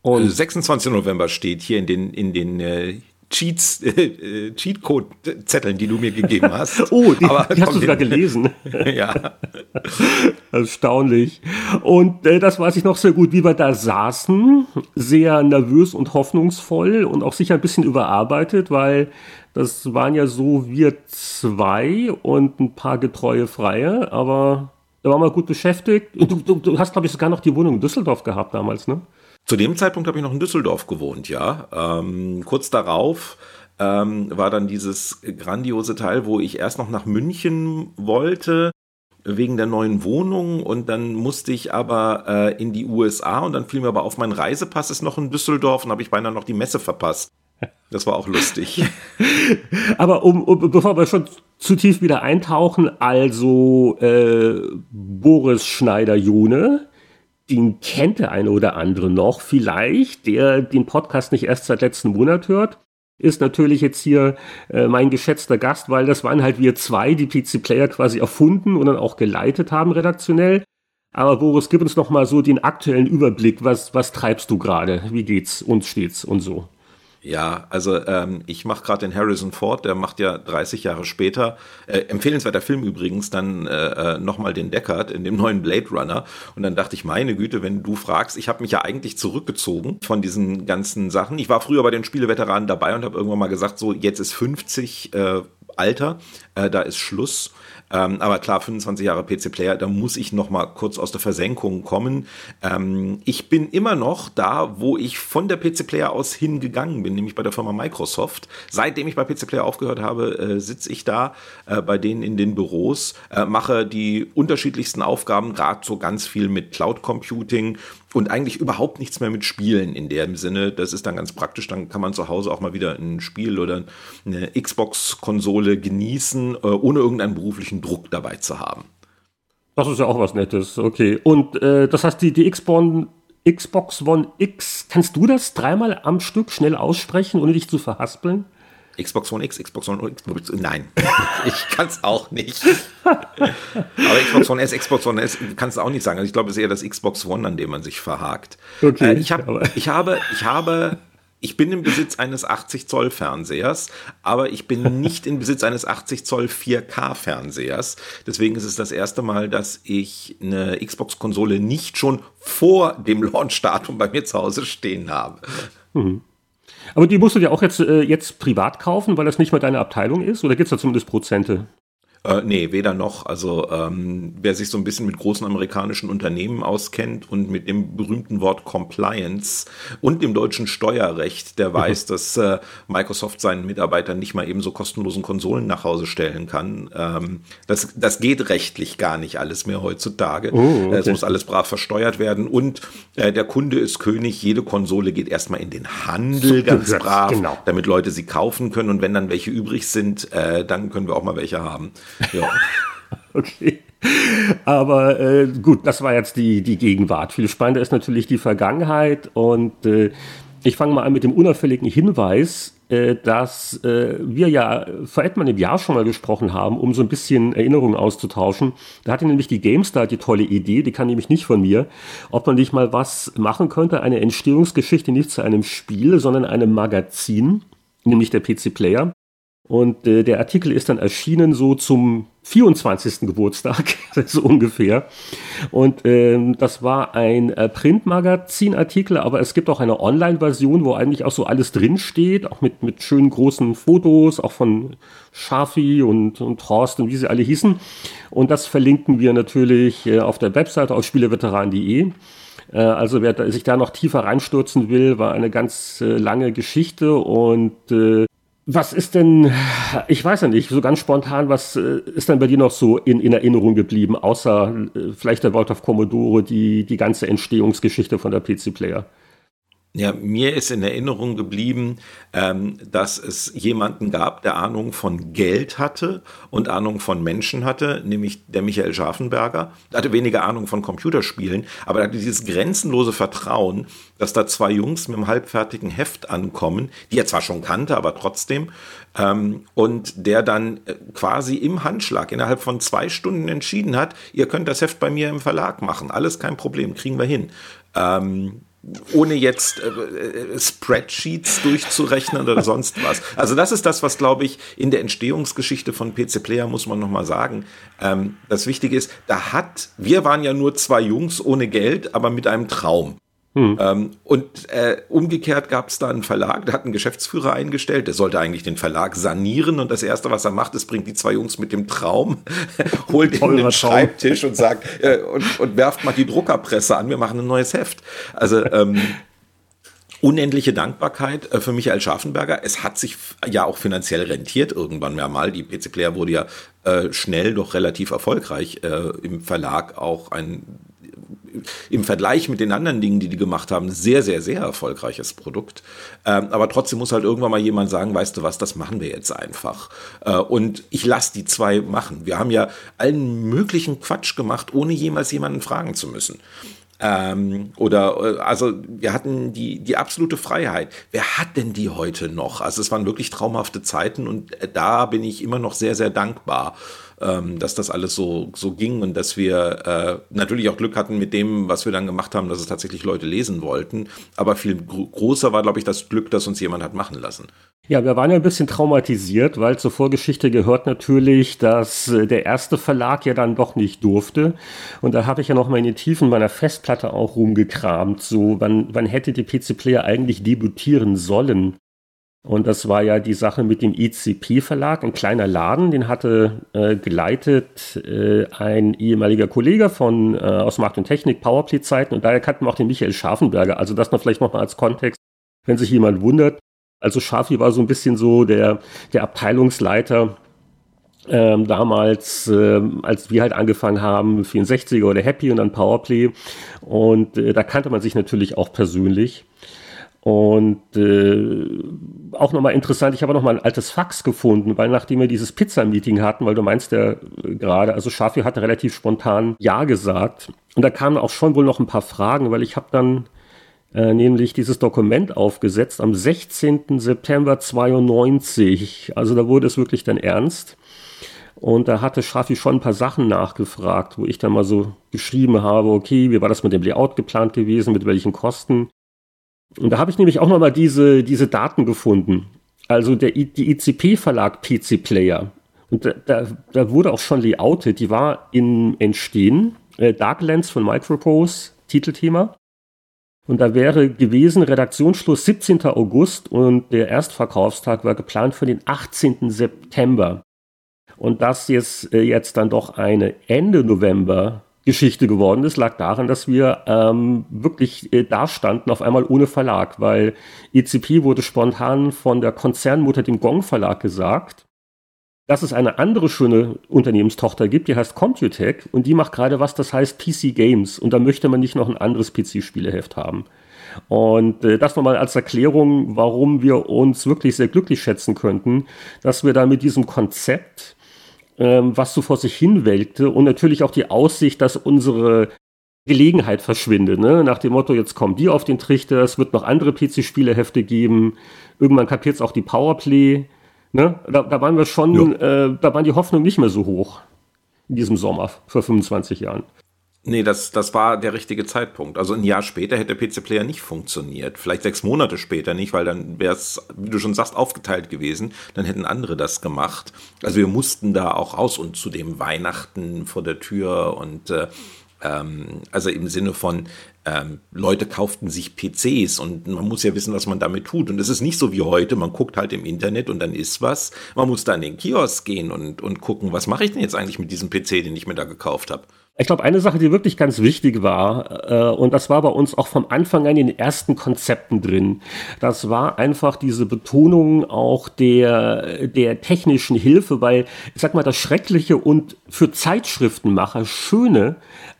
Und 26. November steht hier in den, in den äh, Cheats, äh, Cheatcode-Zetteln, die du mir gegeben *laughs* hast. oh, die, Aber, die hast du sogar gelesen. *laughs* ja. *laughs* Erstaunlich. Und äh, das weiß ich noch sehr gut, wie wir da saßen, sehr nervös und hoffnungsvoll und auch sicher ein bisschen überarbeitet, weil das waren ja so wir zwei und ein paar getreue Freie, aber da waren wir gut beschäftigt. Du, du, du hast, glaube ich, sogar noch die Wohnung in Düsseldorf gehabt damals, ne? Zu dem Zeitpunkt habe ich noch in Düsseldorf gewohnt, ja. Ähm, kurz darauf ähm, war dann dieses grandiose Teil, wo ich erst noch nach München wollte wegen der neuen Wohnung und dann musste ich aber äh, in die USA und dann fiel mir aber auf, mein Reisepass ist noch in Düsseldorf und habe ich beinahe noch die Messe verpasst. Das war auch lustig. *laughs* aber um, um, bevor wir schon zu tief wieder eintauchen, also äh, Boris Schneider-June, den kennt der eine oder andere noch, vielleicht, der den Podcast nicht erst seit letzten Monat hört. Ist natürlich jetzt hier äh, mein geschätzter Gast, weil das waren halt wir zwei, die PC Player quasi erfunden und dann auch geleitet haben redaktionell. Aber Boris, gib uns noch mal so den aktuellen Überblick. Was, was treibst du gerade? Wie geht's? Uns steht's und so. Ja, also ähm, ich mache gerade den Harrison Ford, der macht ja 30 Jahre später, äh, empfehlenswerter Film übrigens, dann äh, äh nochmal den Deckard in dem neuen Blade Runner. Und dann dachte ich, meine Güte, wenn du fragst, ich habe mich ja eigentlich zurückgezogen von diesen ganzen Sachen. Ich war früher bei den Spieleveteranen dabei und habe irgendwann mal gesagt, so jetzt ist 50 äh, Alter, äh, da ist Schluss. Ähm, aber klar, 25 Jahre PC-Player, da muss ich noch mal kurz aus der Versenkung kommen. Ähm, ich bin immer noch da, wo ich von der PC-Player aus hingegangen bin, nämlich bei der Firma Microsoft. Seitdem ich bei PC-Player aufgehört habe, äh, sitze ich da äh, bei denen in den Büros, äh, mache die unterschiedlichsten Aufgaben, gerade so ganz viel mit Cloud Computing und eigentlich überhaupt nichts mehr mit Spielen in dem Sinne. Das ist dann ganz praktisch. Dann kann man zu Hause auch mal wieder ein Spiel oder eine Xbox-Konsole genießen, äh, ohne irgendeinen beruflichen Druck dabei zu haben. Das ist ja auch was Nettes, okay. Und äh, das heißt, die, die Xbox, Xbox One X, kannst du das dreimal am Stück schnell aussprechen, ohne dich zu verhaspeln? Xbox One X, Xbox One X, nein, *laughs* ich kann es auch nicht. *laughs* Aber Xbox One S, Xbox One S kannst du auch nicht sagen. Also ich glaube, es ist eher das Xbox One, an dem man sich verhakt. Okay, äh, ich, hab, ich habe, ich habe, ich bin im Besitz eines 80 Zoll Fernsehers, aber ich bin *laughs* nicht im Besitz eines 80 Zoll 4K Fernsehers. Deswegen ist es das erste Mal, dass ich eine Xbox Konsole nicht schon vor dem Launchdatum bei mir zu Hause stehen habe. Mhm. Aber die musst du ja auch jetzt, äh, jetzt privat kaufen, weil das nicht mal deine Abteilung ist? Oder gibt es da zumindest Prozente? Äh, nee, weder noch. Also ähm, wer sich so ein bisschen mit großen amerikanischen Unternehmen auskennt und mit dem berühmten Wort Compliance und dem deutschen Steuerrecht, der mhm. weiß, dass äh, Microsoft seinen Mitarbeitern nicht mal eben so kostenlosen Konsolen nach Hause stellen kann. Ähm, das, das geht rechtlich gar nicht alles mehr heutzutage. Oh, okay. Es muss alles brav versteuert werden und äh, der Kunde ist König. Jede Konsole geht erstmal in den Handel ganz brav, genau. damit Leute sie kaufen können und wenn dann welche übrig sind, äh, dann können wir auch mal welche haben. Ja. *laughs* okay. Aber äh, gut, das war jetzt die, die Gegenwart. Viel spannender ist natürlich die Vergangenheit und äh, ich fange mal an mit dem unauffälligen Hinweis, äh, dass äh, wir ja vor etwa einem Jahr schon mal gesprochen haben, um so ein bisschen Erinnerungen auszutauschen. Da hatte nämlich die GameStar die tolle Idee, die kann nämlich nicht von mir, ob man nicht mal was machen könnte, eine Entstehungsgeschichte nicht zu einem Spiel, sondern einem Magazin, nämlich der PC Player. Und äh, der Artikel ist dann erschienen so zum 24. Geburtstag, *laughs* so ungefähr. Und ähm, das war ein äh, Printmagazin-Artikel, aber es gibt auch eine Online-Version, wo eigentlich auch so alles drinsteht, auch mit, mit schönen großen Fotos, auch von Schafi und, und Horst und wie sie alle hießen. Und das verlinken wir natürlich äh, auf der Webseite auf spieleveteran.de. Äh, also wer sich da noch tiefer reinstürzen will, war eine ganz äh, lange Geschichte und äh, was ist denn, ich weiß ja nicht, so ganz spontan, was äh, ist denn bei dir noch so in, in Erinnerung geblieben, außer äh, vielleicht der Wort auf Commodore, die, die ganze Entstehungsgeschichte von der PC Player? Ja, mir ist in Erinnerung geblieben, ähm, dass es jemanden gab, der Ahnung von Geld hatte und Ahnung von Menschen hatte, nämlich der Michael Scharfenberger. Der hatte weniger Ahnung von Computerspielen, aber er hatte dieses grenzenlose Vertrauen, dass da zwei Jungs mit einem halbfertigen Heft ankommen, die er zwar schon kannte, aber trotzdem, ähm, und der dann äh, quasi im Handschlag innerhalb von zwei Stunden entschieden hat, ihr könnt das Heft bei mir im Verlag machen, alles kein Problem, kriegen wir hin. Ähm, ohne jetzt äh, äh, Spreadsheets durchzurechnen oder sonst was. Also das ist das, was glaube ich in der Entstehungsgeschichte von PC Player muss man noch mal sagen. Ähm, das Wichtige ist, da hat wir waren ja nur zwei Jungs ohne Geld, aber mit einem Traum. Hm. Ähm, und äh, umgekehrt gab es da einen Verlag, der hat einen Geschäftsführer eingestellt, der sollte eigentlich den Verlag sanieren und das Erste, was er macht, ist, bringt die zwei Jungs mit dem Traum, *laughs* holt ihn den Schreibtisch und sagt, äh, und, und werft mal die Druckerpresse an, wir machen ein neues Heft. Also ähm, unendliche Dankbarkeit äh, für Michael Scharfenberger. Es hat sich ja auch finanziell rentiert irgendwann mehr mal. Die PC Player wurde ja äh, schnell doch relativ erfolgreich äh, im Verlag auch ein im Vergleich mit den anderen Dingen, die die gemacht haben, sehr, sehr, sehr erfolgreiches Produkt. Ähm, aber trotzdem muss halt irgendwann mal jemand sagen, weißt du was, das machen wir jetzt einfach. Äh, und ich lasse die zwei machen. Wir haben ja allen möglichen Quatsch gemacht, ohne jemals jemanden fragen zu müssen. Ähm, oder äh, also wir hatten die die absolute Freiheit. Wer hat denn die heute noch? Also es waren wirklich traumhafte Zeiten und äh, da bin ich immer noch sehr sehr dankbar ähm, dass das alles so, so ging und dass wir äh, natürlich auch Glück hatten mit dem, was wir dann gemacht haben, dass es tatsächlich Leute lesen wollten. Aber viel großer war, glaube ich, das Glück, dass uns jemand hat machen lassen. Ja, wir waren ja ein bisschen traumatisiert, weil zur Vorgeschichte gehört natürlich, dass äh, der erste Verlag ja dann doch nicht durfte. Und da habe ich ja noch mal in den Tiefen meiner Festplatte auch rumgekramt. So, wann, wann hätte die PC Player eigentlich debütieren sollen? Und das war ja die Sache mit dem ICP-Verlag, ein kleiner Laden, den hatte äh, geleitet äh, ein ehemaliger Kollege von äh, aus Markt und Technik, Powerplay-Zeiten, und daher kannten wir auch den Michael Scharfenberger. Also das noch vielleicht nochmal als Kontext, wenn sich jemand wundert. Also Scharfi war so ein bisschen so der, der Abteilungsleiter ähm, damals, äh, als wir halt angefangen haben, 64er oder Happy und dann Powerplay. Und äh, da kannte man sich natürlich auch persönlich. Und äh, auch nochmal interessant, ich habe nochmal ein altes Fax gefunden, weil nachdem wir dieses Pizza-Meeting hatten, weil du meinst ja äh, gerade, also Schafi hatte relativ spontan Ja gesagt. Und da kamen auch schon wohl noch ein paar Fragen, weil ich habe dann äh, nämlich dieses Dokument aufgesetzt am 16. September 92. Also da wurde es wirklich dann ernst. Und da hatte Schafi schon ein paar Sachen nachgefragt, wo ich dann mal so geschrieben habe, okay, wie war das mit dem Layout geplant gewesen, mit welchen Kosten? Und da habe ich nämlich auch nochmal diese, diese Daten gefunden. Also der, die ICP-Verlag PC Player. Und da, da, da wurde auch schon layoutet, die war in Entstehen. Äh, Darklands von Microprose, Titelthema. Und da wäre gewesen Redaktionsschluss 17. August und der Erstverkaufstag war geplant für den 18. September. Und dass jetzt, äh, jetzt dann doch eine Ende November Geschichte geworden ist, lag daran, dass wir ähm, wirklich äh, dastanden, auf einmal ohne Verlag, weil ECP wurde spontan von der Konzernmutter dem Gong Verlag gesagt, dass es eine andere schöne Unternehmenstochter gibt, die heißt Computec und die macht gerade was, das heißt PC Games und da möchte man nicht noch ein anderes PC-Spieleheft haben. Und äh, das nochmal als Erklärung, warum wir uns wirklich sehr glücklich schätzen könnten, dass wir da mit diesem Konzept ähm, was so vor sich hin welkte und natürlich auch die Aussicht, dass unsere Gelegenheit verschwindet, ne? nach dem Motto, jetzt kommen die auf den Trichter, es wird noch andere PC-Spielehefte geben, irgendwann kapiert es auch die Powerplay. Ne? Da, da waren wir schon, ja. äh, da waren die Hoffnungen nicht mehr so hoch in diesem Sommer vor 25 Jahren. Nee, das, das war der richtige Zeitpunkt. Also ein Jahr später hätte PC Player nicht funktioniert. Vielleicht sechs Monate später nicht, weil dann wäre es, wie du schon sagst, aufgeteilt gewesen. Dann hätten andere das gemacht. Also wir mussten da auch raus und zu dem Weihnachten vor der Tür und äh, ähm, also im Sinne von ähm, Leute kauften sich PCs und man muss ja wissen, was man damit tut. Und es ist nicht so wie heute, man guckt halt im Internet und dann ist was. Man muss da in den Kiosk gehen und, und gucken, was mache ich denn jetzt eigentlich mit diesem PC, den ich mir da gekauft habe. Ich glaube, eine Sache, die wirklich ganz wichtig war, äh, und das war bei uns auch vom Anfang an in den ersten Konzepten drin, das war einfach diese Betonung auch der, der technischen Hilfe, weil, ich sag mal, das Schreckliche und für Zeitschriftenmacher Schöne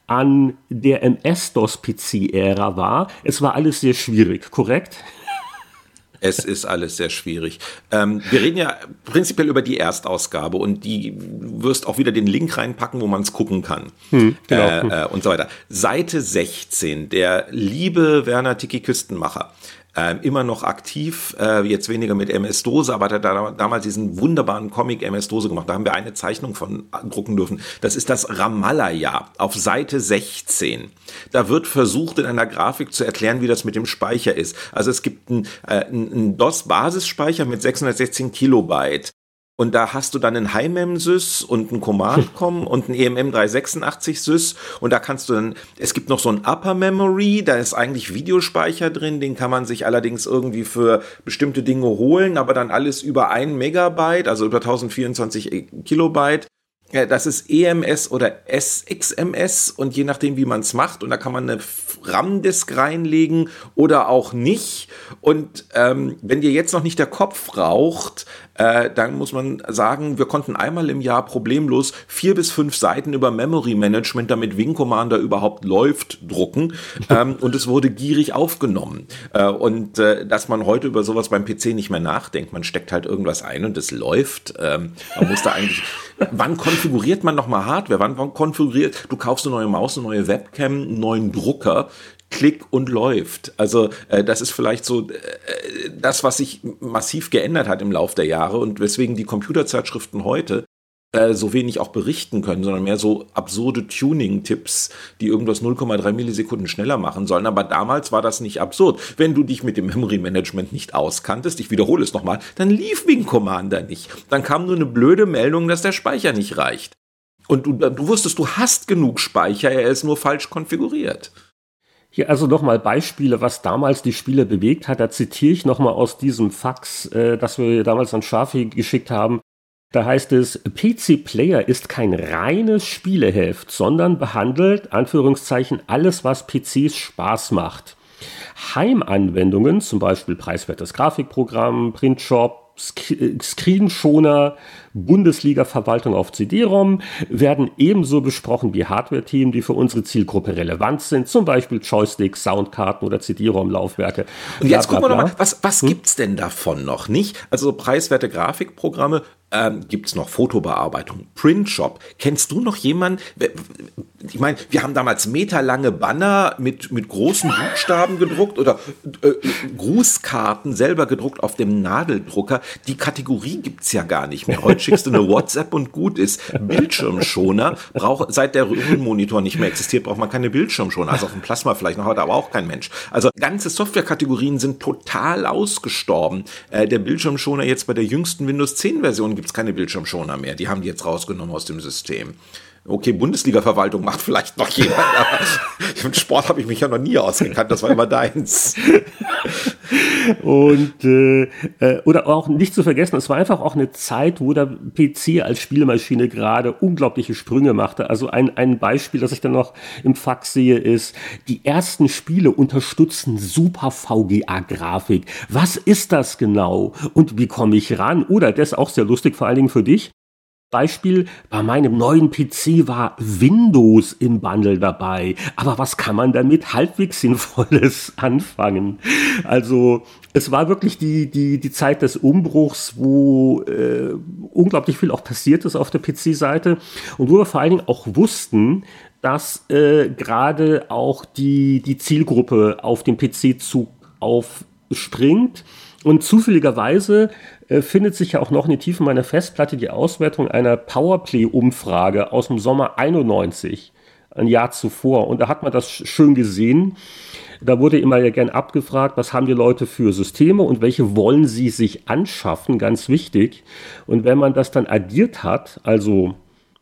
an der MS-DOS-PC-Ära war, es war alles sehr schwierig, korrekt? Es ist alles sehr schwierig. Ähm, wir reden ja prinzipiell über die Erstausgabe und die wirst auch wieder den Link reinpacken, wo man es gucken kann. Hm, genau. äh, äh, und so weiter. Seite 16, der liebe Werner Tiki Küstenmacher ähm, immer noch aktiv, äh, jetzt weniger mit MS-Dose, aber hat da damals diesen wunderbaren Comic MS-Dose gemacht. Da haben wir eine Zeichnung von drucken dürfen. Das ist das Ramallah-Jahr auf Seite 16. Da wird versucht, in einer Grafik zu erklären, wie das mit dem Speicher ist. Also es gibt einen, äh, einen DOS-Basisspeicher mit 616 Kilobyte. Und da hast du dann einen HiMem-Sys und einen Command-Com und einen EMM 386-Sys. Und da kannst du dann, es gibt noch so ein Upper Memory, da ist eigentlich Videospeicher drin, den kann man sich allerdings irgendwie für bestimmte Dinge holen, aber dann alles über ein Megabyte, also über 1024 Kilobyte. Das ist EMS oder SXMS und je nachdem, wie man es macht, und da kann man eine RAM-Disk reinlegen oder auch nicht. Und ähm, wenn dir jetzt noch nicht der Kopf raucht, äh, dann muss man sagen, wir konnten einmal im Jahr problemlos vier bis fünf Seiten über Memory Management, damit Wing Commander überhaupt läuft, drucken. *laughs* ähm, und es wurde gierig aufgenommen. Äh, und äh, dass man heute über sowas beim PC nicht mehr nachdenkt, man steckt halt irgendwas ein und es läuft. Ähm, man muss da eigentlich, *laughs* wann konfiguriert man nochmal Hardware? Wann, wann konfiguriert, du kaufst eine neue Maus, eine neue Webcam, einen neuen Drucker. Klick und läuft. Also äh, das ist vielleicht so äh, das, was sich massiv geändert hat im Laufe der Jahre und weswegen die Computerzeitschriften heute äh, so wenig auch berichten können, sondern mehr so absurde Tuning-Tipps, die irgendwas 0,3 Millisekunden schneller machen sollen. Aber damals war das nicht absurd. Wenn du dich mit dem Memory Management nicht auskanntest, ich wiederhole es nochmal, dann lief Wing Commander nicht. Dann kam nur eine blöde Meldung, dass der Speicher nicht reicht. Und du, du wusstest, du hast genug Speicher, er ist nur falsch konfiguriert. Hier also nochmal Beispiele, was damals die Spiele bewegt hat. Da zitiere ich nochmal aus diesem Fax, äh, das wir damals an Schafi geschickt haben. Da heißt es, PC Player ist kein reines Spieleheft, sondern behandelt, Anführungszeichen, alles, was PCs Spaß macht. Heimanwendungen, zum Beispiel preiswertes Grafikprogramm, Printshop, Screenschoner, Bundesliga-Verwaltung auf CD-ROM werden ebenso besprochen wie Hardware-Themen, die für unsere Zielgruppe relevant sind, zum Beispiel Joysticks, Soundkarten oder CD-ROM-Laufwerke. Und jetzt gucken wir nochmal, was, was hm? gibt's denn davon noch, nicht? Also preiswerte Grafikprogramme, ähm, gibt es noch Fotobearbeitung, Printshop. Kennst du noch jemanden? Ich meine, wir haben damals meterlange Banner mit, mit großen Buchstaben gedruckt oder äh, Grußkarten selber gedruckt auf dem Nadeldrucker. Die Kategorie gibt es ja gar nicht mehr. Heute *laughs* schickst du eine WhatsApp und gut ist. Bildschirmschoner braucht, seit der Röhrenmonitor nicht mehr existiert, braucht man keine Bildschirmschoner. Also auf dem Plasma vielleicht noch heute, aber auch kein Mensch. Also ganze Softwarekategorien sind total ausgestorben. Äh, der Bildschirmschoner jetzt bei der jüngsten Windows 10 Version gibt es keine Bildschirmschoner mehr. Die haben die jetzt rausgenommen aus dem System. Okay, Bundesliga-Verwaltung macht vielleicht noch jemand, aber *laughs* im Sport habe ich mich ja noch nie ausgekannt. Das war immer deins. *laughs* Und äh, äh, oder auch nicht zu vergessen, es war einfach auch eine Zeit, wo der PC als Spielemaschine gerade unglaubliche Sprünge machte. Also ein, ein Beispiel, das ich dann noch im Fax sehe, ist, die ersten Spiele unterstützen super VGA-Grafik. Was ist das genau? Und wie komme ich ran? Oder das ist auch sehr lustig, vor allen Dingen für dich. Beispiel, bei meinem neuen PC war Windows im Bundle dabei. Aber was kann man damit halbwegs Sinnvolles *laughs* anfangen? Also es war wirklich die, die, die Zeit des Umbruchs, wo äh, unglaublich viel auch passiert ist auf der PC-Seite und wo wir vor allen Dingen auch wussten, dass äh, gerade auch die, die Zielgruppe auf dem PC-Zug aufspringt. Und zufälligerweise findet sich ja auch noch in den Tiefen meiner Festplatte die Auswertung einer Powerplay-Umfrage aus dem Sommer 91, ein Jahr zuvor. Und da hat man das schön gesehen. Da wurde immer ja gern abgefragt, was haben die Leute für Systeme und welche wollen sie sich anschaffen, ganz wichtig. Und wenn man das dann addiert hat, also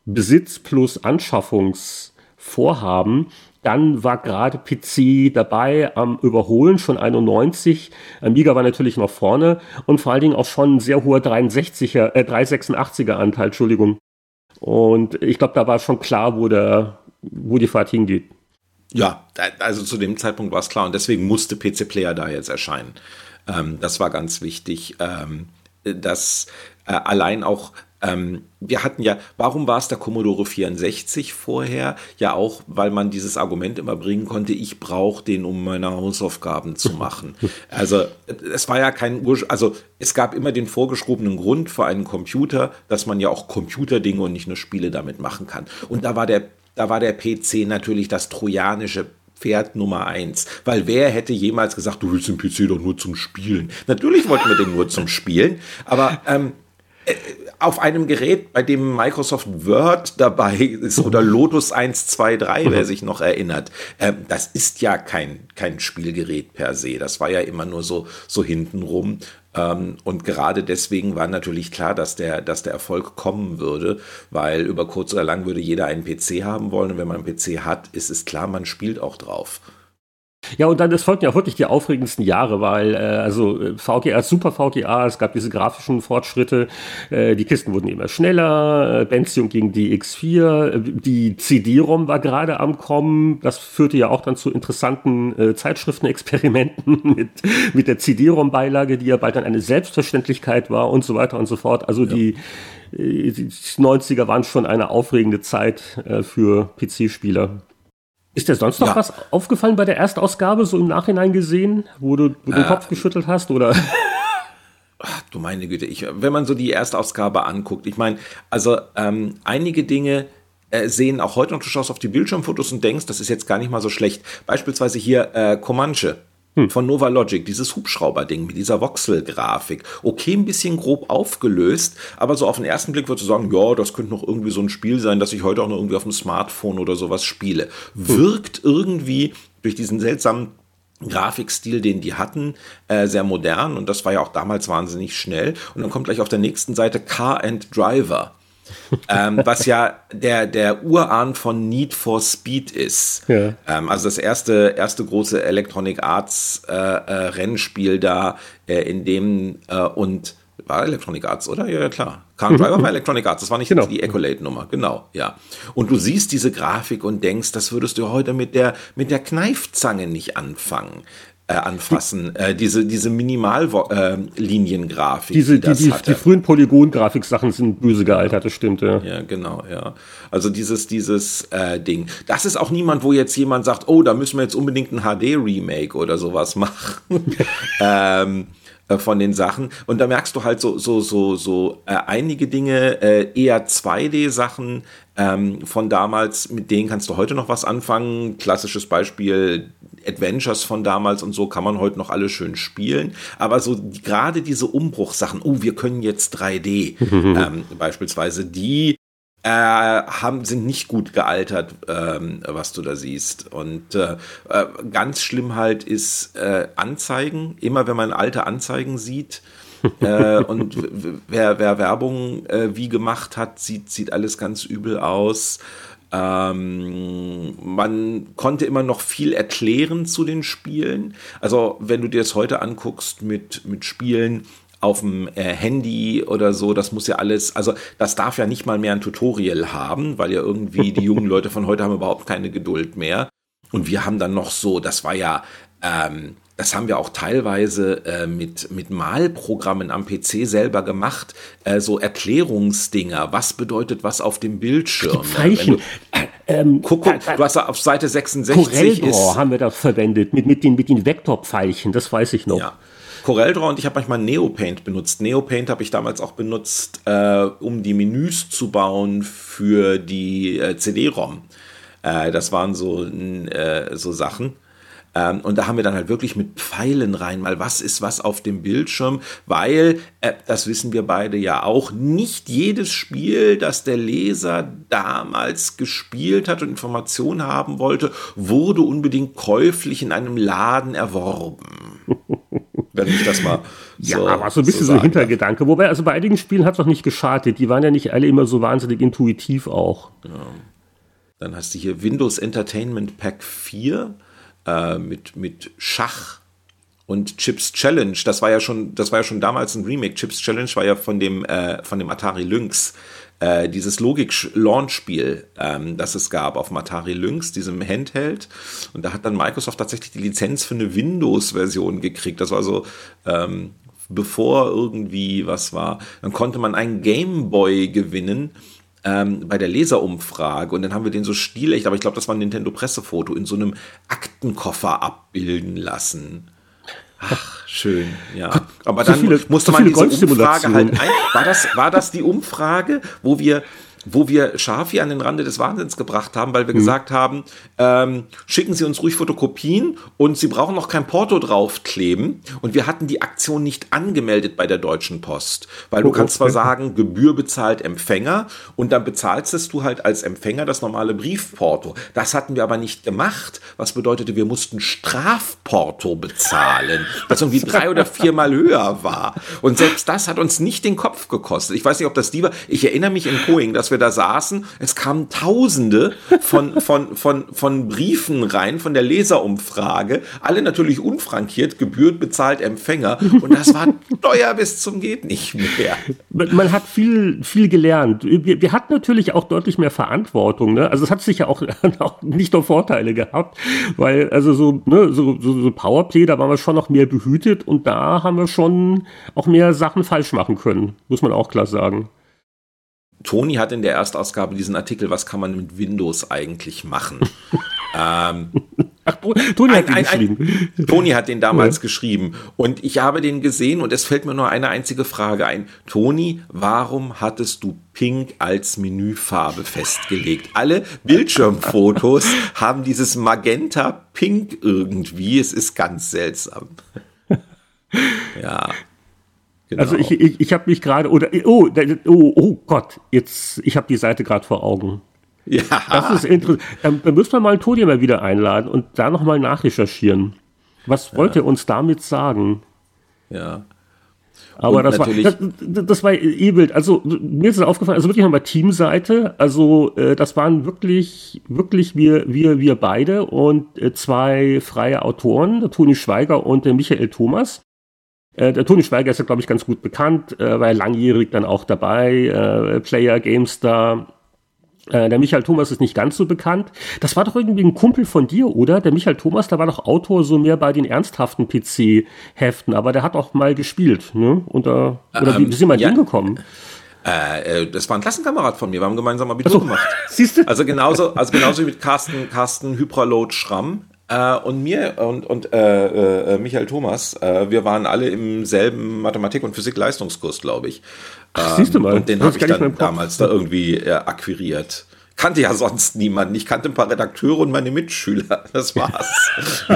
Besitz plus Anschaffungsvorhaben, dann war gerade PC dabei am Überholen, schon 91. Amiga war natürlich noch vorne und vor allen Dingen auch schon ein sehr hoher 63er, äh, 386er Anteil, Entschuldigung. Und ich glaube, da war schon klar, wo, der, wo die Fahrt hingeht. Ja, also zu dem Zeitpunkt war es klar und deswegen musste PC Player da jetzt erscheinen. Ähm, das war ganz wichtig, ähm, dass äh, allein auch ähm, wir hatten ja, warum war es der Commodore 64 vorher? Ja, auch, weil man dieses Argument immer bringen konnte, ich brauche den, um meine Hausaufgaben zu *laughs* machen. Also, es war ja kein, also, es gab immer den vorgeschobenen Grund für einen Computer, dass man ja auch Computerdinge und nicht nur Spiele damit machen kann. Und da war der, da war der PC natürlich das trojanische Pferd Nummer eins. Weil wer hätte jemals gesagt, du willst den PC doch nur zum Spielen? Natürlich wollten wir den nur zum Spielen, aber ähm, äh, auf einem Gerät, bei dem Microsoft Word dabei ist oder *laughs* Lotus 123, wer *laughs* sich noch erinnert, äh, das ist ja kein, kein Spielgerät per se. Das war ja immer nur so, so hintenrum. Ähm, und gerade deswegen war natürlich klar, dass der, dass der Erfolg kommen würde, weil über kurz oder lang würde jeder einen PC haben wollen. Und wenn man einen PC hat, ist es klar, man spielt auch drauf. Ja, und dann, es folgten ja wirklich die aufregendsten Jahre, weil, äh, also VGA, Super VGA, es gab diese grafischen Fortschritte, äh, die Kisten wurden immer schneller, äh, Benzium gegen die X4, äh, die CD-ROM war gerade am Kommen, das führte ja auch dann zu interessanten äh, Zeitschriftenexperimenten *laughs* mit, mit der CD-ROM-Beilage, die ja bald dann eine Selbstverständlichkeit war und so weiter und so fort. Also ja. die, äh, die 90er waren schon eine aufregende Zeit äh, für PC-Spieler. Ist dir sonst noch ja. was aufgefallen bei der Erstausgabe, so im Nachhinein gesehen, wo du, wo du den äh, Kopf geschüttelt hast, oder? *laughs* *laughs* Ach, du meine Güte, ich, wenn man so die Erstausgabe anguckt, ich meine, also ähm, einige Dinge äh, sehen auch heute noch, du schaust auf die Bildschirmfotos und denkst, das ist jetzt gar nicht mal so schlecht. Beispielsweise hier äh, Comanche hm. von Nova Logic, dieses Hubschrauber-Ding mit dieser Voxel-Grafik. Okay, ein bisschen grob aufgelöst, aber so auf den ersten Blick würdest du sagen, ja, das könnte noch irgendwie so ein Spiel sein, das ich heute auch noch irgendwie auf dem Smartphone oder sowas spiele. Hm. Wirkt irgendwie durch diesen seltsamen Grafikstil, den die hatten, äh, sehr modern und das war ja auch damals wahnsinnig schnell. Und dann kommt gleich auf der nächsten Seite Car and Driver ähm, was ja der, der Urahn von Need for Speed ist. Ja. Ähm, also das erste, erste große Electronic Arts äh, äh, Rennspiel da, äh, in dem äh, und war Electronic Arts, oder? Ja, ja klar. Car mhm. Driver war Electronic Arts, das war nicht genau. die Ecolate-Nummer, genau, ja. Und du siehst diese Grafik und denkst, das würdest du heute mit der, mit der Kneifzange nicht anfangen äh, anfassen. Äh, diese diese Minimalliniengrafik. Äh, diese die, die, die, frühen Polygon-Grafik-Sachen sind böse gealtert, das stimmt. Ja. ja, genau, ja. Also dieses dieses äh, Ding. Das ist auch niemand, wo jetzt jemand sagt, oh, da müssen wir jetzt unbedingt ein HD-Remake oder sowas *laughs* machen. *laughs* ähm, äh, von den Sachen und da merkst du halt so so so so äh, einige Dinge äh, eher 2D Sachen ähm, von damals mit denen kannst du heute noch was anfangen klassisches Beispiel Adventures von damals und so kann man heute noch alle schön spielen. Aber so gerade diese Umbruchsachen, oh, wir können jetzt 3D, *laughs* ähm, beispielsweise, die äh, haben, sind nicht gut gealtert, ähm, was du da siehst. Und äh, äh, ganz schlimm halt ist äh, Anzeigen. Immer wenn man alte Anzeigen sieht, äh, *laughs* und wer, wer Werbung äh, wie gemacht hat, sieht, sieht alles ganz übel aus. Ähm, man konnte immer noch viel erklären zu den Spielen. Also wenn du dir das heute anguckst mit, mit Spielen, auf dem äh, Handy oder so, das muss ja alles, also das darf ja nicht mal mehr ein Tutorial haben, weil ja irgendwie die jungen Leute von heute haben überhaupt keine Geduld mehr. Und wir haben dann noch so, das war ja, ähm, das haben wir auch teilweise äh, mit, mit Malprogrammen am PC selber gemacht, äh, so Erklärungsdinger, was bedeutet was auf dem Bildschirm. Zeichen. Äh, ähm, guck, guck, du hast auf Seite 66 ist, haben wir das verwendet, mit, mit den, mit den Vektorpfeilchen, das weiß ich noch. Ja. CorelDRAW und ich habe manchmal Neopaint benutzt. Neopaint habe ich damals auch benutzt, äh, um die Menüs zu bauen für die äh, CD-ROM. Äh, das waren so, äh, so Sachen. Ähm, und da haben wir dann halt wirklich mit Pfeilen rein, mal was ist was auf dem Bildschirm, weil, äh, das wissen wir beide ja auch, nicht jedes Spiel, das der Leser damals gespielt hat und Informationen haben wollte, wurde unbedingt käuflich in einem Laden erworben. *laughs* Wenn ich das mal. *laughs* So, ja, aber so ein bisschen so, so ein Hintergedanke. Darf. Wobei, also bei einigen Spielen hat es auch nicht geschadet. Die waren ja nicht alle immer so wahnsinnig intuitiv auch. Ja. Dann hast du hier Windows Entertainment Pack 4 äh, mit, mit Schach und Chips Challenge. Das war ja schon, das war ja schon damals ein Remake. Chips Challenge war ja von dem, äh, von dem Atari Lynx. Äh, dieses Logik-Launch-Spiel, ähm, das es gab auf dem Atari Lynx, diesem Handheld. Und da hat dann Microsoft tatsächlich die Lizenz für eine Windows-Version gekriegt. Das war so, ähm, bevor irgendwie was war. Dann konnte man einen Game Boy gewinnen ähm, bei der Leserumfrage und dann haben wir den so stilecht, aber ich glaube, das war ein Nintendo Pressefoto, in so einem Aktenkoffer abbilden lassen. Ach, schön, ja. Aber dann so viele, musste man diese Umfrage halt ein. War das, war das die Umfrage, wo wir wo wir Schafi an den Rande des Wahnsinns gebracht haben, weil wir mhm. gesagt haben, ähm, schicken Sie uns ruhig Fotokopien und Sie brauchen noch kein Porto draufkleben. Und wir hatten die Aktion nicht angemeldet bei der Deutschen Post, weil du oh, kannst zwar sagen, Gebühr bezahlt Empfänger und dann bezahlst du halt als Empfänger das normale Briefporto. Das hatten wir aber nicht gemacht, was bedeutete, wir mussten Strafporto bezahlen, das irgendwie drei oder viermal höher war. Und selbst das hat uns nicht den Kopf gekostet. Ich weiß nicht, ob das die war. Ich erinnere mich in Poing, dass wir wir da saßen, es kamen Tausende von, *laughs* von, von, von Briefen rein, von der Leserumfrage, alle natürlich unfrankiert, gebührt bezahlt Empfänger und das war *laughs* teuer bis zum geht nicht mehr. Man hat viel, viel gelernt. Wir, wir hatten natürlich auch deutlich mehr Verantwortung. Ne? Also es hat sicher auch, *laughs* auch nicht nur Vorteile gehabt, weil also so, ne, so, so, so Powerplay, da waren wir schon noch mehr behütet und da haben wir schon auch mehr Sachen falsch machen können, muss man auch klar sagen. Toni hat in der Erstausgabe diesen Artikel, was kann man mit Windows eigentlich machen? *laughs* ähm, Ach, Toni hat, ein, ein, ein, Toni hat den damals ja. geschrieben und ich habe den gesehen und es fällt mir nur eine einzige Frage ein. Toni, warum hattest du Pink als Menüfarbe festgelegt? Alle Bildschirmfotos *laughs* haben dieses Magenta Pink irgendwie. Es ist ganz seltsam. *laughs* ja. Genau. Also ich, ich, ich habe mich gerade oder oh, oh, oh Gott, jetzt ich habe die Seite gerade vor Augen. Ja. Das ist interessant. Ähm, da müssen wir mal Todi mal wieder einladen und da nochmal nachrecherchieren. Was wollte ja. er uns damit sagen? Ja. Aber das war, das, das war eh wild. Also mir ist es aufgefallen, also wirklich nochmal Teamseite. Also äh, das waren wirklich, wirklich wir, wir, wir beide und äh, zwei freie Autoren, der Toni Schweiger und der Michael Thomas. Äh, der Toni Schweiger ist ja, glaube ich, ganz gut bekannt, äh, war langjährig dann auch dabei, äh, Player, GameStar. Äh, der Michael Thomas ist nicht ganz so bekannt. Das war doch irgendwie ein Kumpel von dir, oder? Der Michael Thomas, der war doch Autor so mehr bei den ernsthaften PC-Heften, aber der hat auch mal gespielt, ne? Und, äh, oder ähm, wie, sind wir ja, hingekommen? Äh, äh, das war ein Klassenkamerad von mir. Wir haben gemeinsam Abitur so, gemacht. *laughs* Siehst du? Also genauso, also genauso wie mit Carsten, Carsten Hypralot Schramm. Äh, und mir und, und äh, äh, Michael Thomas, äh, wir waren alle im selben Mathematik- und Physik-Leistungskurs, glaube ich. Ach, siehst du mal. Und den habe ich dann damals da irgendwie äh, akquiriert. Kannte ja sonst niemanden. Ich kannte ein paar Redakteure und meine Mitschüler. *laughs* Das war's. *laughs*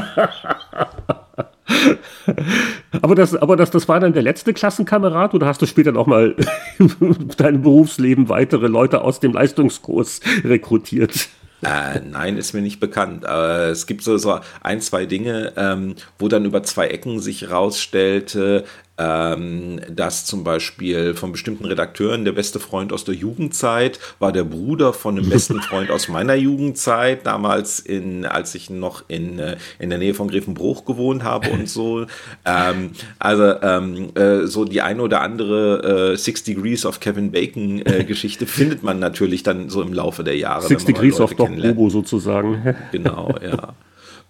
aber das, aber das, das war dann der letzte Klassenkamerad oder hast du später noch mal *laughs* dein Berufsleben weitere Leute aus dem Leistungskurs rekrutiert? Äh, nein, ist mir nicht bekannt. Aber es gibt so, so ein, zwei Dinge, ähm, wo dann über zwei Ecken sich rausstellte, ähm, dass zum Beispiel von bestimmten Redakteuren der beste Freund aus der Jugendzeit war der Bruder von einem besten *laughs* Freund aus meiner Jugendzeit, damals in, als ich noch in, äh, in der Nähe von Grevenbruch gewohnt habe und so. *laughs* Ähm, also ähm, äh, so die eine oder andere äh, Six Degrees of Kevin Bacon äh, *laughs* Geschichte findet man natürlich dann so im Laufe der Jahre. Six Degrees of Doc Bobo sozusagen. Genau, ja.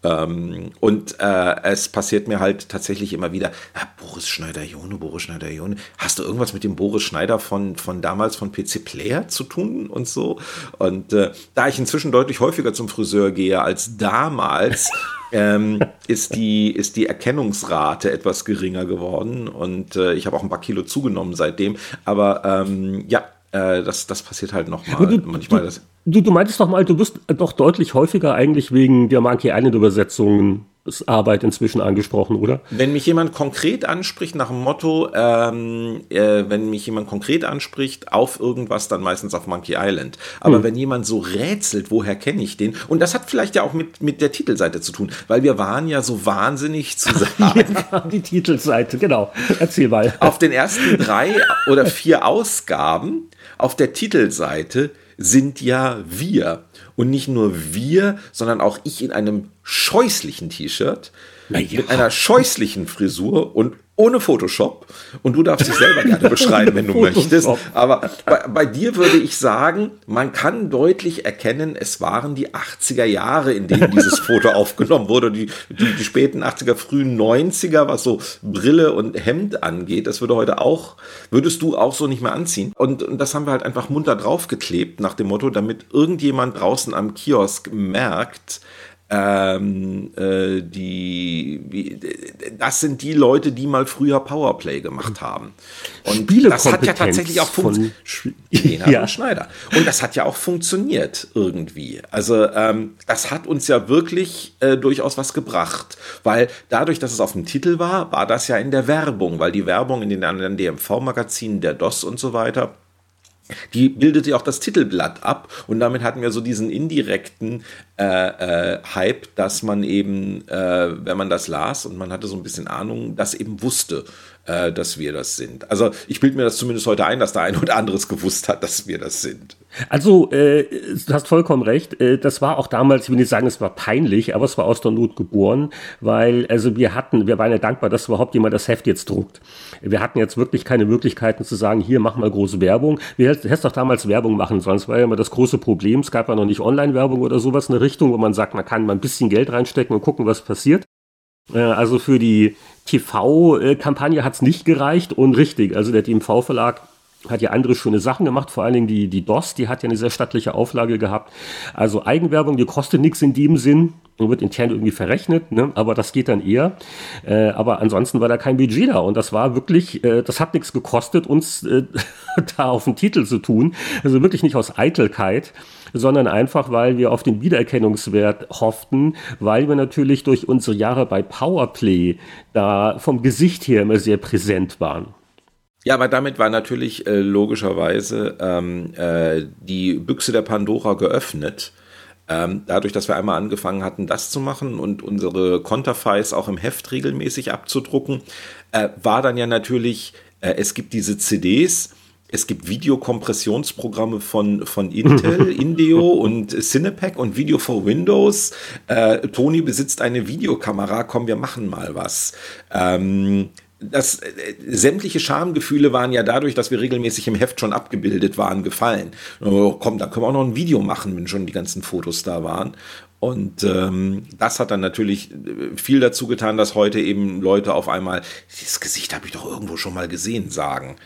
Ähm, und äh, es passiert mir halt tatsächlich immer wieder, ja, Boris Schneider-Jone, Boris Schneider-Jone, hast du irgendwas mit dem Boris Schneider von, von damals von PC Player zu tun und so? Und äh, da ich inzwischen deutlich häufiger zum Friseur gehe als damals, *laughs* ähm, ist, die, ist die Erkennungsrate etwas geringer geworden und äh, ich habe auch ein paar Kilo zugenommen seitdem. Aber ähm, ja, äh, das, das passiert halt nochmal. Manchmal das. Du, du meintest doch mal, du bist doch deutlich häufiger eigentlich wegen der Monkey Island Übersetzungen Arbeit inzwischen angesprochen, oder? Wenn mich jemand konkret anspricht nach dem Motto, ähm, äh, wenn mich jemand konkret anspricht auf irgendwas, dann meistens auf Monkey Island. Aber hm. wenn jemand so rätselt, woher kenne ich den? Und das hat vielleicht ja auch mit, mit der Titelseite zu tun, weil wir waren ja so wahnsinnig zu *laughs* sagen. ja, die Titelseite, genau. Erzähl mal. Auf den ersten drei oder vier Ausgaben auf der Titelseite sind ja wir. Und nicht nur wir, sondern auch ich in einem scheußlichen T-Shirt, ja. mit einer scheußlichen Frisur und ohne Photoshop. Und du darfst dich selber gerne *laughs* beschreiben, wenn du möchtest. Aber bei, bei, dir würde ich sagen, man kann deutlich erkennen, es waren die 80er Jahre, in denen dieses *laughs* Foto aufgenommen wurde. Die, die, die, späten 80er, frühen 90er, was so Brille und Hemd angeht. Das würde heute auch, würdest du auch so nicht mehr anziehen. Und, und das haben wir halt einfach munter draufgeklebt nach dem Motto, damit irgendjemand draußen am Kiosk merkt, ähm, äh, die, wie, das sind die Leute, die mal früher Powerplay gemacht haben. Und das hat ja tatsächch auch funktioniert. *laughs* ja. Schneider. Und das hat ja auch funktioniert irgendwie. Also ähm, das hat uns ja wirklich äh, durchaus was gebracht, weil dadurch, dass es auf dem Titel war, war das ja in der Werbung, weil die Werbung in den anderen DMV-Magazinen, der DOS und so weiter, die bildete auch das Titelblatt ab und damit hatten wir so diesen indirekten äh, äh, Hype, dass man eben, äh, wenn man das las und man hatte so ein bisschen Ahnung, das eben wusste, äh, dass wir das sind. Also ich bilde mir das zumindest heute ein, dass der eine oder anderes gewusst hat, dass wir das sind. Also äh, du hast vollkommen recht. Äh, das war auch damals, ich will nicht sagen, es war peinlich, aber es war aus der Not geboren, weil also wir hatten, wir waren ja dankbar, dass überhaupt jemand das Heft jetzt druckt. Wir hatten jetzt wirklich keine Möglichkeiten zu sagen, hier mach mal große Werbung. Wir hätten doch damals Werbung machen sollen. Das war ja immer das große Problem. Es gab ja noch nicht Online-Werbung oder sowas, eine Richtung, wo man sagt, man kann mal ein bisschen Geld reinstecken und gucken, was passiert. Äh, also für die TV-Kampagne hat es nicht gereicht und richtig, also der DMV-Verlag hat ja andere schöne Sachen gemacht, vor allen Dingen die, die DOS, die hat ja eine sehr stattliche Auflage gehabt. Also Eigenwerbung, die kostet nichts in dem Sinn und wird intern irgendwie verrechnet, ne? aber das geht dann eher. Äh, aber ansonsten war da kein Budget da und das war wirklich, äh, das hat nichts gekostet, uns äh, *laughs* da auf den Titel zu tun. Also wirklich nicht aus Eitelkeit, sondern einfach, weil wir auf den Wiedererkennungswert hofften, weil wir natürlich durch unsere Jahre bei Powerplay da vom Gesicht her immer sehr präsent waren. Ja, aber damit war natürlich äh, logischerweise ähm, äh, die Büchse der Pandora geöffnet. Ähm, dadurch, dass wir einmal angefangen hatten, das zu machen und unsere Konterfeis auch im Heft regelmäßig abzudrucken, äh, war dann ja natürlich, äh, es gibt diese CDs, es gibt Videokompressionsprogramme von, von Intel, *laughs* Indeo und Cinepack und Video for Windows. Äh, Toni besitzt eine Videokamera, komm, wir machen mal was. Ähm, das, äh, sämtliche Schamgefühle waren ja dadurch, dass wir regelmäßig im Heft schon abgebildet waren, gefallen. Oh, komm, da können wir auch noch ein Video machen, wenn schon die ganzen Fotos da waren. Und ähm, das hat dann natürlich äh, viel dazu getan, dass heute eben Leute auf einmal, dieses Gesicht habe ich doch irgendwo schon mal gesehen, sagen.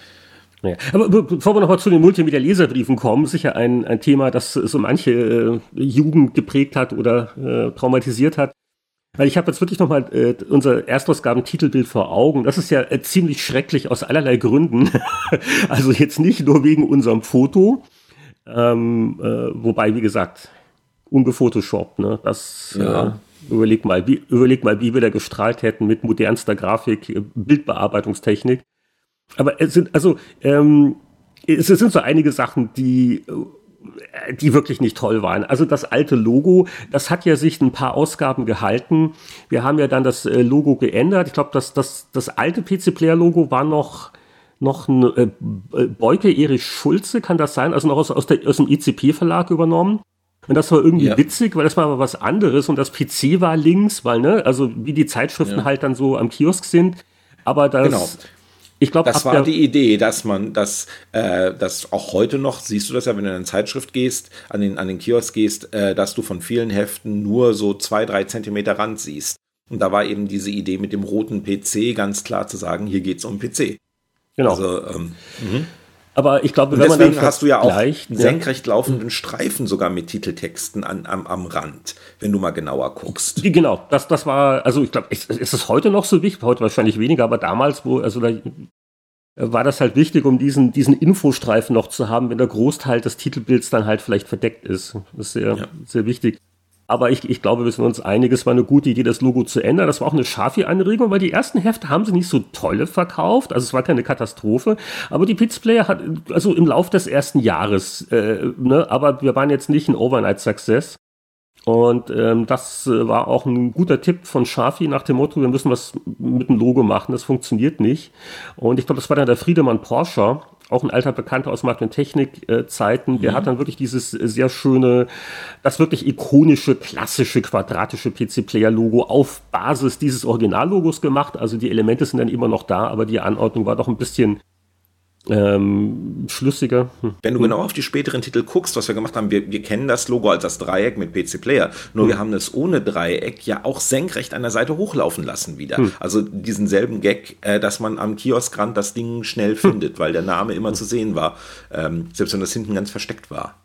Ja. Aber bevor wir nochmal zu den Multimedia-Leserbriefen kommen, sicher ein, ein Thema, das so manche äh, Jugend geprägt hat oder äh, traumatisiert hat. Weil ich habe jetzt wirklich nochmal äh, unser Erstausgaben-Titelbild vor Augen. Das ist ja äh, ziemlich schrecklich aus allerlei Gründen. *laughs* also jetzt nicht nur wegen unserem Foto, ähm, äh, wobei, wie gesagt, ungefotoshoppt. Ne? Das ja. äh, überleg mal, wie, überleg mal, wie wir da gestrahlt hätten mit modernster Grafik, äh, Bildbearbeitungstechnik. Aber es sind, also, ähm, es sind so einige Sachen, die äh, die wirklich nicht toll waren. Also das alte Logo, das hat ja sich ein paar Ausgaben gehalten. Wir haben ja dann das äh, Logo geändert. Ich glaube, das, das, das alte PC-Player-Logo war noch noch ein äh, Beuke Erich Schulze, kann das sein? Also noch aus, aus, der, aus dem ICP-Verlag übernommen. Und das war irgendwie ja. witzig, weil das war aber was anderes und das PC war links, weil, ne, also wie die Zeitschriften ja. halt dann so am Kiosk sind. Aber das, genau. Ich glaube, das war die Idee, dass man das, äh, dass auch heute noch, siehst du das ja, wenn du in eine Zeitschrift gehst, an den, an den Kiosk gehst, äh, dass du von vielen Heften nur so zwei, drei Zentimeter Rand siehst. Und da war eben diese Idee mit dem roten PC ganz klar zu sagen, hier geht es um PC. Genau. Also, ähm, mhm. Aber ich glaube, wenn deswegen man dann hast du ja auch einen senkrecht laufenden Streifen sogar mit Titeltexten an, am, am Rand, wenn du mal genauer guckst. Genau, das, das war, also ich glaube, ist, ist es heute noch so wichtig? Heute wahrscheinlich weniger, aber damals, wo, also da war das halt wichtig, um diesen, diesen Infostreifen noch zu haben, wenn der Großteil des Titelbilds dann halt vielleicht verdeckt ist. Das ist sehr, ja. sehr wichtig. Aber ich, ich glaube, wir sind uns einig, es war eine gute Idee, das Logo zu ändern. Das war auch eine Schafi-Anregung, weil die ersten Hefte haben sie nicht so tolle verkauft. Also es war keine Katastrophe. Aber die Pizza Player hat, also im Lauf des ersten Jahres, äh, ne, aber wir waren jetzt nicht ein Overnight-Success. Und ähm, das äh, war auch ein guter Tipp von Schafi nach dem Motto, wir müssen was mit dem Logo machen, das funktioniert nicht. Und ich glaube, das war dann der Friedemann Porsche, auch ein alter Bekannter aus Markt- und Technik-Zeiten, der mhm. hat dann wirklich dieses sehr schöne, das wirklich ikonische, klassische, quadratische PC-Player-Logo auf Basis dieses Originallogos gemacht. Also die Elemente sind dann immer noch da, aber die Anordnung war doch ein bisschen ähm, schlüssiger. Hm. Wenn du genau auf die späteren Titel guckst, was wir gemacht haben, wir, wir kennen das Logo als das Dreieck mit PC Player, nur hm. wir haben es ohne Dreieck ja auch senkrecht an der Seite hochlaufen lassen wieder. Hm. Also diesen selben Gag, äh, dass man am Kioskrand das Ding schnell hm. findet, weil der Name immer hm. zu sehen war, ähm, selbst wenn das hinten ganz versteckt war.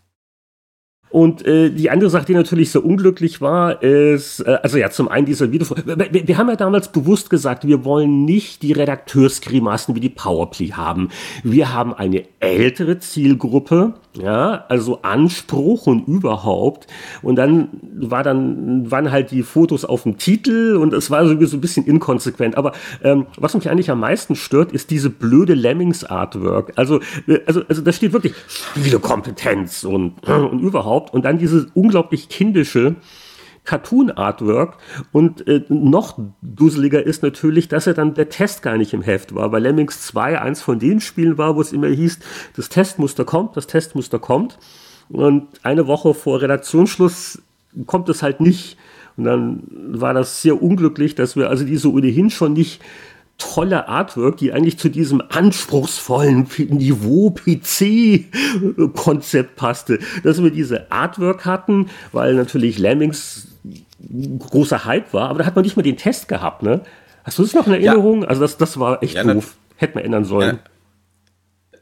Und äh, die andere Sache, die natürlich so unglücklich war, ist, äh, also ja, zum einen dieser Video. Wir, wir haben ja damals bewusst gesagt, wir wollen nicht die Redakteursgrimassen wie die Powerplay haben. Wir haben eine ältere Zielgruppe, ja, also Anspruch und überhaupt. Und dann war dann waren halt die Fotos auf dem Titel und es war sowieso ein bisschen inkonsequent. Aber ähm, was mich eigentlich am meisten stört, ist diese blöde Lemmings Artwork. Also äh, also also da steht wirklich Spielekompetenz und und überhaupt und dann dieses unglaublich kindische Cartoon-Artwork. Und äh, noch duseliger ist natürlich, dass er dann der Test gar nicht im Heft war, weil Lemmings 2 eins von den Spielen war, wo es immer hieß, das Testmuster kommt, das Testmuster kommt. Und eine Woche vor Redaktionsschluss kommt es halt nicht. Und dann war das sehr unglücklich, dass wir also diese ohnehin schon nicht tolle Artwork, die eigentlich zu diesem anspruchsvollen Niveau PC-Konzept passte, dass wir diese Artwork hatten, weil natürlich Lemmings großer Hype war, aber da hat man nicht mal den Test gehabt, ne? Hast du das noch in Erinnerung? Ja. Also das, das war echt ja, doof. Hätte man ändern sollen.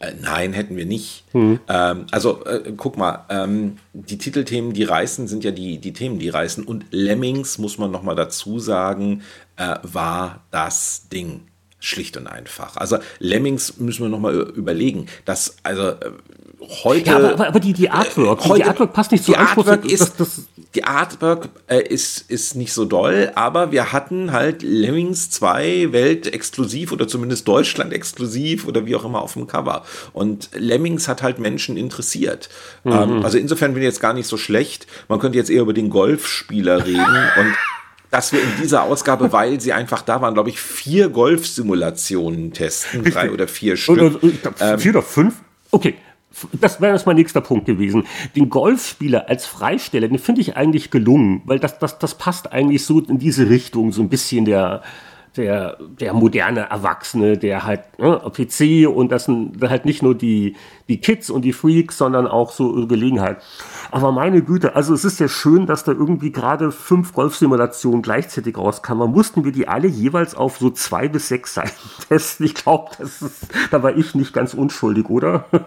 Ja. Äh, nein, hätten wir nicht. Hm. Ähm, also äh, guck mal, ähm, die Titelthemen, die reißen, sind ja die, die Themen, die reißen. Und Lemmings, muss man nochmal dazu sagen, äh, war das Ding. Schlicht und einfach. Also Lemmings müssen wir nochmal überlegen. dass also äh, heute. Ja, aber, aber, die, die Artwork, äh, heute, die Artwork passt nicht zu so Artwork ist, das, das Die Artwork äh, ist, ist nicht so doll, aber wir hatten halt Lemmings 2 Welt-exklusiv oder zumindest Deutschland-exklusiv oder wie auch immer auf dem Cover. Und Lemmings hat halt Menschen interessiert. Mhm. Ähm, also insofern bin ich jetzt gar nicht so schlecht. Man könnte jetzt eher über den Golfspieler reden und dass wir in dieser Ausgabe, weil sie einfach da waren, glaube ich, vier Golf-Simulationen testen, drei oder vier Stück. Oder, ähm, vier oder fünf? Okay, das wäre jetzt mein nächster Punkt gewesen. Den Golfspieler als Freisteller, den finde ich eigentlich gelungen, weil das, das, das passt eigentlich so in diese Richtung, so ein bisschen der, der, der moderne Erwachsene, der halt ne, PC und das sind halt nicht nur die, die Kids und die Freaks, sondern auch so Gelegenheit. Aber meine Güte, also es ist ja schön, dass da irgendwie gerade fünf Golfsimulationen gleichzeitig rauskamen. Mussten wir die alle jeweils auf so zwei bis sechs Seiten *laughs* testen? Ich glaube, da war ich nicht ganz unschuldig, oder? *laughs*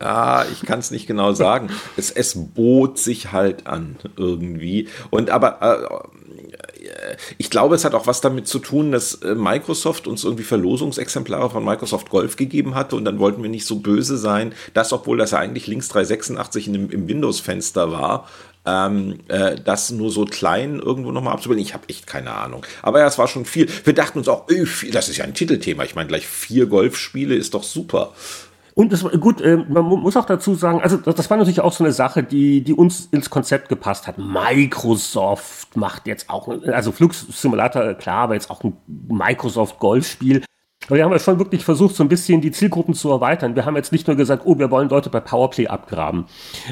Ja, ich kann es nicht genau sagen. Es, es bot sich halt an irgendwie. Und aber äh, ich glaube, es hat auch was damit zu tun, dass äh, Microsoft uns irgendwie Verlosungsexemplare von Microsoft Golf gegeben hatte und dann wollten wir nicht so böse sein, dass, obwohl das ja eigentlich links 386 in dem, im Windows-Fenster war, ähm, äh, das nur so klein irgendwo nochmal abzubilden. Ich habe echt keine Ahnung. Aber ja, es war schon viel. Wir dachten uns auch, öh, das ist ja ein Titelthema. Ich meine, gleich vier Golfspiele ist doch super. Und das, gut, äh, man muss auch dazu sagen, also das war natürlich auch so eine Sache, die, die uns ins Konzept gepasst hat. Microsoft macht jetzt auch, also Flux Simulator, klar, aber jetzt auch ein Microsoft Golfspiel. Aber wir haben ja schon wirklich versucht, so ein bisschen die Zielgruppen zu erweitern. Wir haben jetzt nicht nur gesagt, oh, wir wollen Leute bei Powerplay abgraben.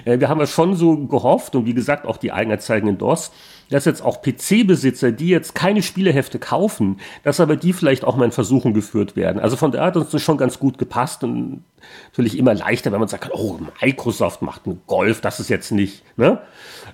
Äh, wir haben ja schon so gehofft und wie gesagt auch die Eigenanzeigen in DOS, dass jetzt auch PC-Besitzer, die jetzt keine Spielehefte kaufen, dass aber die vielleicht auch mal in Versuchen geführt werden. Also von daher hat uns das schon ganz gut gepasst und natürlich immer leichter, wenn man sagt, oh, Microsoft macht einen Golf, das ist jetzt nicht, ne?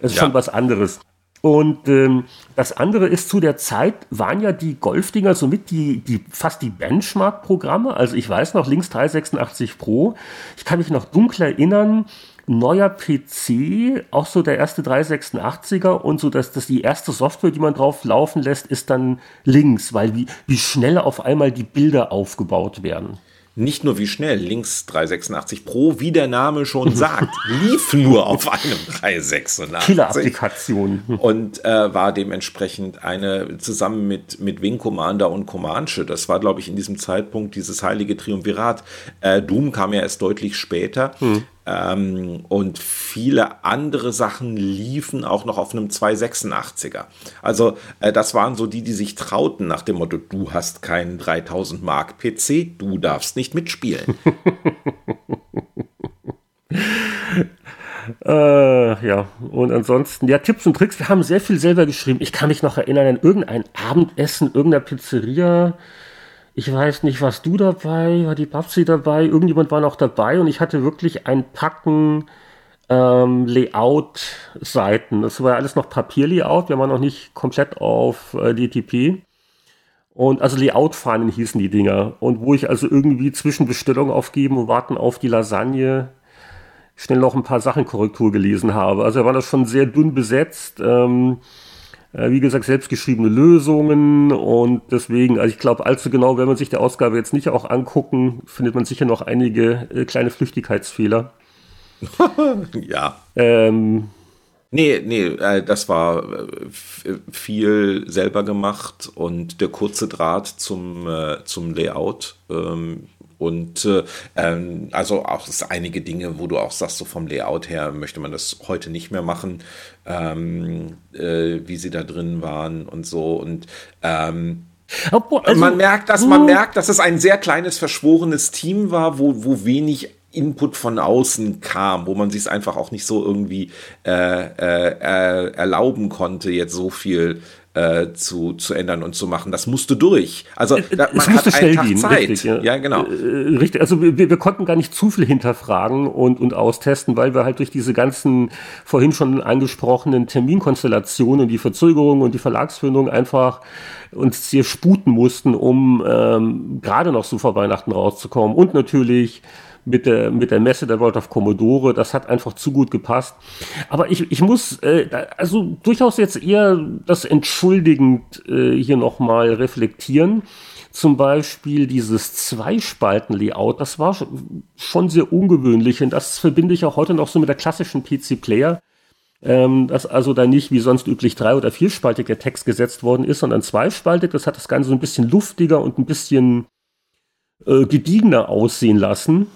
Das ist ja. schon was anderes. Und ähm, das andere ist, zu der Zeit waren ja die Golfdinger somit die, die fast die Benchmark-Programme. Also ich weiß noch, links 386 Pro. Ich kann mich noch dunkel erinnern, neuer PC, auch so der erste 386er und so, dass das die erste Software, die man drauf laufen lässt, ist dann links, weil wie, wie schnell auf einmal die Bilder aufgebaut werden nicht nur wie schnell, Links 386 Pro, wie der Name schon *laughs* sagt, lief nur auf einem 386. Killer-Applikation. Und äh, war dementsprechend eine, zusammen mit, mit Wing Commander und Comanche, das war, glaube ich, in diesem Zeitpunkt dieses heilige Triumvirat. Äh, Doom kam ja erst deutlich später. Hm. Ähm, und viele andere Sachen liefen auch noch auf einem 286er. Also äh, das waren so die, die sich trauten nach dem Motto, du hast keinen 3000 Mark PC, du darfst nicht mitspielen. *laughs* äh, ja, und ansonsten, ja, Tipps und Tricks, wir haben sehr viel selber geschrieben. Ich kann mich noch erinnern an irgendein Abendessen irgendeiner Pizzeria ich weiß nicht, warst du dabei? War die Babsi dabei? Irgendjemand war noch dabei und ich hatte wirklich ein Packen ähm, Layout-Seiten. Das war alles noch Papier-Layout. Wir waren noch nicht komplett auf äh, DTP. Und also Layout-Fahnen hießen die Dinger. Und wo ich also irgendwie zwischen Bestellung aufgeben und warten auf die Lasagne schnell noch ein paar Sachen Korrektur gelesen habe. Also war das schon sehr dünn besetzt. Ähm, äh, wie gesagt, selbstgeschriebene Lösungen und deswegen, also ich glaube, allzu genau, wenn man sich die Ausgabe jetzt nicht auch angucken, findet man sicher noch einige äh, kleine Flüchtigkeitsfehler. *laughs* ja. Ähm, Nee, nee, äh, das war äh, viel selber gemacht und der kurze Draht zum, äh, zum Layout. Ähm, und äh, ähm, also auch einige Dinge, wo du auch sagst, so vom Layout her möchte man das heute nicht mehr machen, ähm, äh, wie sie da drin waren und so. Und ähm, also, man merkt, dass man merkt, dass es ein sehr kleines verschworenes Team war, wo, wo wenig Input von außen kam, wo man sich es einfach auch nicht so irgendwie äh, äh, erlauben konnte, jetzt so viel äh, zu, zu ändern und zu machen. Das musste durch. Also äh, da, man es musste schnell gehen, Zeit. Richtig, ja. ja, genau. Äh, richtig, also wir, wir konnten gar nicht zu viel hinterfragen und, und austesten, weil wir halt durch diese ganzen vorhin schon angesprochenen Terminkonstellationen, die Verzögerung und die Verlagsfindung einfach uns sehr sputen mussten, um ähm, gerade noch so vor Weihnachten rauszukommen. Und natürlich mit der, mit der Messe der World of Commodore. Das hat einfach zu gut gepasst. Aber ich, ich muss, äh, also durchaus jetzt eher das entschuldigend äh, hier nochmal reflektieren. Zum Beispiel dieses Zweispalten-Layout, das war schon sehr ungewöhnlich und das verbinde ich auch heute noch so mit der klassischen PC-Player. Ähm, dass also da nicht wie sonst üblich drei- oder vierspaltig der Text gesetzt worden ist, sondern zweispaltig. Das hat das Ganze so ein bisschen luftiger und ein bisschen äh, gediegener aussehen lassen.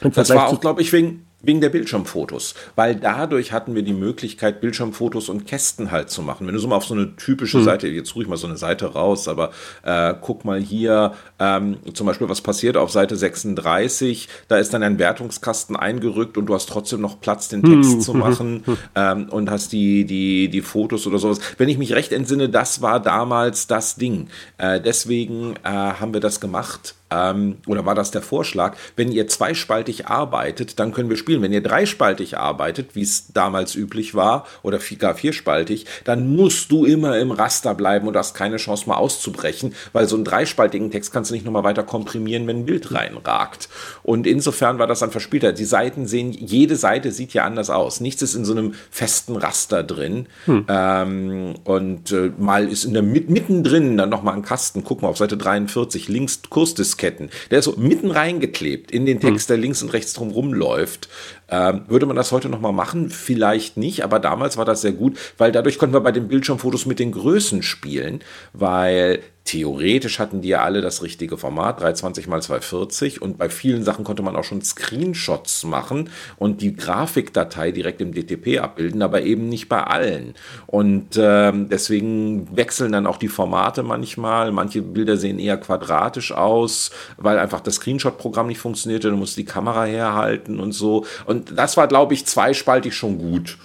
Das war auch, glaube ich, wegen, wegen der Bildschirmfotos, weil dadurch hatten wir die Möglichkeit, Bildschirmfotos und Kästen halt zu machen. Wenn du so mal auf so eine typische hm. Seite, jetzt ruhig mal so eine Seite raus, aber äh, guck mal hier, ähm, zum Beispiel, was passiert auf Seite 36, da ist dann ein Wertungskasten eingerückt und du hast trotzdem noch Platz, den Text hm. zu machen ähm, und hast die, die, die Fotos oder sowas. Wenn ich mich recht entsinne, das war damals das Ding. Äh, deswegen äh, haben wir das gemacht ähm, oder war das der Vorschlag, wenn ihr zweispaltig arbeitet, dann können wir spielen. Wenn ihr dreispaltig arbeitet, wie es damals üblich war, oder gar vierspaltig, dann musst du immer im Raster bleiben und hast keine Chance mal auszubrechen, weil so einen dreispaltigen Text kannst du nicht nochmal weiter komprimieren, wenn ein Bild reinragt. Und insofern war das dann verspielter. Die Seiten sehen, jede Seite sieht ja anders aus. Nichts ist in so einem festen Raster drin. Hm. Ähm, und äh, mal ist in der mittendrin dann nochmal ein Kasten. Guck mal auf Seite 43, links Kursdiskette Disketten. Der ist so mitten reingeklebt in den Text, hm. der links und rechts drum rumläuft. Ähm, würde man das heute nochmal machen? Vielleicht nicht, aber damals war das sehr gut, weil dadurch konnten wir bei den Bildschirmfotos mit den Größen spielen, weil theoretisch hatten die ja alle das richtige Format, 320 x 240 und bei vielen Sachen konnte man auch schon Screenshots machen und die Grafikdatei direkt im DTP abbilden, aber eben nicht bei allen. Und ähm, deswegen wechseln dann auch die Formate manchmal. Manche Bilder sehen eher quadratisch aus, weil einfach das Screenshot-Programm nicht funktionierte, du musst die Kamera herhalten und so. Und das war, glaube ich, zweispaltig schon gut.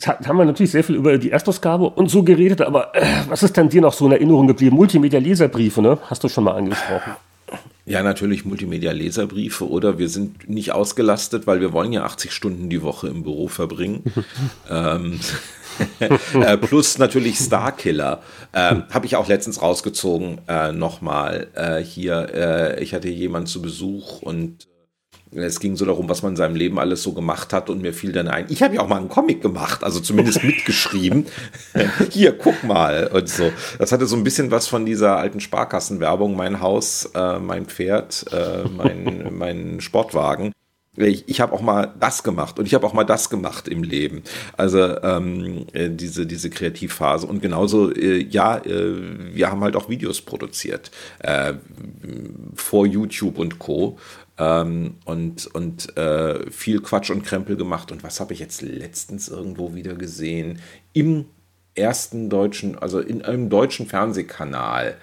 Jetzt haben wir natürlich sehr viel über die Erstausgabe und so geredet, aber äh, was ist denn dir noch so in Erinnerung geblieben? Multimedia-Leserbriefe, ne? Hast du schon mal angesprochen. Ja, natürlich Multimedia-Leserbriefe oder wir sind nicht ausgelastet, weil wir wollen ja 80 Stunden die Woche im Büro verbringen. *laughs* ähm, *laughs* äh, plus natürlich Starkiller. Ähm, Habe ich auch letztens rausgezogen, äh, nochmal äh, hier. Äh, ich hatte jemanden zu Besuch und es ging so darum, was man in seinem Leben alles so gemacht hat und mir fiel dann ein, ich habe ja auch mal einen Comic gemacht, also zumindest *laughs* mitgeschrieben. Hier, guck mal und so. Das hatte so ein bisschen was von dieser alten Sparkassenwerbung, mein Haus, äh, mein Pferd, äh, mein, *laughs* mein Sportwagen. Ich, ich habe auch mal das gemacht und ich habe auch mal das gemacht im Leben. Also ähm, äh, diese, diese Kreativphase. Und genauso, äh, ja, äh, wir haben halt auch Videos produziert äh, vor YouTube und Co ähm, und, und äh, viel Quatsch und Krempel gemacht. Und was habe ich jetzt letztens irgendwo wieder gesehen? Im ersten deutschen, also in einem deutschen Fernsehkanal.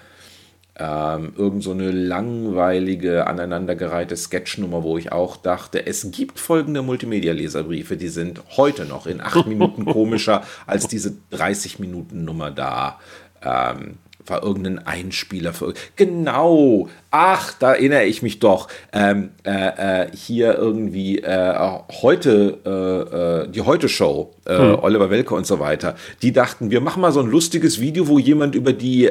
Ähm, irgend so eine langweilige, aneinandergereihte Sketchnummer, wo ich auch dachte, es gibt folgende Multimedia-Leserbriefe, die sind heute noch in acht Minuten *laughs* komischer als diese 30-Minuten-Nummer da. Ähm, war irgendein Einspieler für. Genau! Ach, da erinnere ich mich doch. Ähm, äh, äh, hier irgendwie äh, heute, äh, äh, die Heute-Show, äh, hm. Oliver Welke und so weiter. Die dachten, wir machen mal so ein lustiges Video, wo jemand über die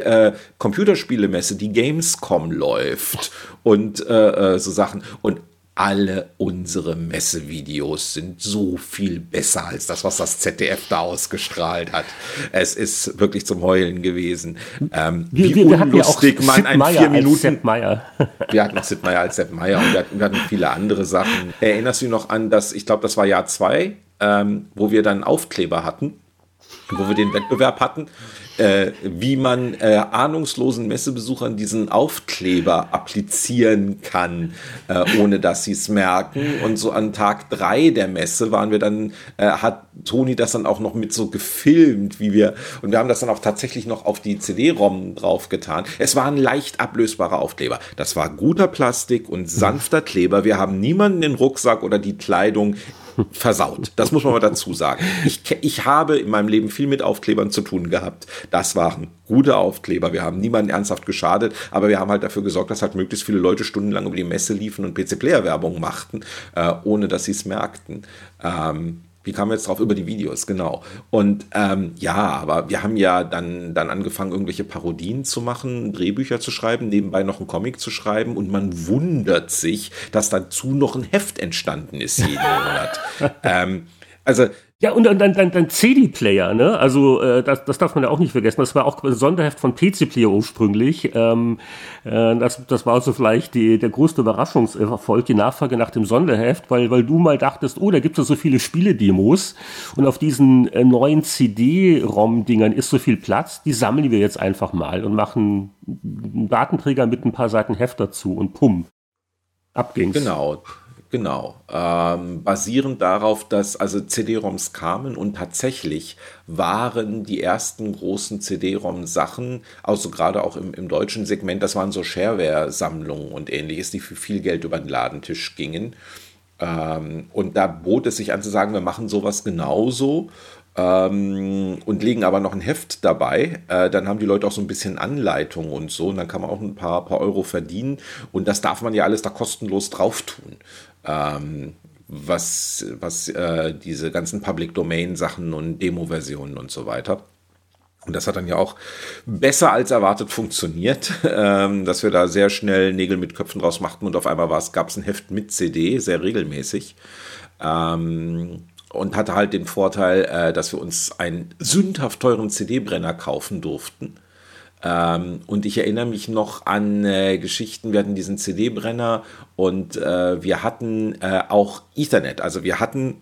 Computerspielemesse, die Gamescom läuft und so Sachen. Und alle unsere Messevideos sind so viel besser als das, was das ZDF da ausgestrahlt hat. Es ist wirklich zum Heulen gewesen. Ähm, wir, wie wir, wir unlustig man ein vier Minuten. *laughs* Wir hatten noch Sid Meier als Sepp Meier und wir hatten, wir hatten, viele andere Sachen. Erinnerst du dich noch an das, ich glaube, das war Jahr zwei, ähm, wo wir dann Aufkleber hatten, wo wir den Wettbewerb hatten äh, wie man äh, ahnungslosen Messebesuchern diesen Aufkleber applizieren kann, äh, ohne dass sie es merken. Und so an Tag drei der Messe waren wir dann, äh, hat Toni das dann auch noch mit so gefilmt, wie wir, und wir haben das dann auch tatsächlich noch auf die CD-ROM draufgetan. Es war ein leicht ablösbarer Aufkleber. Das war guter Plastik und sanfter Kleber. Wir haben niemanden den Rucksack oder die Kleidung versaut. Das muss man mal dazu sagen. Ich, ich habe in meinem Leben viel mit Aufklebern zu tun gehabt. Das waren gute Aufkleber. Wir haben niemanden ernsthaft geschadet, aber wir haben halt dafür gesorgt, dass halt möglichst viele Leute stundenlang über die Messe liefen und PC-Player-Werbung machten, äh, ohne dass sie es merkten. Ähm, wie kamen wir jetzt drauf? Über die Videos, genau. Und ähm, ja, aber wir haben ja dann, dann angefangen, irgendwelche Parodien zu machen, Drehbücher zu schreiben, nebenbei noch einen Comic zu schreiben und man wundert sich, dass dazu noch ein Heft entstanden ist jeden Monat. *laughs* ähm, also ja, und dann, dann, dann CD-Player, ne? Also äh, das, das darf man ja auch nicht vergessen. Das war auch ein Sonderheft von PC-Player ursprünglich. Ähm, äh, das, das war also vielleicht die, der größte Überraschungserfolg, die Nachfrage nach dem Sonderheft, weil, weil du mal dachtest, oh, da gibt es so viele Spiele-Demos und auf diesen äh, neuen CD-ROM-Dingern ist so viel Platz, die sammeln wir jetzt einfach mal und machen einen Datenträger mit ein paar Seiten Heft dazu und pum. Ab ging's. Genau. Genau. Ähm, basierend darauf, dass also CD-ROMs kamen und tatsächlich waren die ersten großen CD-ROM-Sachen, also gerade auch im, im deutschen Segment, das waren so Shareware-Sammlungen und ähnliches, die für viel Geld über den Ladentisch gingen. Ähm, und da bot es sich an zu sagen, wir machen sowas genauso ähm, und legen aber noch ein Heft dabei. Äh, dann haben die Leute auch so ein bisschen Anleitung und so und dann kann man auch ein paar, paar Euro verdienen und das darf man ja alles da kostenlos drauf tun ähm, was, was äh, diese ganzen Public Domain Sachen und Demo-Versionen und so weiter. Und das hat dann ja auch besser als erwartet funktioniert, *laughs* ähm, dass wir da sehr schnell Nägel mit Köpfen draus machten und auf einmal gab es ein Heft mit CD, sehr regelmäßig. Ähm, und hatte halt den Vorteil, äh, dass wir uns einen sündhaft teuren CD-Brenner kaufen durften Ähm, und ich erinnere mich noch an äh, Geschichten, wir hatten diesen CD-Brenner und äh, wir hatten äh, auch Ethernet. Also wir hatten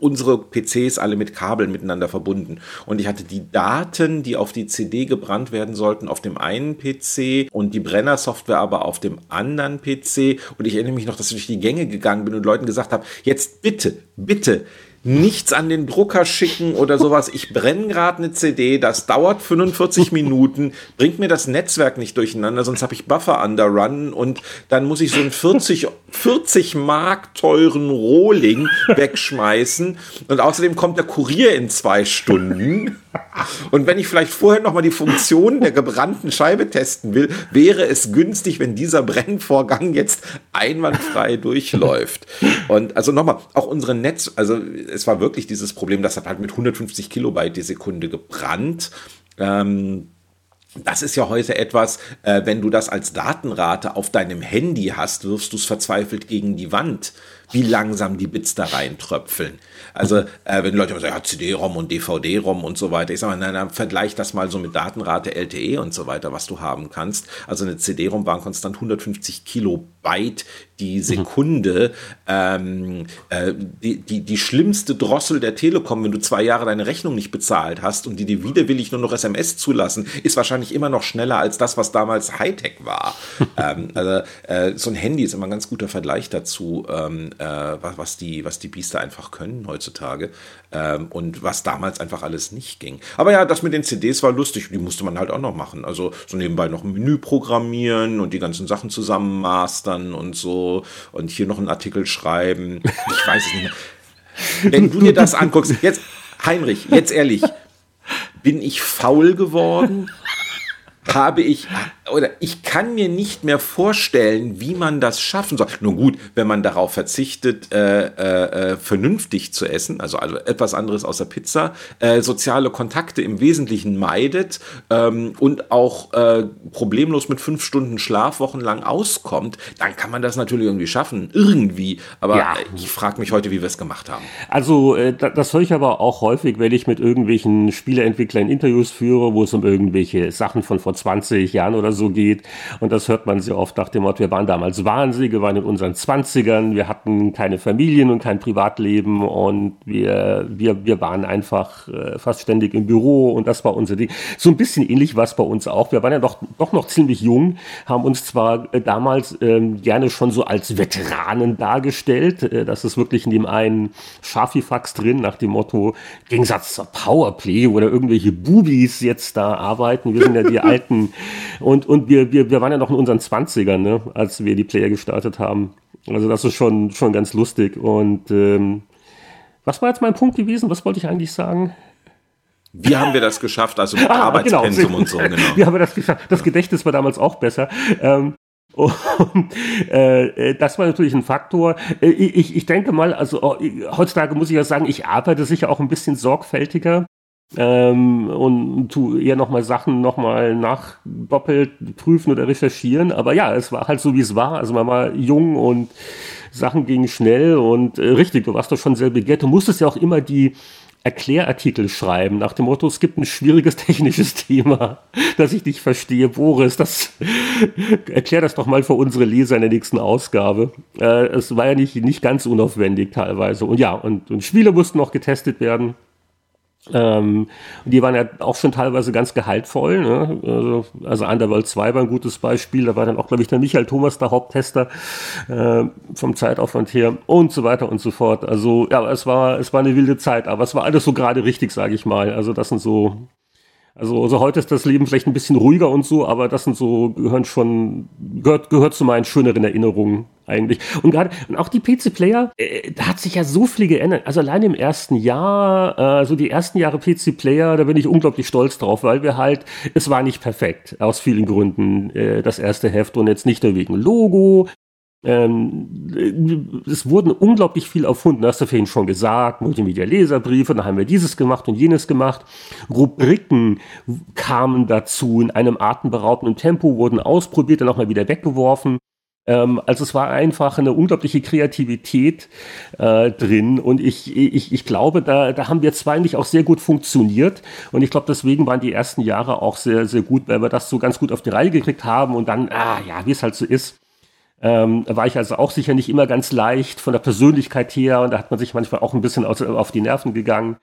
unsere PCs alle mit Kabeln miteinander verbunden. Und ich hatte die Daten, die auf die CD gebrannt werden sollten, auf dem einen PC und die Brenner-Software aber auf dem anderen PC. Und ich erinnere mich noch, dass ich durch die Gänge gegangen bin und Leuten gesagt habe, jetzt bitte, bitte, nichts an den Drucker schicken oder sowas. Ich brenne gerade eine CD, das dauert 45 *laughs* Minuten, bringt mir das Netzwerk nicht durcheinander, sonst habe ich Buffer underrun und dann muss ich so einen 40, 40 Mark teuren Rohling *laughs* wegschmeißen und außerdem kommt der Kurier in zwei Stunden. Und wenn ich vielleicht vorher noch mal die Funktion der gebrannten Scheibe testen will, wäre es günstig, wenn dieser Brennvorgang jetzt einwandfrei durchläuft. Und also nochmal, auch unsere Netz, also es war wirklich dieses Problem, das hat halt mit 150 Kilobyte die Sekunde gebrannt. Ähm, das ist ja heute etwas, äh, wenn du das als Datenrate auf deinem Handy hast, wirfst du es verzweifelt gegen die Wand, wie langsam die Bits da reintröpfeln. Also, äh, wenn Leute sagen, ja, CD-ROM und DVD-ROM und so weiter, ich sage mal, nein, nein, vergleich das mal so mit Datenrate LTE und so weiter, was du haben kannst. Also eine CD-ROM waren konstant 150 Kilobyte die mhm. Sekunde ähm, äh, die, die, die schlimmste Drossel der Telekom, wenn du zwei Jahre deine Rechnung nicht bezahlt hast und die dir widerwillig nur noch SMS zulassen, ist wahrscheinlich immer noch schneller als das, was damals Hightech war. *laughs* ähm, also äh, so ein Handy ist immer ein ganz guter Vergleich dazu, ähm, äh, was, was, die, was die Biester einfach können heutzutage ähm, und was damals einfach alles nicht ging. Aber ja, das mit den CDs war lustig, die musste man halt auch noch machen. Also so nebenbei noch ein Menü programmieren und die ganzen Sachen zusammen mastern und so und hier noch einen Artikel schreiben. Ich weiß es nicht mehr. Wenn du dir das anguckst, jetzt, Heinrich, jetzt ehrlich, bin ich faul geworden? Habe ich oder ich kann mir nicht mehr vorstellen, wie man das schaffen soll. Nun gut, wenn man darauf verzichtet, äh, äh, äh, vernünftig zu essen, also, also etwas anderes außer Pizza, äh, soziale Kontakte im Wesentlichen meidet ähm, und auch äh, problemlos mit fünf Stunden Schlaf wochenlang auskommt, dann kann man das natürlich irgendwie schaffen, irgendwie. Aber ja. ich frage mich heute, wie wir es gemacht haben. Also äh, das höre ich aber auch häufig, wenn ich mit irgendwelchen Spieleentwicklern Interviews führe, wo es um irgendwelche Sachen von vor 20 Jahren oder so geht. Und das hört man sehr oft nach dem Motto, wir waren damals wahnsinnig, wir waren in unseren Zwanzigern, wir hatten keine Familien und kein Privatleben und wir, wir, wir waren einfach äh, fast ständig im Büro und das war unser Ding. So ein bisschen ähnlich war es bei uns auch. Wir waren ja doch, doch noch ziemlich jung, haben uns zwar äh, damals ähm, gerne schon so als Veteranen dargestellt, äh, das ist wirklich in dem einen Schafifax drin, nach dem Motto, Gegensatz zur Powerplay oder irgendwelche Bubis jetzt da arbeiten. Wir sind ja die alten *laughs* und, und wir, wir, wir waren ja noch in unseren Zwanzigern, ne, als wir die Player gestartet haben. Also das ist schon, schon ganz lustig. Und ähm, was war jetzt mein Punkt gewesen? Was wollte ich eigentlich sagen? Wie haben wir das geschafft? Also mit ah, Arbeitspensum genau. und so, *laughs* genau. Wie haben wir das geschafft? Das Gedächtnis war damals auch besser. Ähm, *laughs* und äh, äh, das war natürlich ein Faktor. Äh, ich, ich denke mal, also oh, heutzutage muss ich ja sagen, ich arbeite sicher auch ein bisschen sorgfältiger ähm, und tu eher nochmal Sachen nochmal nach doppelt prüfen oder recherchieren. Aber ja, es war halt so, wie es war. Also man war jung und Sachen gingen schnell und äh, richtig, du warst doch schon sehr begehrt. Du musstest ja auch immer die Erklärartikel schreiben, nach dem Motto, es gibt ein schwieriges *laughs* technisches Thema, das ich nicht verstehe. Boris, das *laughs* erklär das doch mal für unsere Leser in der nächsten Ausgabe. Äh, es war ja nicht, nicht ganz unaufwendig teilweise. Und ja, und, und Spiele mussten noch getestet werden. Ähm, die waren ja auch schon teilweise ganz gehaltvoll. Ne? Also, also Underworld 2 war ein gutes Beispiel. Da war dann auch, glaube ich, der Michael Thomas der Haupttester äh, vom Zeitaufwand her und so weiter und so fort. Also ja, es war, es war eine wilde Zeit, aber es war alles so gerade richtig, sage ich mal. Also das sind so also, also heute ist das Leben vielleicht ein bisschen ruhiger und so, aber das sind so, gehören schon, gehört, gehört zu meinen schöneren Erinnerungen eigentlich. Und gerade, und auch die PC-Player, äh, da hat sich ja so viel geändert. Also allein im ersten Jahr, äh, so die ersten Jahre PC-Player, da bin ich unglaublich stolz drauf, weil wir halt, es war nicht perfekt, aus vielen Gründen, äh, das erste Heft und jetzt nicht nur wegen Logo, ähm, es wurden unglaublich viel erfunden, hast du vorhin schon gesagt, Multimedia-Leserbriefe, dann haben wir dieses gemacht und jenes gemacht. Rubriken kamen dazu in einem atemberaubenden Tempo, wurden ausprobiert, dann auch mal wieder weggeworfen. Ähm, also es war einfach eine unglaubliche Kreativität äh, drin und ich, ich, ich glaube, da, da haben wir zwei nicht auch sehr gut funktioniert und ich glaube, deswegen waren die ersten Jahre auch sehr, sehr gut, weil wir das so ganz gut auf die Reihe gekriegt haben und dann, ah ja, wie es halt so ist, ähm, war ich also auch sicher nicht immer ganz leicht von der Persönlichkeit her und da hat man sich manchmal auch ein bisschen aus, auf die Nerven gegangen.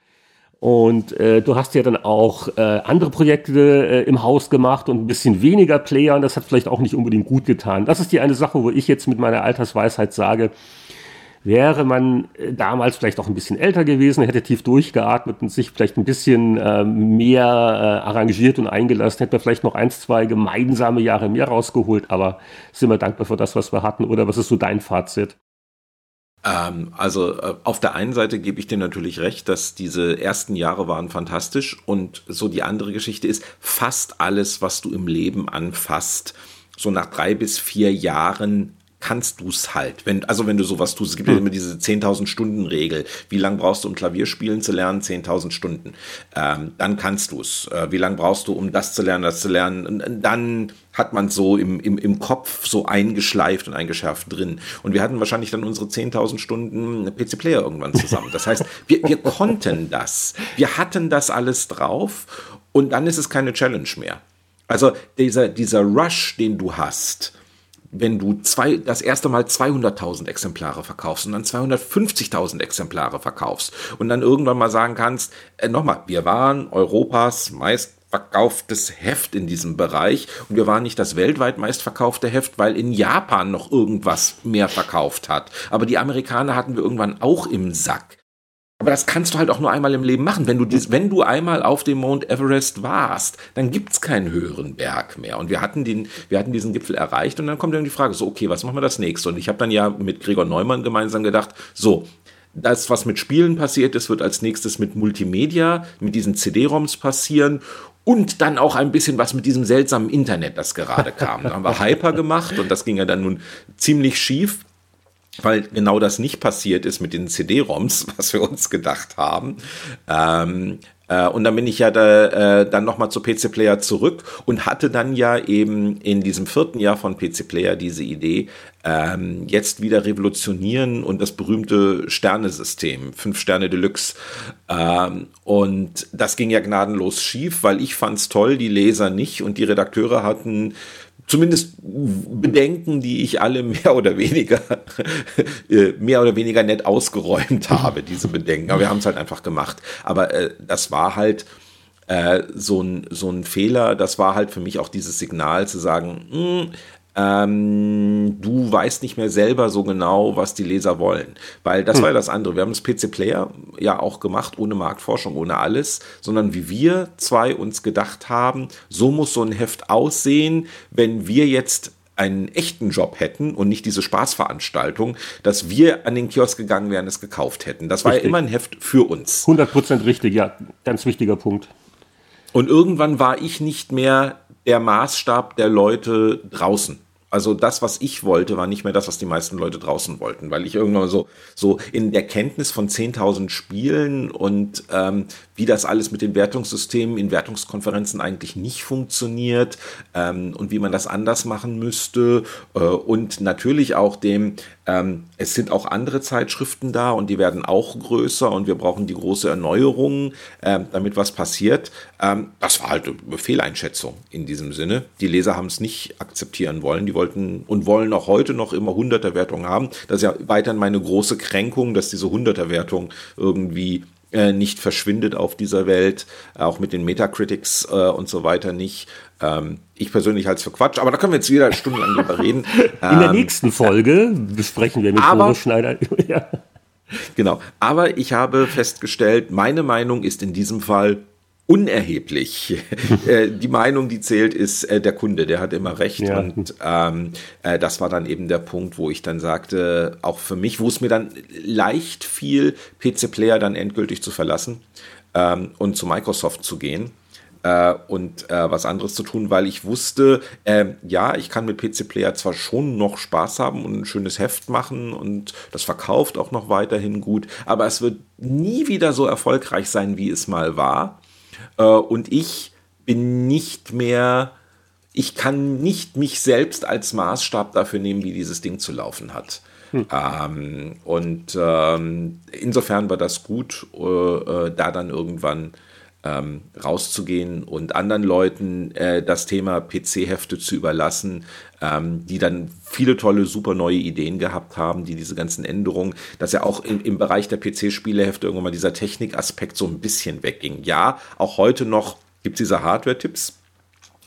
Und äh, du hast ja dann auch äh, andere Projekte äh, im Haus gemacht und ein bisschen weniger Player und das hat vielleicht auch nicht unbedingt gut getan. Das ist die eine Sache, wo ich jetzt mit meiner Altersweisheit sage, wäre man äh, damals vielleicht auch ein bisschen älter gewesen, hätte tief durchgeatmet und sich vielleicht ein bisschen äh, mehr äh, arrangiert und eingelassen, hätte man vielleicht noch eins, zwei gemeinsame Jahre mehr rausgeholt, aber sind wir dankbar für das, was wir hatten? Oder was ist so dein Fazit? Ähm, also äh, auf der einen Seite gebe ich dir natürlich recht, dass diese ersten Jahre waren fantastisch. Und so die andere Geschichte ist, fast alles, was du im Leben anfasst, so nach drei bis vier Jahren kannst du es halt. Wenn, also wenn du sowas tust, es gibt ja hm. immer diese 10.000 Stunden Regel. Wie lange brauchst du, um Klavierspielen zu lernen? 10.000 Stunden. Ähm, dann kannst du es. Äh, wie lange brauchst du, um das zu lernen, das zu lernen? Und dann hat man so im, im, im Kopf so eingeschleift und eingeschärft drin. Und wir hatten wahrscheinlich dann unsere 10.000 Stunden PC-Player irgendwann zusammen. Das heißt, wir, wir *laughs* konnten das. Wir hatten das alles drauf und dann ist es keine Challenge mehr. Also dieser, dieser Rush, den du hast, wenn du zwei, das erste Mal 200.000 Exemplare verkaufst und dann 250.000 Exemplare verkaufst und dann irgendwann mal sagen kannst, äh, nochmal, wir waren Europas meistverkauftes Heft in diesem Bereich und wir waren nicht das weltweit meistverkaufte Heft, weil in Japan noch irgendwas mehr verkauft hat. Aber die Amerikaner hatten wir irgendwann auch im Sack. Aber das kannst du halt auch nur einmal im Leben machen. Wenn du, dies, wenn du einmal auf dem Mount Everest warst, dann gibt's keinen höheren Berg mehr. Und wir hatten, den, wir hatten diesen Gipfel erreicht und dann kommt dann die Frage, so, okay, was machen wir das nächste? Und ich habe dann ja mit Gregor Neumann gemeinsam gedacht, so, das, was mit Spielen passiert ist, wird als nächstes mit Multimedia, mit diesen CD-ROMs passieren und dann auch ein bisschen was mit diesem seltsamen Internet, das gerade kam. Da haben wir Hyper gemacht und das ging ja dann nun ziemlich schief weil genau das nicht passiert ist mit den CD-ROMs, *laughs* was wir uns gedacht haben. Ähm, äh, und dann bin ich ja da, äh, dann nochmal zu PC Player zurück und hatte dann ja eben in diesem vierten Jahr von PC Player diese Idee, ähm, jetzt wieder revolutionieren und das berühmte Sternesystem, fünf Sterne Deluxe. Ähm, und das ging ja gnadenlos schief, weil ich fand's toll, die Leser nicht und die Redakteure hatten zumindest Bedenken, die ich alle mehr oder weniger *laughs* äh, mehr oder weniger nett ausgeräumt habe, diese Bedenken. Aber wir haben es halt einfach gemacht. Aber äh, das war halt äh, so, ein, so ein Fehler. Das war halt für mich auch dieses Signal zu sagen, mh, hm, ähm, du weißt nicht mehr selber so genau, was die Leser wollen. Weil das hm. war ja das andere. Wir haben das PC Player ja auch gemacht, ohne Marktforschung, ohne alles, sondern wie wir zwei uns gedacht haben, so muss so ein Heft aussehen, wenn wir jetzt einen echten Job hätten und nicht diese Spaßveranstaltung, dass wir an den Kiosk gegangen wären, es gekauft hätten. Das war richtig. ja immer ein Heft für uns. 100% richtig, ja. Ganz wichtiger Punkt. Und irgendwann war ich nicht mehr der Maßstab der Leute draußen. Also das, was ich wollte, war nicht mehr das, was die meisten Leute draußen wollten, weil ich irgendwann so, so in der Kenntnis von 10.000 Spielen und ähm, wie das alles mit den Wertungssystemen in Wertungskonferenzen eigentlich nicht funktioniert ähm, und wie man das anders machen müsste äh, und natürlich auch dem, ähm, es sind auch andere Zeitschriften da und die werden auch größer und wir brauchen die große Erneuerung, äh, damit was passiert. Ähm, das war halt eine Fehleinschätzung in diesem Sinne. Die Leser haben es nicht akzeptieren wollen, die wollten und wollen auch heute noch immer Hunderterwertung haben. Das ist ja weiterhin meine große Kränkung, dass diese Hunderterwertung irgendwie äh, nicht verschwindet auf dieser Welt, auch mit den Metacritics äh, und so weiter nicht. Ähm, ich persönlich halte es für Quatsch, aber da können wir jetzt wieder stundenlang drüber reden. *laughs* In der ähm, nächsten Folge besprechen wir mit Boris Schneider. *laughs* ja. Genau, aber ich habe festgestellt, meine Meinung ist in diesem Fall unerheblich. *laughs* Äh, die Meinung, die zählt, ist äh, der Kunde, der hat immer recht. Ja. Und ähm, äh, das war dann eben der Punkt, wo ich dann sagte, auch für mich, wo es mir dann leicht fiel, PC Player dann endgültig zu verlassen ähm, und zu Microsoft zu gehen äh, und äh, was anderes zu tun, weil ich wusste, äh, ja, ich kann mit PC Player zwar schon noch Spaß haben und ein schönes Heft machen und das verkauft auch noch weiterhin gut, aber es wird nie wieder so erfolgreich sein, wie es mal war. Äh, und ich bin nicht mehr ich kann nicht mich selbst als Maßstab dafür nehmen, wie dieses Ding zu laufen hat. Hm. Ähm, und ähm, insofern war das gut, äh, äh da dann irgendwann ähm, rauszugehen und anderen Leuten äh, das Thema PC-Hefte zu überlassen, ähm, die dann viele tolle, super neue Ideen gehabt haben, die diese ganzen Änderungen, dass ja auch im, im Bereich der PC-Spielehefte irgendwann mal dieser Technikaspekt so ein bisschen wegging. Ja, auch heute noch gibt es diese Hardware-Tipps,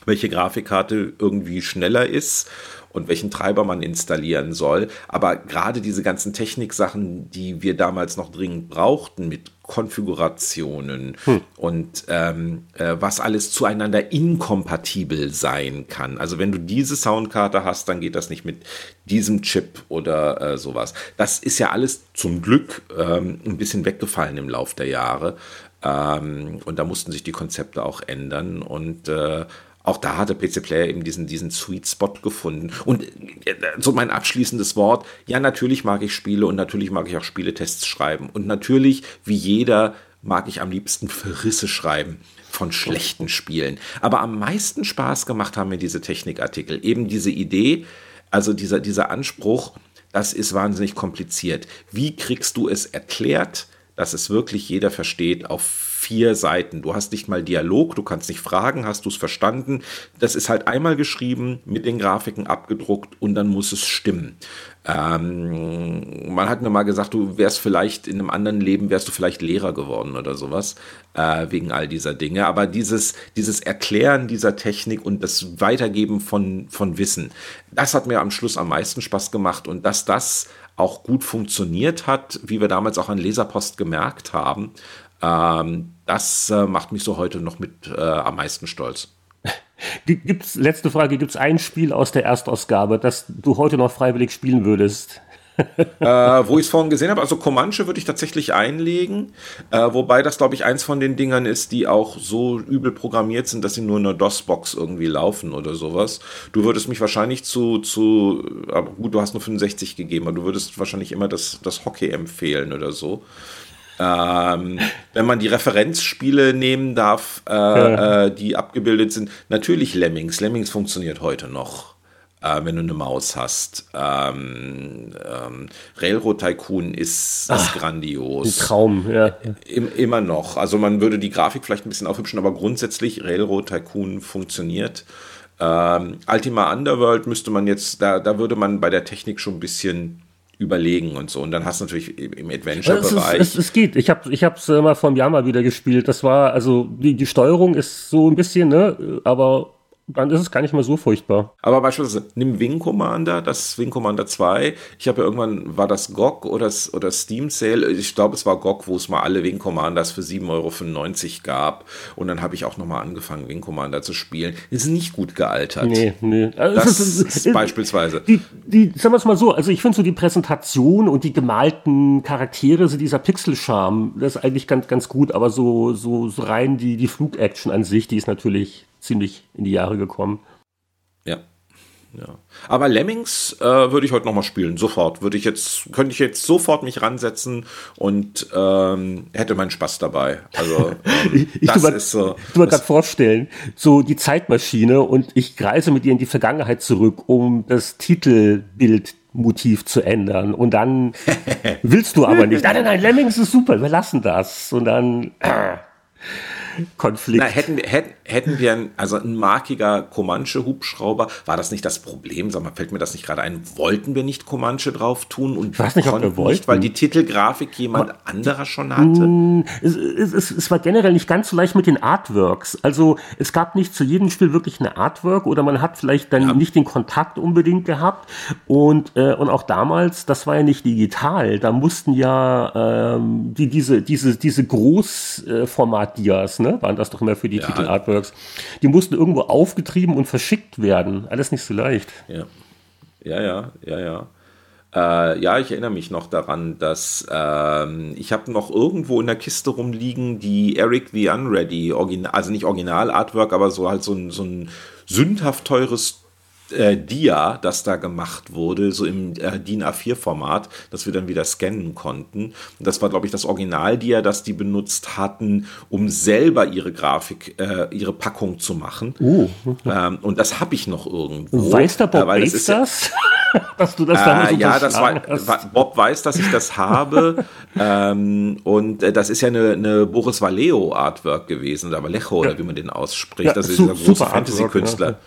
welche Grafikkarte irgendwie schneller ist und welchen Treiber man installieren soll. Aber gerade diese ganzen Techniksachen, die wir damals noch dringend brauchten mit Konfigurationen hm. und ähm, äh, was alles zueinander inkompatibel sein kann. Also wenn du diese Soundkarte hast, dann geht das nicht mit diesem Chip oder äh, sowas. Das ist ja alles zum Glück ähm, ein bisschen weggefallen im Lauf der Jahre. Ähm, und da mussten sich die Konzepte auch ändern und äh, auch da hat der PC Player eben diesen, diesen Sweet Spot gefunden. Und äh, so mein abschließendes Wort, ja, natürlich mag ich Spiele und natürlich mag ich auch Spieletests schreiben. Und natürlich, wie jeder, mag ich am liebsten Verrisse schreiben von schlechten Spielen. Aber am meisten Spaß gemacht haben mir diese Technikartikel. Eben diese Idee, also dieser, dieser Anspruch, das ist wahnsinnig kompliziert. Wie kriegst du es erklärt, dass es wirklich jeder versteht auf vier Seiten. Du hast nicht mal Dialog, du kannst nicht fragen, hast du es verstanden. Das ist halt einmal geschrieben, mit den Grafiken abgedruckt und dann muss es stimmen. Ähm, man hat mir mal gesagt, du wärst vielleicht in einem anderen Leben, wärst du vielleicht Lehrer geworden oder sowas, äh, wegen all dieser Dinge. Aber dieses, dieses Erklären dieser Technik und das Weitergeben von, von Wissen, das hat mir am Schluss am meisten Spaß gemacht und dass das auch gut funktioniert hat, wie wir damals auch an Leserpost gemerkt haben, ähm, das äh, macht mich so heute noch mit äh, am meisten stolz. *laughs* Gibt's, letzte Frage, gibt es ein Spiel aus der Erstausgabe, das du heute noch freiwillig spielen würdest? *laughs* äh, wo ich es vorhin gesehen habe, also Comanche würde ich tatsächlich einlegen, äh, wobei das, glaube ich, eins von den Dingern ist, die auch so übel programmiert sind, dass sie nur in einer DOS-Box irgendwie laufen oder sowas. Du würdest mich wahrscheinlich zu, zu, aber gut, du hast nur 65 gegeben, aber du würdest wahrscheinlich immer das, das Hockey empfehlen oder so. Ähm, wenn man die Referenzspiele nehmen darf, äh, ja. äh, die abgebildet sind, natürlich Lemmings. Lemmings funktioniert heute noch, äh, wenn du eine Maus hast. Ähm, ähm, Railroad Tycoon ist, Ach, ist grandios. Ein Traum, ja. Im, immer noch. Also man würde die Grafik vielleicht ein bisschen aufhübschen, aber grundsätzlich Railroad Tycoon funktioniert. Ähm, Ultima Underworld müsste man jetzt, da, da würde man bei der Technik schon ein bisschen überlegen und so. Und dann hast du natürlich im Adventure-Bereich. Es, es, es, geht. Ich habe ich es äh, mal vor einem Jahr mal wieder gespielt. Das war, also die, die Steuerung ist so ein bisschen, ne, aber dann ist es gar nicht mehr so furchtbar. Aber beispielsweise, nimm Wing Commander, das Wing Commander 2. Ich habe ja irgendwann, war das GOG oder, oder Steam Sale? Ich glaube, es war GOG, wo es mal alle Wing Commanders für 7,95 Euro gab. Und dann habe ich auch nochmal angefangen, Wing Commander zu spielen. Ist nicht gut gealtert. Nee, nee. Also das ist, ist, ist, beispielsweise. Die, die, sagen wir es mal so, also ich finde so die Präsentation und die gemalten Charaktere, so dieser Pixel-Charme, das ist eigentlich ganz, ganz gut, aber so, so, so rein die, die Flug-Action an sich, die ist natürlich ziemlich in die Jahre gekommen. Ja. Ja. Aber Lemmings äh, würde ich heute nochmal spielen, sofort. Würde ich jetzt, könnte ich jetzt sofort mich ransetzen und ähm, hätte meinen Spaß dabei. Also *laughs* ähm, ich, das mal, ist so. Ich mir gerade vorstellen, so die Zeitmaschine und ich reise mit ihr in die Vergangenheit zurück, um das Titelbild Motiv zu ändern. Und dann *laughs* willst du aber nicht. Nein, nein, nein, Lemmings ist super, wir lassen das. Und dann. Äh, *clears throat* *laughs* Konflikt. Na, hätten, wir, hätten, hätten wir ein, also ein markiger Comanche-Hubschrauber, war das nicht das Problem? Sag mal, fällt mir das nicht gerade ein? Wollten wir nicht Comanche drauf tun und ich weiß nicht, ob wir wollten. Nicht, weil die Titelgrafik jemand Aber, anderer schon hatte? Mm, es, es, es, war generell nicht ganz so leicht mit den Artworks. Also es gab nicht zu jedem Spiel wirklich eine Artwork oder man hat vielleicht dann ja. nicht den Kontakt unbedingt gehabt. Und, äh, und auch damals, das war ja nicht digital. Da mussten ja ähm, die, diese, diese, diese Großformat-Dias, ne, waren das doch immer für die ja. Titel-Artworks. Die mussten irgendwo aufgetrieben und verschickt werden. Alles nicht so leicht. Ja, ja, ja, ja, ja. Äh, ja, ich erinnere mich noch daran, dass ähm, ich habe noch irgendwo in der Kiste rumliegen die Eric the Unready, Original, also nicht Original-Artwork, aber so halt so ein, so ein sündhaft teures äh, Dia, das da gemacht wurde, so im äh, DIN A4-Format, das wir dann wieder scannen konnten. Und das war, glaube ich, das Original-Dia, das die benutzt hatten, um selber ihre Grafik, äh, ihre Packung zu machen. Uh. Ähm, und das habe ich noch irgendwo. Weiß der Bob äh, das? das? *laughs* dass du das damals äh, Ja, das war, hast. Bob weiß, dass ich das habe. *laughs* ähm, und äh, das ist ja eine, eine Boris Vallejo Artwork gewesen, oder Vallejo, ja. oder wie man den ausspricht. Ja, das ist dieser große Fantasy-Künstler. Ja.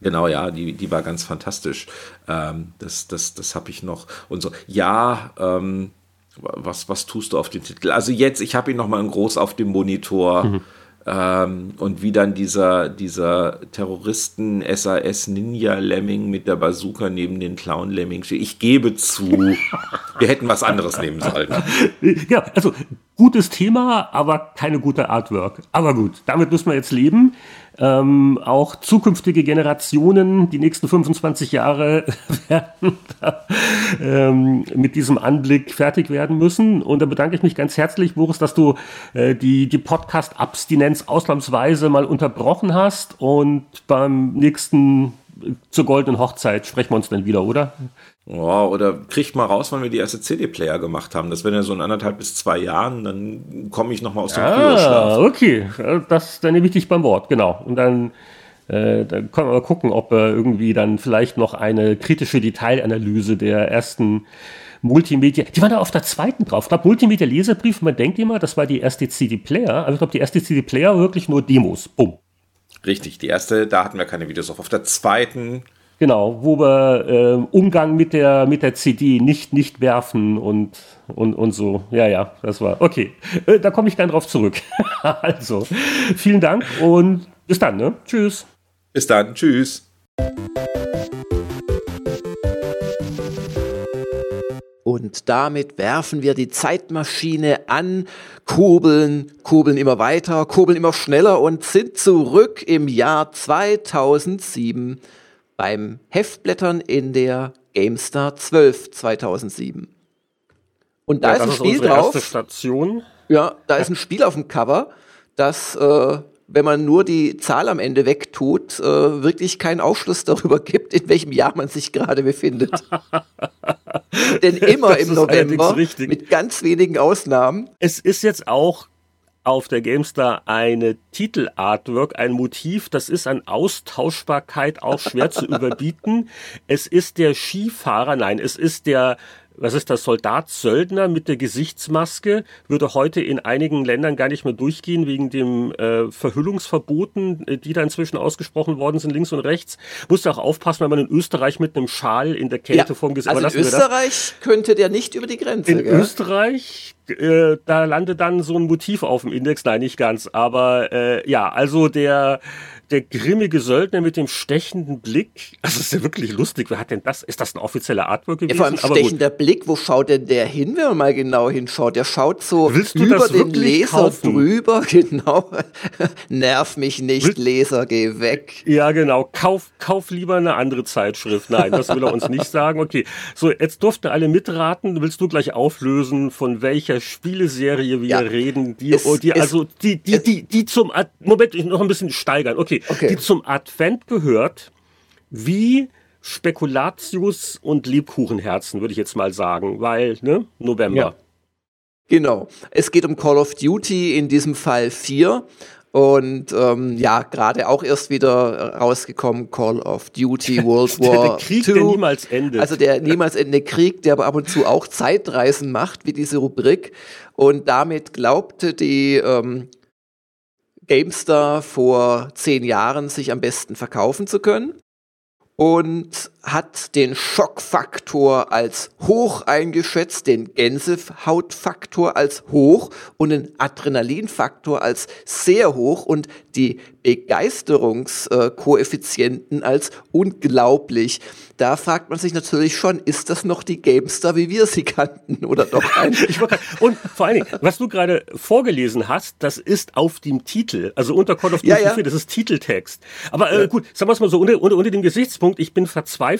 Genau, ja, die, die war ganz fantastisch. Ähm, das das, das habe ich noch. Und so, ja, ähm, was, was tust du auf dem Titel? Also jetzt, ich habe ihn noch mal in groß auf dem Monitor. Mhm. Ähm, und wie dann dieser, dieser Terroristen SAS Ninja Lemming mit der Bazooka neben den Clown Lemming steht. Ich gebe zu, *laughs* wir hätten was anderes nehmen sollen. Ja, also gutes Thema, aber keine gute Artwork. Aber gut, damit müssen wir jetzt leben ähm, auch zukünftige Generationen, die nächsten 25 Jahre *laughs* werden da, ähm, mit diesem Anblick fertig werden müssen. Und da bedanke ich mich ganz herzlich, Boris, dass du äh, die, die Podcast-Abstinenz ausnahmsweise mal unterbrochen hast und beim nächsten zur goldenen Hochzeit sprechen wir uns dann wieder, oder? Ja, oder kriegt mal raus, wann wir die erste CD-Player gemacht haben. Das wäre ja so in anderthalb bis zwei Jahren, dann komme ich nochmal aus dem ah, okay. Das, dann nehme ich dich beim Wort, genau. Und dann, äh, dann können wir mal gucken, ob wir irgendwie dann vielleicht noch eine kritische Detailanalyse der ersten Multimedia, die waren da auf der zweiten drauf. Ich glaube, Multimedia Leserbrief, man denkt immer, das war die erste CD-Player, aber ich glaube, die erste CD-Player wirklich nur Demos. Bumm. Richtig, die erste, da hatten wir keine Videos auf. Auf der zweiten Genau, wo wir äh, Umgang mit der, mit der CD nicht, nicht werfen und, und, und so. Ja, ja, das war. Okay, äh, da komme ich dann drauf zurück. *laughs* also, vielen Dank und bis dann, ne? Tschüss. Bis dann, tschüss. Und damit werfen wir die Zeitmaschine an, kurbeln, kurbeln immer weiter, kurbeln immer schneller und sind zurück im Jahr 2007 beim Heftblättern in der GameStar 12 2007. Und da ja, ist ein ist Spiel drauf. Station. Ja, da ist ein Spiel auf dem Cover, das, äh, wenn man nur die Zahl am Ende wegtut, äh, wirklich keinen Aufschluss darüber gibt, in welchem Jahr man sich gerade befindet. *laughs* Denn immer im November, mit ganz wenigen Ausnahmen. Es ist jetzt auch auf der Gamestar eine Titelartwork, ein Motiv, das ist an Austauschbarkeit auch schwer zu *laughs* überbieten. Es ist der Skifahrer, nein, es ist der was ist das, Soldat, Söldner mit der Gesichtsmaske, würde heute in einigen Ländern gar nicht mehr durchgehen wegen dem äh, Verhüllungsverboten, äh, die da inzwischen ausgesprochen worden sind, links und rechts. Muss auch aufpassen, wenn man in Österreich mit einem Schal in der Kälte ja, vorm Gesicht... Also in Österreich könnte der nicht über die Grenze. In gell? Österreich, äh, da landet dann so ein Motiv auf dem Index, nein, nicht ganz, aber äh, ja, also der der grimmige Söldner mit dem stechenden Blick. Also ist ja wirklich lustig. Wer hat denn das? Ist das ein offizieller Artwork gewesen? Ja, vor allem stechender Blick. Wo schaut denn der hin, wenn man mal genau hinschaut? Der schaut so über den Leser kaufen? drüber. *laughs* Genau. Nerv mich nicht, Will Leser, geh weg. Ja, genau. Kauf, kauf lieber eine andere Zeitschrift. Nein, das will er uns nicht sagen. Okay. So, jetzt durften alle mitraten. Willst du gleich auflösen, von welcher Spieleserie wir ja. reden? Die, es, die, also, die, die, die, die zum, Moment, ich noch ein bisschen steigern. Okay okay. die zum Advent gehört, wie Spekulatius und Lebkuchenherzen, würde ich jetzt mal sagen, weil, ne, November. Ja. Genau. Es geht um Call of Duty, in diesem Fall 4. Und ähm, ja, gerade auch erst wieder rausgekommen, Call of Duty *laughs* World War der, der Krieg, II. der niemals endet. Also der niemals endende Krieg, der aber ab und zu auch Zeitreisen macht, wie diese Rubrik. Und damit glaubte die ähm, GameStar vor zehn Jahren sich am besten verkaufen zu können. Und hat den Schockfaktor als hoch eingeschätzt, den Gänsehautfaktor als hoch und den Adrenalinfaktor als sehr hoch und die Begeisterungskoeffizienten als unglaublich. Da fragt man sich natürlich schon, ist das noch die GameStar, wie wir sie kannten, oder doch *laughs* ein? und vor allen Dingen, was du gerade vorgelesen hast, das ist auf dem Titel, also unter Call of Duty ja, ja. 4, das ist Titeltext. Aber äh, gut, sagen wir es mal so, unter, unter, unter dem Gesichtspunkt, ich bin verzweifelt,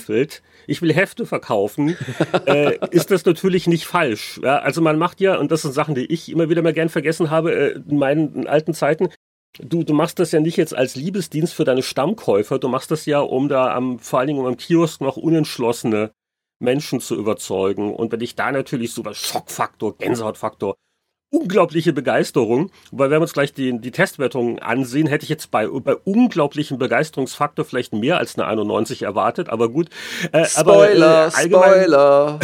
ich will Hefte verkaufen, *laughs* äh, ist das natürlich nicht falsch. Ja, also man macht ja, und das sind Sachen, die ich immer wieder mal gern vergessen habe, äh, in meinen alten Zeiten, du, du machst das ja nicht jetzt als Liebesdienst für deine Stammkäufer, du machst das ja, um da am, vor allen Dingen um am Kiosk noch unentschlossene Menschen zu überzeugen. Und wenn ich da natürlich so was Schockfaktor, Gänsehautfaktor, unglaubliche Begeisterung, weil wenn wir uns gleich die, die Testwertung ansehen, hätte ich jetzt bei, bei unglaublichen Begeisterungsfaktor vielleicht mehr als eine 91 erwartet, aber gut. Äh, Spoiler, aber, äh, allgemein, Spoiler.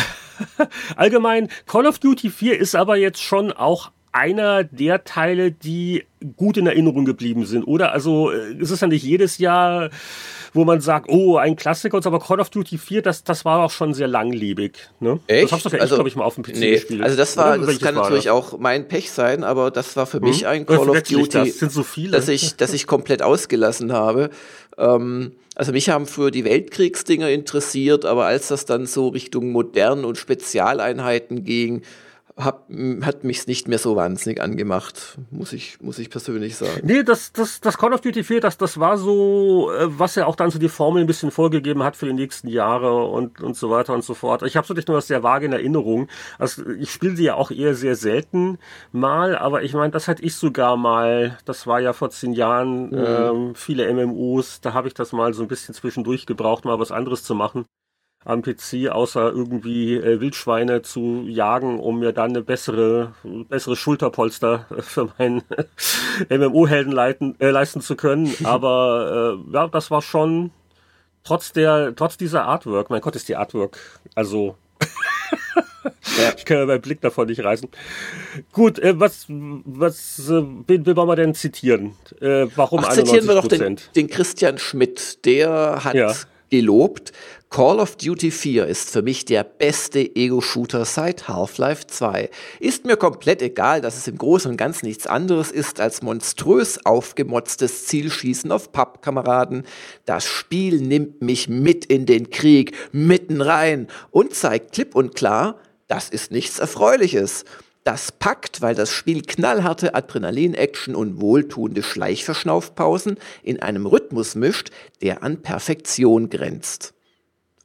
*laughs* allgemein, Call of Duty 4 ist aber jetzt schon auch einer der Teile, die gut in Erinnerung geblieben sind, oder? Also äh, es ist ja nicht jedes Jahr, wo man sagt, oh, ein Klassiker, aber Call of Duty 4, das, das war auch schon sehr langlebig. Ne? Echt? Das hast du ja also, glaube ich, mal auf dem PC nee, gespielt. Also das war, das kann natürlich das? auch mein Pech sein, aber das war für hm? mich ein Call of Duty, das sind so viele. dass ich, dass ich komplett ausgelassen habe. Ähm, also mich haben früher die Weltkriegsdinger interessiert, aber als das dann so Richtung modernen und Spezialeinheiten ging, hab, hat mich nicht mehr so wahnsinnig angemacht, muss ich, muss ich persönlich sagen. Nee, das, das, das Call of Duty 4, das, das war so, äh, was ja auch dann so die Formel ein bisschen vorgegeben hat für die nächsten Jahre und, und so weiter und so fort. Ich habe so nicht nur das sehr vage in Erinnerung. Also ich spiele sie ja auch eher sehr selten mal, aber ich meine, das hatte ich sogar mal, das war ja vor zehn Jahren, mhm. ähm, viele MMOs, da habe ich das mal so ein bisschen zwischendurch gebraucht, mal was anderes zu machen am PC, außer irgendwie äh, Wildschweine zu jagen, um mir dann eine bessere, bessere Schulterpolster *laughs* für meinen *laughs* MMO-Helden äh, leisten zu können. *laughs* Aber äh, ja, das war schon trotz der, trotz dieser Artwork, mein Gott, ist die Artwork, also ja. Ich kann ja meinen Blick davon nicht reißen. Gut, äh, was, was, äh, wen, wen wollen wir denn zitieren? Äh, warum Ach, zitieren wir doch den, den Christian Schmidt. Der hat ja. Gelobt, Call of Duty 4 ist für mich der beste Ego-Shooter seit Half-Life 2. Ist mir komplett egal, dass es im Großen und Ganzen nichts anderes ist als monströs aufgemotztes Zielschießen auf Pappkameraden. Das Spiel nimmt mich mit in den Krieg, mitten rein und zeigt klipp und klar, das ist nichts Erfreuliches. Das packt, weil das Spiel knallharte Adrenalin-Action und wohltuende Schleichverschnaufpausen in einem Rhythmus mischt, der an Perfektion grenzt.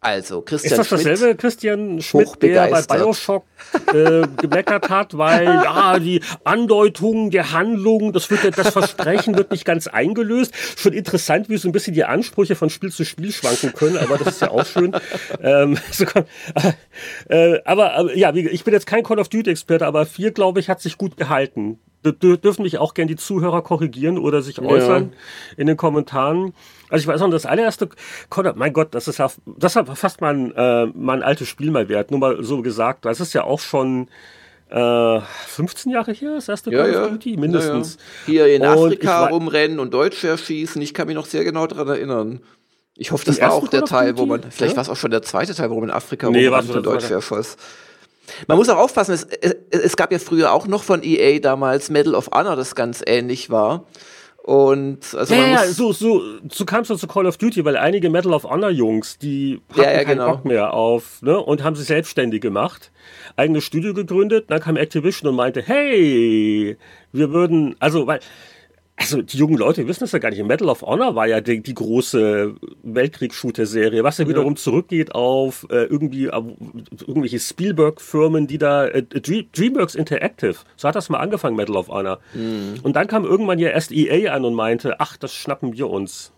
Also, Christian Ist das dasselbe Schmidt, Christian Schmidt, der bei Bioshock äh, gemeckert hat, weil *laughs* ja, die Andeutung der Handlung, das, wird, das Versprechen wird nicht ganz eingelöst. Schon interessant, wie so ein bisschen die Ansprüche von Spiel zu Spiel schwanken können, aber das ist ja auch schön. Ähm, *laughs* so, äh, aber, aber ja, ich bin jetzt kein Call of Duty-Experte, aber vier, glaube ich, hat sich gut gehalten dürfen mich auch gern die Zuhörer korrigieren oder sich äußern ja. in den Kommentaren. Also ich weiß noch, das allererste, mein Gott, das ist ja, das hat fast mein, äh, mein altes Spiel mal wert, nur mal so gesagt. Das ist ja auch schon äh, 15 Jahre her, das erste ja, Duty, mindestens. Ja, Hier in Afrika rumrennen und Deutsche erschießen, ich kann mich noch sehr genau daran erinnern. Ich hoffe, das war auch der Teil, wo man, vielleicht ja? war es auch schon der zweite Teil, wo man in Afrika nee, rumrennt und Deutsche erschoss. Man muss auch aufpassen, es, es, es, gab ja früher auch noch von EA damals Medal of Honor, das ganz ähnlich war. Und also ja, ja, so, so, so kamst du zu Call of Duty, weil einige Medal of Honor Jungs, die hatten ja, ja, keinen genau. Bock mehr auf, ne, und haben sich selbstständig gemacht, eigenes Studio gegründet, dann kam Activision und meinte, hey, wir würden, also, weil, also die jungen Leute wissen es ja gar nicht. Medal of Honor war ja die, die große Weltkriegs-Shooter-Serie, was ja wiederum zurückgeht auf äh, irgendwie auf irgendwelche Spielberg-Firmen, die da äh, Dreamworks Interactive, so hat das mal angefangen, Medal of Honor. Mhm. Und dann kam irgendwann ja erst EA an und meinte, ach, das schnappen wir uns.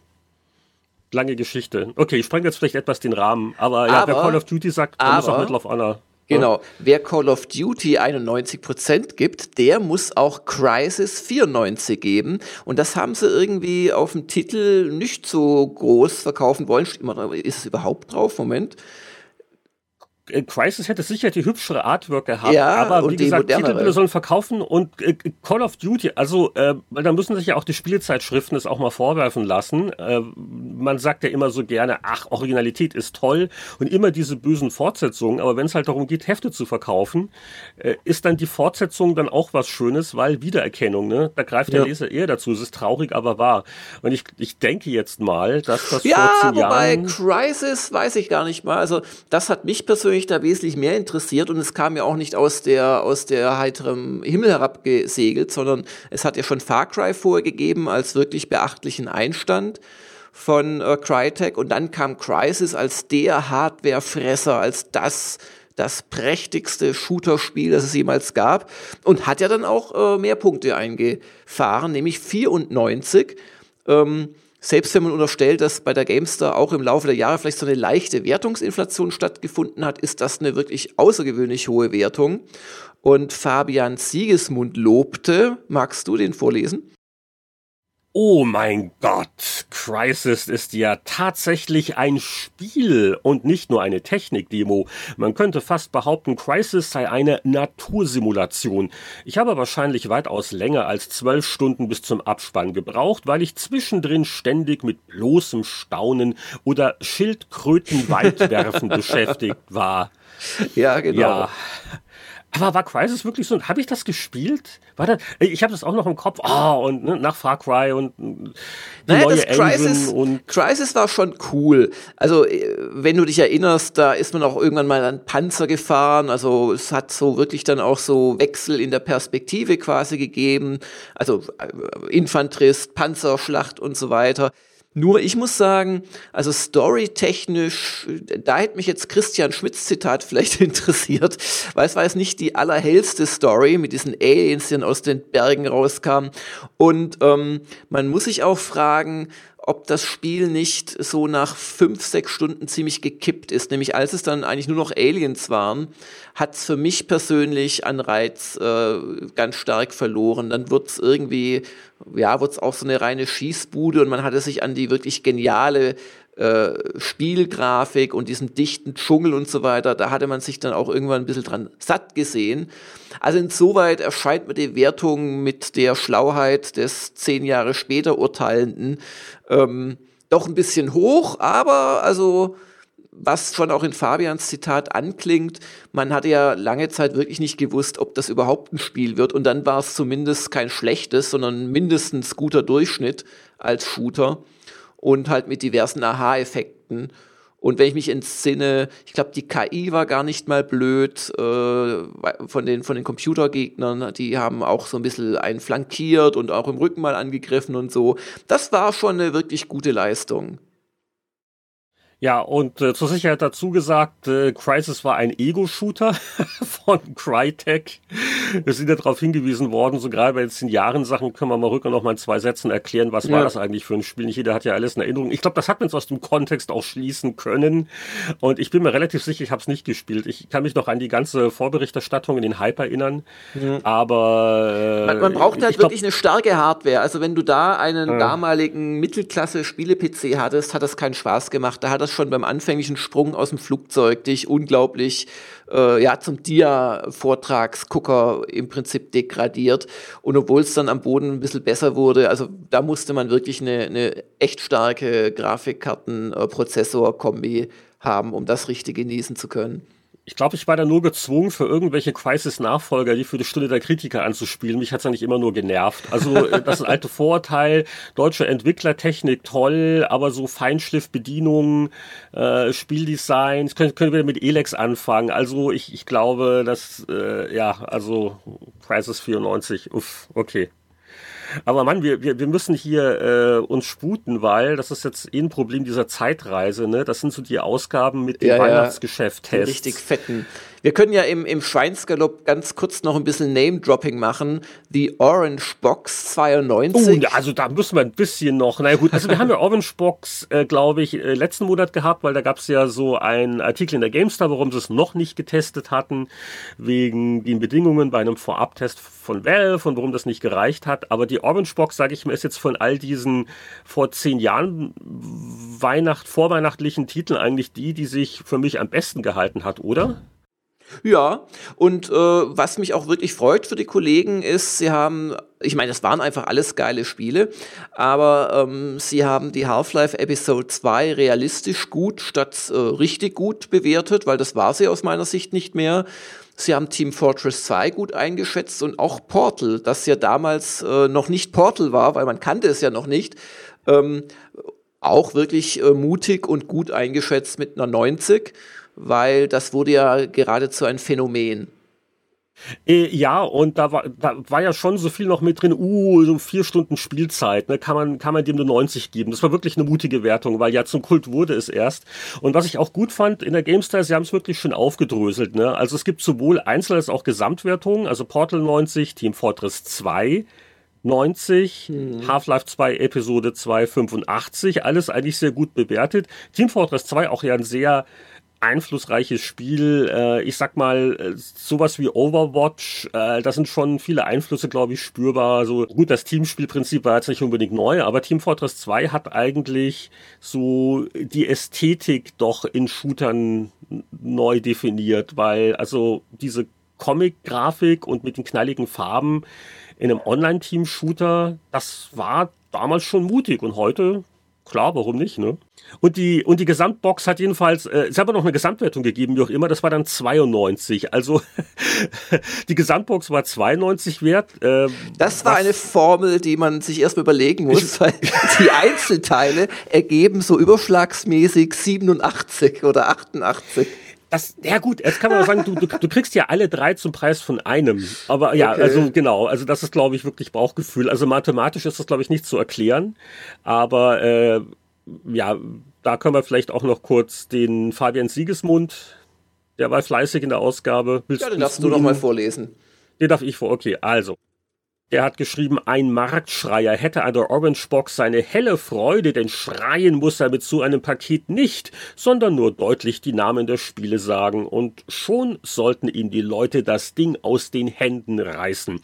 Lange Geschichte. Okay, ich spreng jetzt vielleicht etwas den Rahmen, aber, ja, wer Call of Duty sagt, dann muss auch Medal of Honor. Genau. Wer Call of Duty 91% gibt, der muss auch Crisis 94 geben. Und das haben sie irgendwie auf dem Titel nicht so groß verkaufen wollen. Ist es überhaupt drauf? Moment. Äh, Crisis hätte sicher die hübschere Artwork gehabt, ja, aber wie gesagt, Titelbilder sollen verkaufen und äh, Call of Duty, also äh, da müssen sich ja auch die Spielzeitschriften es auch mal vorwerfen lassen. Äh, man sagt ja immer so gerne, ach, Originalität ist toll und immer diese bösen Fortsetzungen, aber wenn es halt darum geht, Hefte zu verkaufen, äh, ist dann die Fortsetzung dann auch was Schönes, weil Wiedererkennung, ne? Da greift der Leser eher dazu. Es ist traurig, aber wahr. Und ich, ich denke jetzt mal, dass das ja, vor zehn wobei Jahren... Crisis weiß ich gar nicht mal. Also das hat mich persönlich mich da wesentlich mehr interessiert und es kam ja auch nicht aus der, aus der heiterem Himmel herabgesegelt, sondern es hat ja schon Far Cry vorgegeben als wirklich beachtlichen Einstand von äh, Crytek und dann kam Crisis als der Hardwarefresser, als das das prächtigste Shooter-Spiel, das es jemals gab und hat ja dann auch äh, mehr Punkte eingefahren, nämlich 94. Ähm, selbst wenn man unterstellt, dass bei der Gamestar auch im Laufe der Jahre vielleicht so eine leichte Wertungsinflation stattgefunden hat, ist das eine wirklich außergewöhnlich hohe Wertung. Und Fabian Siegesmund lobte, magst du den vorlesen? Oh mein Gott, Crisis ist ja tatsächlich ein Spiel und nicht nur eine Technikdemo. Man könnte fast behaupten, Crisis sei eine Natursimulation. Ich habe wahrscheinlich weitaus länger als zwölf Stunden bis zum Abspann gebraucht, weil ich zwischendrin ständig mit bloßem Staunen oder Schildkrötenweitwerfen *laughs* beschäftigt war. Ja, genau. Ja. Aber war Crisis wirklich so? Habe ich das gespielt? War das? Ich habe das auch noch im Kopf. Oh, und ne, nach Far Cry und die naja, neue das Crisis, und Crisis war schon cool. Also äh, wenn du dich erinnerst, da ist man auch irgendwann mal an Panzer gefahren. Also es hat so wirklich dann auch so Wechsel in der Perspektive quasi gegeben. Also äh, Infanterist, Panzerschlacht und so weiter. Nur ich muss sagen, also storytechnisch, da hätte mich jetzt Christian Schmitz Zitat vielleicht *laughs* interessiert, weil es war jetzt nicht die allerhellste Story mit diesen Aliens, die dann aus den Bergen rauskamen. Und ähm, man muss sich auch fragen, ob das Spiel nicht so nach fünf, sechs Stunden ziemlich gekippt ist. Nämlich als es dann eigentlich nur noch Aliens waren, hat es für mich persönlich an Reiz äh, ganz stark verloren. Dann wird es irgendwie, ja, wird es auch so eine reine Schießbude und man hatte sich an die wirklich geniale äh, Spielgrafik und diesen dichten Dschungel und so weiter, da hatte man sich dann auch irgendwann ein bisschen dran satt gesehen. Also insoweit erscheint mir die Wertung mit der Schlauheit des zehn Jahre später Urteilenden ähm, doch ein bisschen hoch, aber also was schon auch in Fabians Zitat anklingt, man hatte ja lange Zeit wirklich nicht gewusst, ob das überhaupt ein Spiel wird und dann war es zumindest kein schlechtes, sondern mindestens guter Durchschnitt als Shooter und halt mit diversen Aha-Effekten. Und wenn ich mich entsinne, ich glaube, die KI war gar nicht mal blöd äh, von, den, von den Computergegnern. Die haben auch so ein bisschen einen flankiert und auch im Rücken mal angegriffen und so. Das war schon eine wirklich gute Leistung. Ja, und äh, zur Sicherheit dazu gesagt, äh, Crisis war ein Ego-Shooter *laughs* von Crytek. Wir sind ja darauf hingewiesen worden, so gerade bei den zehn Jahren Sachen können wir mal rücker noch mal in zwei Sätzen erklären, was ja. war das eigentlich für ein Spiel. Nicht jeder hat ja alles in Erinnerung. Ich glaube, das hat man aus dem Kontext auch schließen können. Und ich bin mir relativ sicher, ich habe es nicht gespielt. Ich kann mich noch an die ganze Vorberichterstattung in den Hype erinnern. Ja. Aber äh, man, man, braucht halt wirklich glaub, eine starke Hardware. Also wenn du da einen äh. damaligen Mittelklasse-Spiele-PC hattest, hat das keinen Spaß gemacht. Da hat das schon beim anfänglichen Sprung aus dem Flugzeug dich unglaublich äh, ja, zum Dia-Vortragsgucker im Prinzip degradiert. Und obwohl es dann am Boden ein bisschen besser wurde, also da musste man wirklich eine, eine echt starke Grafikkarten-Prozessor-Kombi haben, um das richtig genießen zu können. Ich glaube, ich war da nur gezwungen, für irgendwelche Crisis-Nachfolger die für die Stunde der Kritiker anzuspielen. Mich hat's ja nicht immer nur genervt. Also äh, *laughs* das ist ein alte Vorurteil. Deutsche Entwicklertechnik toll, aber so Feinschliff-Bedienungen, äh, Spieldesign, können, können wir mit Elex anfangen. Also ich, ich glaube, dass, äh, ja, also Crisis 94, uff, okay. Aber Mann, wir, wir, wir müssen hier äh, uns sputen, weil das ist jetzt eh ein Problem dieser Zeitreise. Ne? Das sind so die Ausgaben mit dem ja, Weihnachtsgeschäft. Ja, richtig fetten. Wir können ja im, im Schweinsgalopp ganz kurz noch ein bisschen Name-Dropping machen. Die Orange Box 92. Oh, also da müssen wir ein bisschen noch. Na gut, also wir haben ja Orange Box, äh, glaube ich, äh, letzten Monat gehabt, weil da gab es ja so einen Artikel in der GameStar, warum sie es noch nicht getestet hatten, wegen den Bedingungen bei einem Vorabtest von Valve und warum das nicht gereicht hat. Aber die Orange Box, sage ich mir, ist jetzt von all diesen vor zehn Jahren Weihnacht, vorweihnachtlichen Titeln eigentlich die, die sich für mich am besten gehalten hat, oder? Ja, und äh, was mich auch wirklich freut für die Kollegen ist, sie haben, ich meine, das waren einfach alles geile Spiele, aber ähm, sie haben die Half-Life Episode 2 realistisch gut statt äh, richtig gut bewertet, weil das war sie aus meiner Sicht nicht mehr. Sie haben Team Fortress 2 gut eingeschätzt und auch Portal, das ja damals äh, noch nicht Portal war, weil man kannte es ja noch nicht, ähm, auch wirklich äh, mutig und gut eingeschätzt mit einer 90 weil das wurde ja geradezu ein Phänomen. Äh, ja, und da war, da war ja schon so viel noch mit drin, uh, so vier Stunden Spielzeit, ne, kann man, kann man dem eine 90 geben. Das war wirklich eine mutige Wertung, weil ja zum Kult wurde es erst. Und was ich auch gut fand in der GameStar, sie haben es wirklich schön aufgedröselt, ne. Also es gibt sowohl Einzel- als auch Gesamtwertungen, also Portal 90, Team Fortress 2, 90, hm. Half-Life 2 Episode 2 85, alles eigentlich sehr gut bewertet. Team Fortress 2 auch ja ein sehr einflussreiches Spiel. Äh, ich sag mal, äh, sowas wie Overwatch, äh, da sind schon viele Einflüsse, glaube ich, spürbar. So gut, das Teamspielprinzip war jetzt nicht unbedingt neu, aber Team Fortress 2 hat eigentlich so die Ästhetik doch in Shootern neu definiert, weil also diese Comic-Grafik und mit den knalligen Farben in einem Online-Team-Shooter, das war damals schon mutig und heute, klar, warum nicht, ne? Und die, und die Gesamtbox hat jedenfalls, äh, es hat aber noch eine Gesamtwertung gegeben, wie auch immer, das war dann 92. Also *laughs* die Gesamtbox war 92 wert. Äh, das war eine Formel, die man sich erstmal überlegen muss, *laughs* weil die Einzelteile ergeben so überschlagsmäßig 87 oder 88 das, ja gut, jetzt kann man sagen, du, du, du kriegst ja alle drei zum Preis von einem. Aber ja, okay. also genau, also das ist, glaube ich, wirklich Bauchgefühl. Also mathematisch ist das, glaube ich, nicht zu erklären. Aber äh, ja, da können wir vielleicht auch noch kurz den Fabian Siegesmund, der war fleißig in der Ausgabe. Willst, ja, den darfst du noch mal vorlesen. Den darf ich vor, okay, also. Er hat geschrieben, ein Marktschreier hätte an der Orange Box seine helle Freude, denn schreien muss er mit so einem Paket nicht, sondern nur deutlich die Namen der Spiele sagen und schon sollten ihm die Leute das Ding aus den Händen reißen.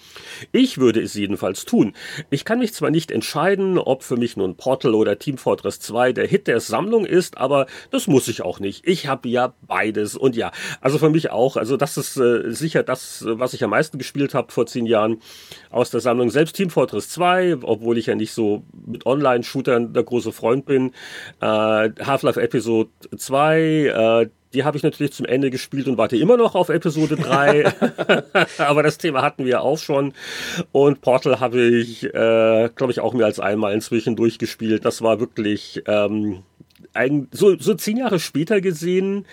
Ich würde es jedenfalls tun. Ich kann mich zwar nicht entscheiden, ob für mich nun Portal oder Team Fortress 2 der Hit der Sammlung ist, aber das muss ich auch nicht. Ich habe ja beides und ja, also für mich auch. Also das ist äh, sicher das, was ich am meisten gespielt habe vor zehn Jahren aus der Sammlung. Selbst Team Fortress 2, obwohl ich ja nicht so mit Online-Shootern der große Freund bin. Äh, Half-Life Episode 2, äh, die habe ich natürlich zum Ende gespielt und warte immer noch auf Episode 3. *laughs* *laughs* Aber das Thema hatten wir auch schon. Und Portal habe ich, äh, glaube ich, auch mehr als einmal inzwischen durchgespielt. Das war wirklich ähm, ein, so, so zehn Jahre später gesehen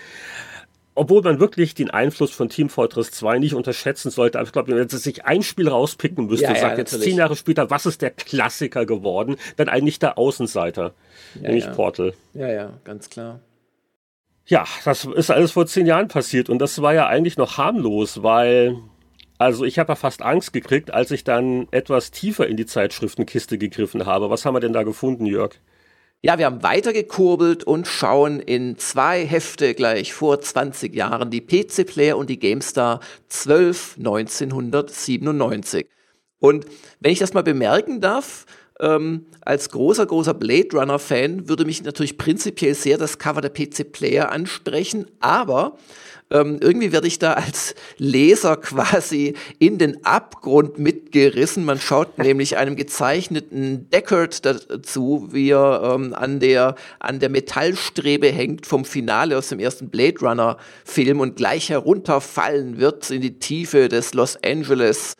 obwohl man wirklich den Einfluss von Team Fortress 2 nicht unterschätzen sollte. Aber ich glaube, wenn man sich ein Spiel rauspicken müsste, ja, ja, sagt jetzt zehn Jahre später, was ist der Klassiker geworden, dann eigentlich der Außenseiter, ja, nämlich ja. Portal. Ja, ja, ganz klar. Ja, das ist alles vor zehn Jahren passiert und das war ja eigentlich noch harmlos, weil also ich habe ja fast Angst gekriegt, als ich dann etwas tiefer in die Zeitschriftenkiste gegriffen habe. Was haben wir denn da gefunden, Jörg? Ja, wir haben weitergekurbelt und schauen in zwei Hefte gleich vor 20 Jahren die PC Player und die GameStar 12 1997. Und wenn ich das mal bemerken darf, ähm, als großer, großer Blade Runner-Fan würde mich natürlich prinzipiell sehr das Cover der PC Player ansprechen, aber ähm, irgendwie werde ich da als Leser quasi in den Abgrund mitgerissen. Man schaut *laughs* nämlich einem gezeichneten Deckard dazu, wie er ähm, an der an der Metallstrebe hängt vom Finale aus dem ersten Blade Runner Film und gleich herunterfallen wird in die Tiefe des Los Angeles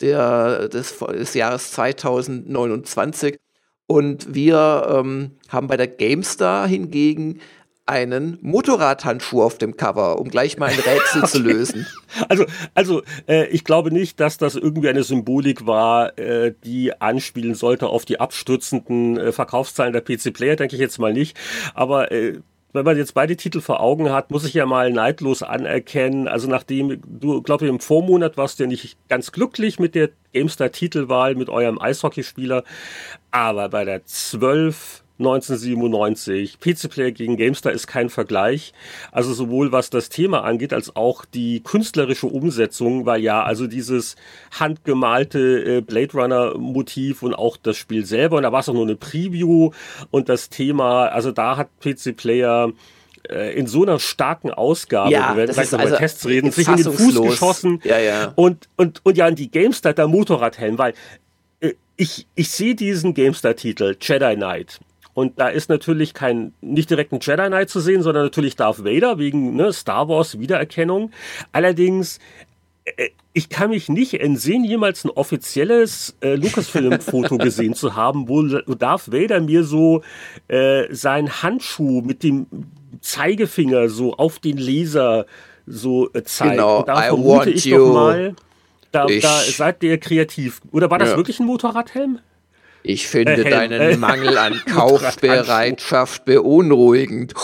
der, des, des Jahres 2029. Und wir ähm, haben bei der GameStar hingegen einen Motorradhandschuh auf dem Cover, um gleich mal ein Rätsel *laughs* okay. zu lösen. Also, also äh, ich glaube nicht, dass das irgendwie eine Symbolik war, äh, die anspielen sollte auf die abstürzenden äh, Verkaufszahlen der PC Player, denke ich jetzt mal nicht. Aber äh, wenn man jetzt beide Titel vor Augen hat, muss ich ja mal neidlos anerkennen. Also nachdem du, glaube ich, im Vormonat warst du ja nicht ganz glücklich mit der GameStar-Titelwahl, mit eurem Eishockeyspieler. Aber bei der 12 1997. PC Player gegen GameStar ist kein Vergleich. Also sowohl was das Thema angeht, als auch die künstlerische Umsetzung, weil ja, also dieses handgemalte äh, Blade Runner Motiv und auch das Spiel selber, und da war es auch nur eine Preview und das Thema, also da hat PC Player äh, in so einer starken Ausgabe, ja, wir werden gleich noch also Tests reden, sich in den Fuß geschossen ja, ja. und und und ja an die GameStar der Motorradhelm, weil äh, ich ich sehe diesen GameStar Titel Jedi Knight und da ist natürlich kein, nicht direkt ein Jedi Knight zu sehen, sondern natürlich Darth Vader wegen ne, Star Wars Wiedererkennung. Allerdings, äh, ich kann mich nicht entsehen, jemals ein offizielles äh, Lucasfilm-Foto *laughs* gesehen zu haben, wo Darth Vader mir so äh, seinen Handschuh mit dem Zeigefinger so auf den Laser so äh, zeigt. Genau, Und da I vermute want ich you. doch mal, da, Ich- da seid ihr kreativ. Oder war das Ja. wirklich ein Motorradhelm? Ich finde deinen Mangel an *laughs* Kaufbereitschaft beunruhigend.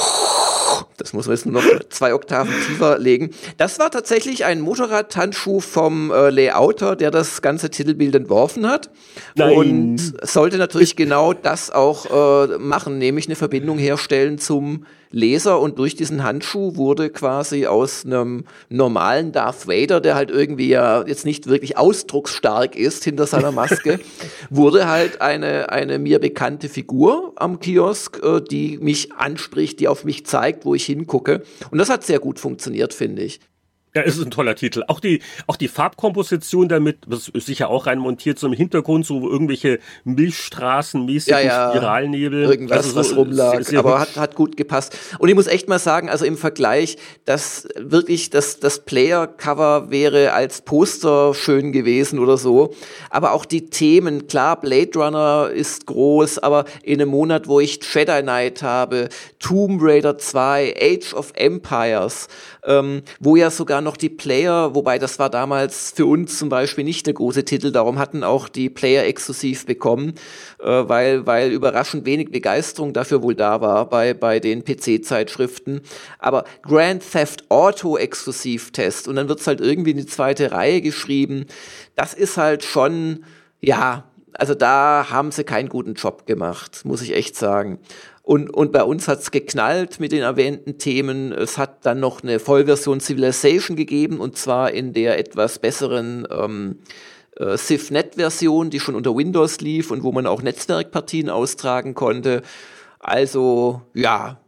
Das muss man jetzt nur noch zwei Oktaven tiefer legen. Das war tatsächlich ein Motorradhandschuh vom äh, Layouter, der das ganze Titelbild entworfen hat. Nein. Und sollte natürlich genau das auch äh, machen, nämlich eine Verbindung herstellen zum Leser. Und durch diesen Handschuh wurde quasi aus einem normalen Darth Vader, der halt irgendwie ja jetzt nicht wirklich ausdrucksstark ist hinter seiner *laughs* Maske, wurde halt eine, eine mir bekannte Figur am Kiosk, äh, die mich anspricht, die auf mich zeigt, wo ich hingucke. Und das hat sehr gut funktioniert, finde ich. Ja, es ist ein toller Titel. Auch die, auch die Farbkomposition damit, das ist sicher auch reinmontiert, so im Hintergrund, so irgendwelche Milchstraßenmäßigen Ja, ja. Spiralnebel. Irgendwas, Also so was rumlag, sehr- sehr aber hat, hat gut gepasst. Und ich muss echt mal sagen, also im Vergleich, dass wirklich das, das Player-Cover wäre als Poster schön gewesen oder so. Aber auch die Themen, klar, Blade Runner ist groß, aber in einem Monat, wo ich Jedi Knight habe, Tomb Raider 2, Age of Empires, ähm, wo ja sogar noch die Player, wobei das war damals für uns zum Beispiel nicht der große Titel, darum hatten auch die Player exklusiv bekommen, äh, weil, weil überraschend wenig Begeisterung dafür wohl da war bei, bei den PC-Zeitschriften. Aber Grand Theft Auto Exklusivtest und dann wird's halt irgendwie in die zweite Reihe geschrieben. Das ist halt schon, ja, also da haben sie keinen guten Job gemacht, muss ich echt sagen. Und, und bei uns hat's geknallt mit den erwähnten Themen. Es hat dann noch eine Vollversion Civilization gegeben, und zwar in der etwas besseren ähm, äh, CivNet-Version, die schon unter Windows lief und wo man auch Netzwerkpartien austragen konnte. Also, ja,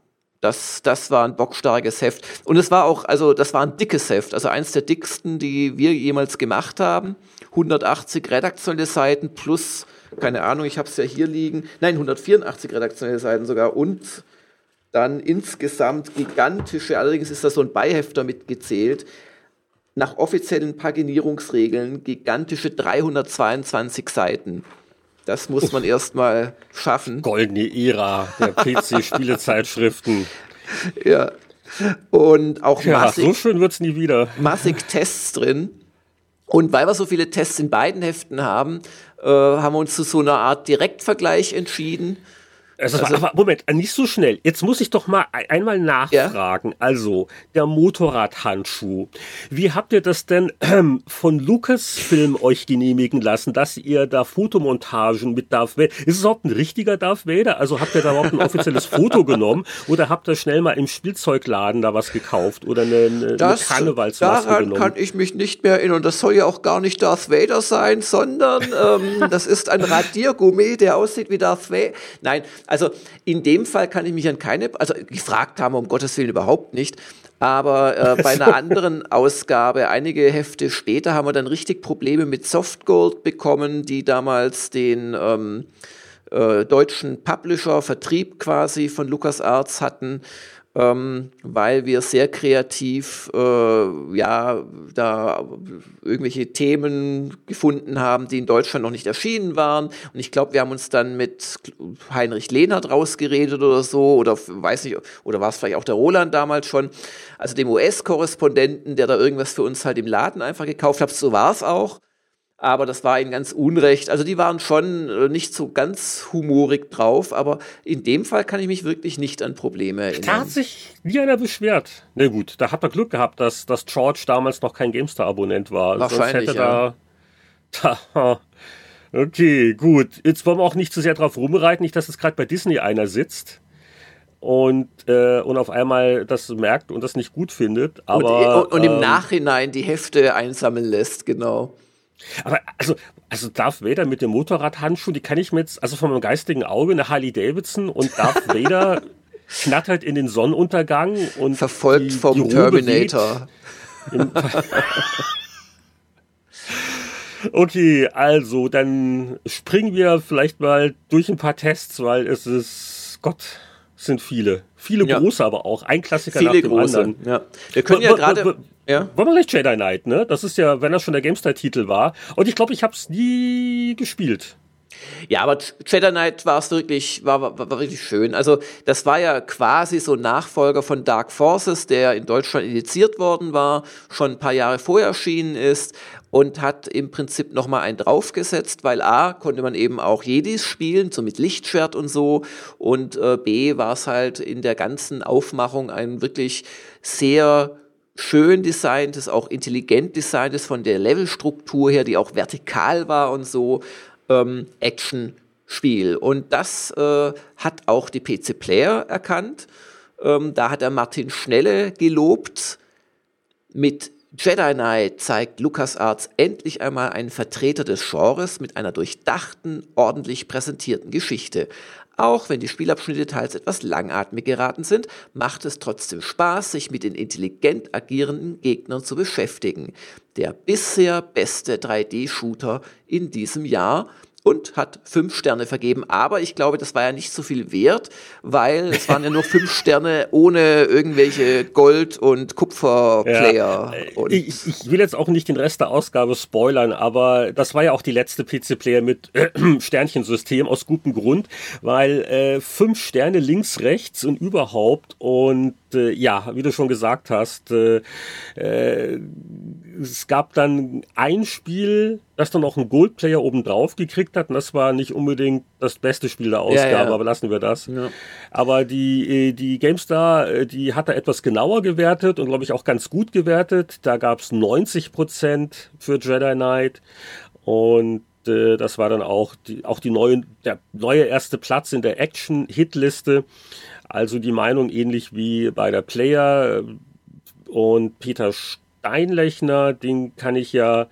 das, das war ein bockstarkes Heft. Und es war auch, also das war ein dickes Heft, also eins der dicksten, die wir jemals gemacht haben. 180 redaktionelle Seiten plus, keine Ahnung, ich habe es ja hier liegen, nein, 184 redaktionelle Seiten sogar und dann insgesamt gigantische, allerdings ist da so ein Beihefter mitgezählt, nach offiziellen Paginierungsregeln gigantische 322 Seiten. Das muss man erstmal schaffen. Goldene Ära der PC-Spielezeitschriften. *laughs* Ja. Und auch Ja, massig, so schön wird's nie wieder. massig Tests drin. Und weil wir so viele Tests in beiden Heften haben, äh, haben wir uns zu so einer Art Direktvergleich entschieden. Also, Also- aber Moment, nicht so schnell. Jetzt muss ich doch mal ein- einmal nachfragen. Also, der Motorradhandschuh. Wie habt ihr das denn ähm, von Lucasfilm euch genehmigen lassen, dass ihr da Fotomontagen mit Darth Vader... Ist es überhaupt ein richtiger Darth Vader? Also habt ihr da überhaupt ein offizielles Foto genommen? Oder habt ihr schnell mal im Spielzeugladen da was gekauft? Oder eine, eine, eine Das, Karnevalsmaske daran genommen? kann ich mich nicht mehr erinnern. Das soll ja auch gar nicht Darth Vader sein, sondern ähm, das ist ein Radiergummi, der aussieht wie Darth Vader. Nein, also in dem Fall kann ich mich an keine, also gefragt haben, um Gottes Willen überhaupt nicht. Aber äh, *laughs* bei einer anderen Ausgabe, einige Hefte später, haben wir dann richtig Probleme mit Softgold bekommen, die damals den ähm, äh, deutschen Publisher, Vertrieb quasi von LucasArts hatten, ähm, weil wir sehr kreativ äh, ja da irgendwelche Themen gefunden haben, die in Deutschland noch nicht erschienen waren. Und ich glaube, wir haben uns dann mit Heinrich Lehnert rausgeredet oder so, oder weiß nicht, oder war es vielleicht auch der Roland damals schon, also dem US-Korrespondenten, der da irgendwas für uns halt im Laden einfach gekauft hat. So war es auch. Aber das war ihnen ganz unrecht. Also die waren schon äh, nicht so ganz humorig drauf, aber in dem Fall kann ich mich wirklich nicht an Probleme Da erinnern. hat sich nie einer beschwert. Na gut, da habt ihr Glück gehabt, dass, dass George damals noch kein GameStar-Abonnent war. Wahrscheinlich, Sonst hätte da, *laughs* da. Okay, gut. Jetzt wollen wir auch nicht zu sehr drauf rumreiten, nicht, dass jetzt gerade bei Disney einer sitzt und, äh, und auf einmal das merkt und das nicht gut findet. Und, Aber, und, und im ähm, Nachhinein die Hefte einsammeln lässt, genau. Aber also, also Darth Vader mit dem Motorradhandschuh, die kann ich mir jetzt, also von meinem geistigen Auge, eine Harley Davidson und Darth *laughs* Vader knattert in den Sonnenuntergang und Verfolgt die, vom die. Terminator. *laughs* Okay, also dann springen wir vielleicht mal durch ein paar Tests, weil es ist, Gott, es sind viele. Viele Ja. große aber auch. Ein Klassiker nach Viele dem große. anderen. Ja. Wir können ja gerade. Ja. Wollen wir gleich Jedi Knight, ne? Das ist ja, wenn das schon der GameStar-Titel war. Und ich glaube, ich habe es nie gespielt. Ja, aber Jedi Knight war es wirklich, war, war, war wirklich schön. Also das war ja quasi so Nachfolger von Dark Forces, der in Deutschland indiziert worden war, schon ein paar Jahre vorher erschienen ist und hat im Prinzip nochmal einen draufgesetzt, weil A, konnte man eben auch Jedis spielen, so mit Lichtschwert und so, und äh, B, war es halt in der ganzen Aufmachung ein wirklich sehr schön designtes, auch intelligent designtes von der Levelstruktur her, die auch vertikal war und so ähm, Action-Spiel. Und das äh, hat auch die PC Player erkannt. Ähm, da hat er Martin Schnelle gelobt. Mit Jedi Knight zeigt LucasArts endlich einmal einen Vertreter des Genres mit einer durchdachten, ordentlich präsentierten Geschichte. Auch wenn die Spielabschnitte teils etwas langatmig geraten sind, macht es trotzdem Spaß, sich mit den intelligent agierenden Gegnern zu beschäftigen. Der bisher beste 3D-Shooter in diesem Jahr und hat fünf Sterne vergeben. Aber ich glaube, das war ja nicht so viel wert, weil es waren ja nur fünf *laughs* Sterne ohne irgendwelche Gold- und Kupfer-Player. Ja, ich, ich, will jetzt auch nicht den Rest der Ausgabe spoilern, aber das war ja auch die letzte PC-Player mit äh, *clears throat* Sternchensystem aus gutem Grund, weil äh, fünf Sterne links, rechts und überhaupt und äh, ja, wie du schon gesagt hast, äh, äh, es gab dann ein Spiel, das dann auch einen Goldplayer obendrauf gekriegt hat. Und das war nicht unbedingt das beste Spiel der Ausgabe, ja, ja. aber lassen wir das. Ja. Aber die, äh, die GameStar, äh, die hat da etwas genauer gewertet und glaube ich auch ganz gut gewertet. Da gab es 90 Prozent für Jedi Knight. Und äh, das war dann auch die, auch die neue, der neue erste Platz in der Action-Hitliste. Also die Meinung ähnlich wie bei der Player. Und Peter Steinlechner, den kann ich ja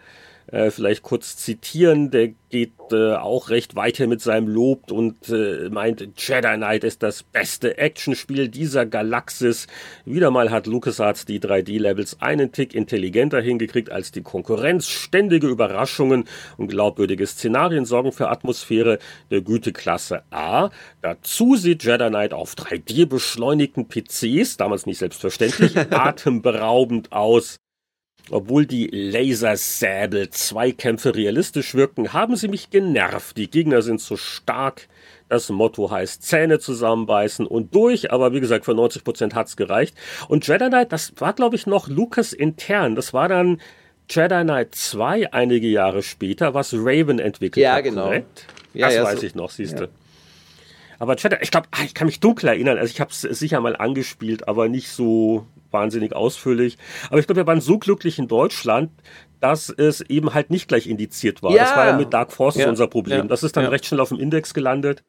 äh, vielleicht kurz zitieren, der geht äh, auch recht weiter mit seinem Lob und äh, meint, Jedi Knight ist das beste Actionspiel dieser Galaxis. Wieder mal hat LucasArts die 3D-Levels einen Tick intelligenter hingekriegt als die Konkurrenz. Ständige Überraschungen und glaubwürdige Szenarien sorgen für Atmosphäre der Güteklasse A. Dazu sieht Jedi Knight auf 3D beschleunigten PCs, damals nicht selbstverständlich, *laughs* atemberaubend aus. Obwohl die Lasersäbel-Zweikämpfe realistisch wirken, haben sie mich genervt. Die Gegner sind so stark. Das Motto heißt Zähne zusammenbeißen und durch, aber wie gesagt, für 90 Prozent hat's gereicht. Und Jedi Knight, das war glaube ich noch Lucas intern. Das war dann Jedi Knight 2 einige Jahre später, was Raven entwickelt ja, hat. Genau. Korrekt? Ja, das ja, weiß so. ich noch, siehst du. Ja. Aber Jedi, ich glaube, ich kann mich dunkel erinnern. Also ich habe es sicher mal angespielt, aber nicht so wahnsinnig ausführlich. Aber ich glaube, wir waren so glücklich in Deutschland, dass es eben halt nicht gleich indiziert war. Ja. Das war ja mit Dark Forces Ja. unser Problem. Ja. Das ist dann Ja. recht schnell auf dem Index gelandet.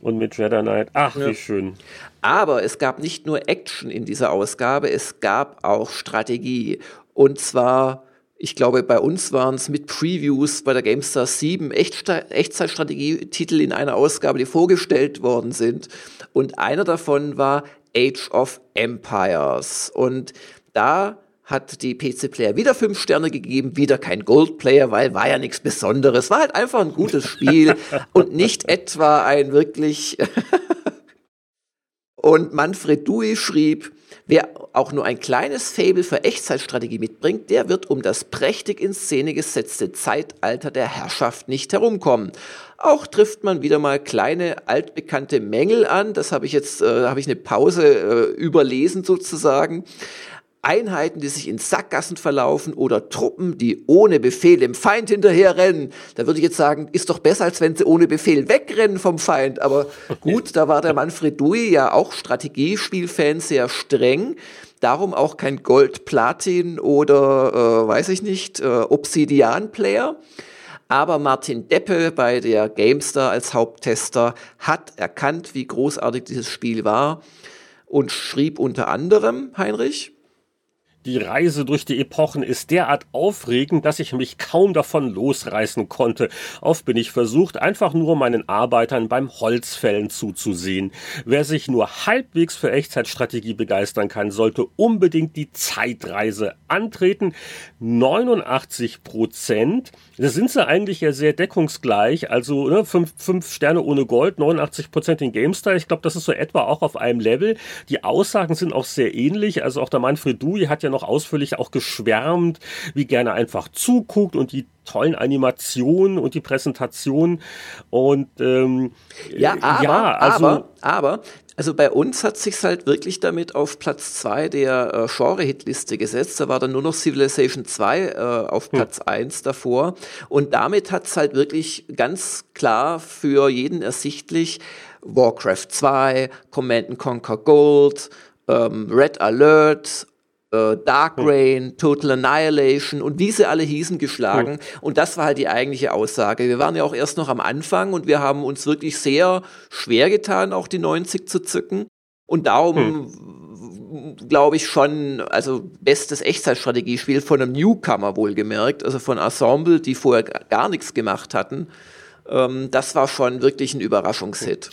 Und mit Jedi Knight, ach, wie schön. Aber es gab nicht nur Action in dieser Ausgabe, es gab auch Strategie. Und zwar, ich glaube, bei uns waren es mit Previews bei der GameStar 7 Echtsta- Echtzeitstrategietitel in einer Ausgabe, die vorgestellt worden sind. Und einer davon war Age of Empires. Und da hat die PC Player wieder fünf Sterne gegeben, wieder kein Gold Player, weil war ja nichts Besonderes, war halt einfach ein gutes Spiel *laughs* und nicht etwa ein wirklich *laughs* und Manfred Dewey schrieb, wer auch nur ein kleines Fable für Echtzeitstrategie mitbringt, der wird um das prächtig in Szene gesetzte Zeitalter der Herrschaft nicht herumkommen. Auch trifft man wieder mal kleine altbekannte Mängel an. Das habe ich jetzt, äh, habe ich eine Pause äh, überlesen sozusagen. Einheiten, die sich in Sackgassen verlaufen oder Truppen, die ohne Befehl dem Feind hinterherrennen. Da würde ich jetzt sagen, ist doch besser, als wenn sie ohne Befehl wegrennen vom Feind. Aber *laughs* gut, da war der Manfred Dewey ja auch Strategiespielfan sehr streng. Darum auch kein Gold, Platin oder, äh, weiß ich nicht, äh, Obsidian-Player. Aber Martin Deppe bei der GameStar als Haupttester hat erkannt, wie großartig dieses Spiel war und schrieb unter anderem, Heinrich, Die Reise durch die Epochen ist derart aufregend, dass ich mich kaum davon losreißen konnte. Oft bin ich versucht, einfach nur meinen Arbeitern beim Holzfällen zuzusehen. Wer sich nur halbwegs für Echtzeitstrategie begeistern kann, sollte unbedingt die Zeitreise antreten. 89 Prozent. Da sind sie eigentlich ja sehr deckungsgleich. Also ne, fünf, fünf Sterne ohne Gold, 89 Prozent in GameStar. Ich glaube, das ist so etwa auch auf einem Level. Die Aussagen sind auch sehr ähnlich. Also auch der Manfred Dewey hat ja noch ausführlich auch geschwärmt, wie gerne einfach zuguckt und die tollen Animationen und die Präsentation und ähm, ja, aber, ja, also, aber, aber also bei uns hat sich's halt wirklich damit auf Platz zwei der äh, Genre-Hitliste gesetzt. Da war dann nur noch Civilization 2 äh, auf hm. Platz hm. eins davor. Und damit hat's halt wirklich ganz klar für jeden ersichtlich Warcraft 2, Command Conquer Gold, ähm, Red Alert äh, Dark hm. Rain, Total Annihilation und wie sie alle hießen geschlagen. Hm. Und das war halt die eigentliche Aussage. Wir waren ja auch erst noch am Anfang und wir haben uns wirklich sehr schwer getan, auch die 90 zu zücken. Und darum hm. glaube ich schon, also bestes Echtzeitstrategiespiel von einem Newcomer wohlgemerkt, also von Ensemble, die vorher gar nichts gemacht hatten. Ähm, das war schon wirklich ein Überraschungshit.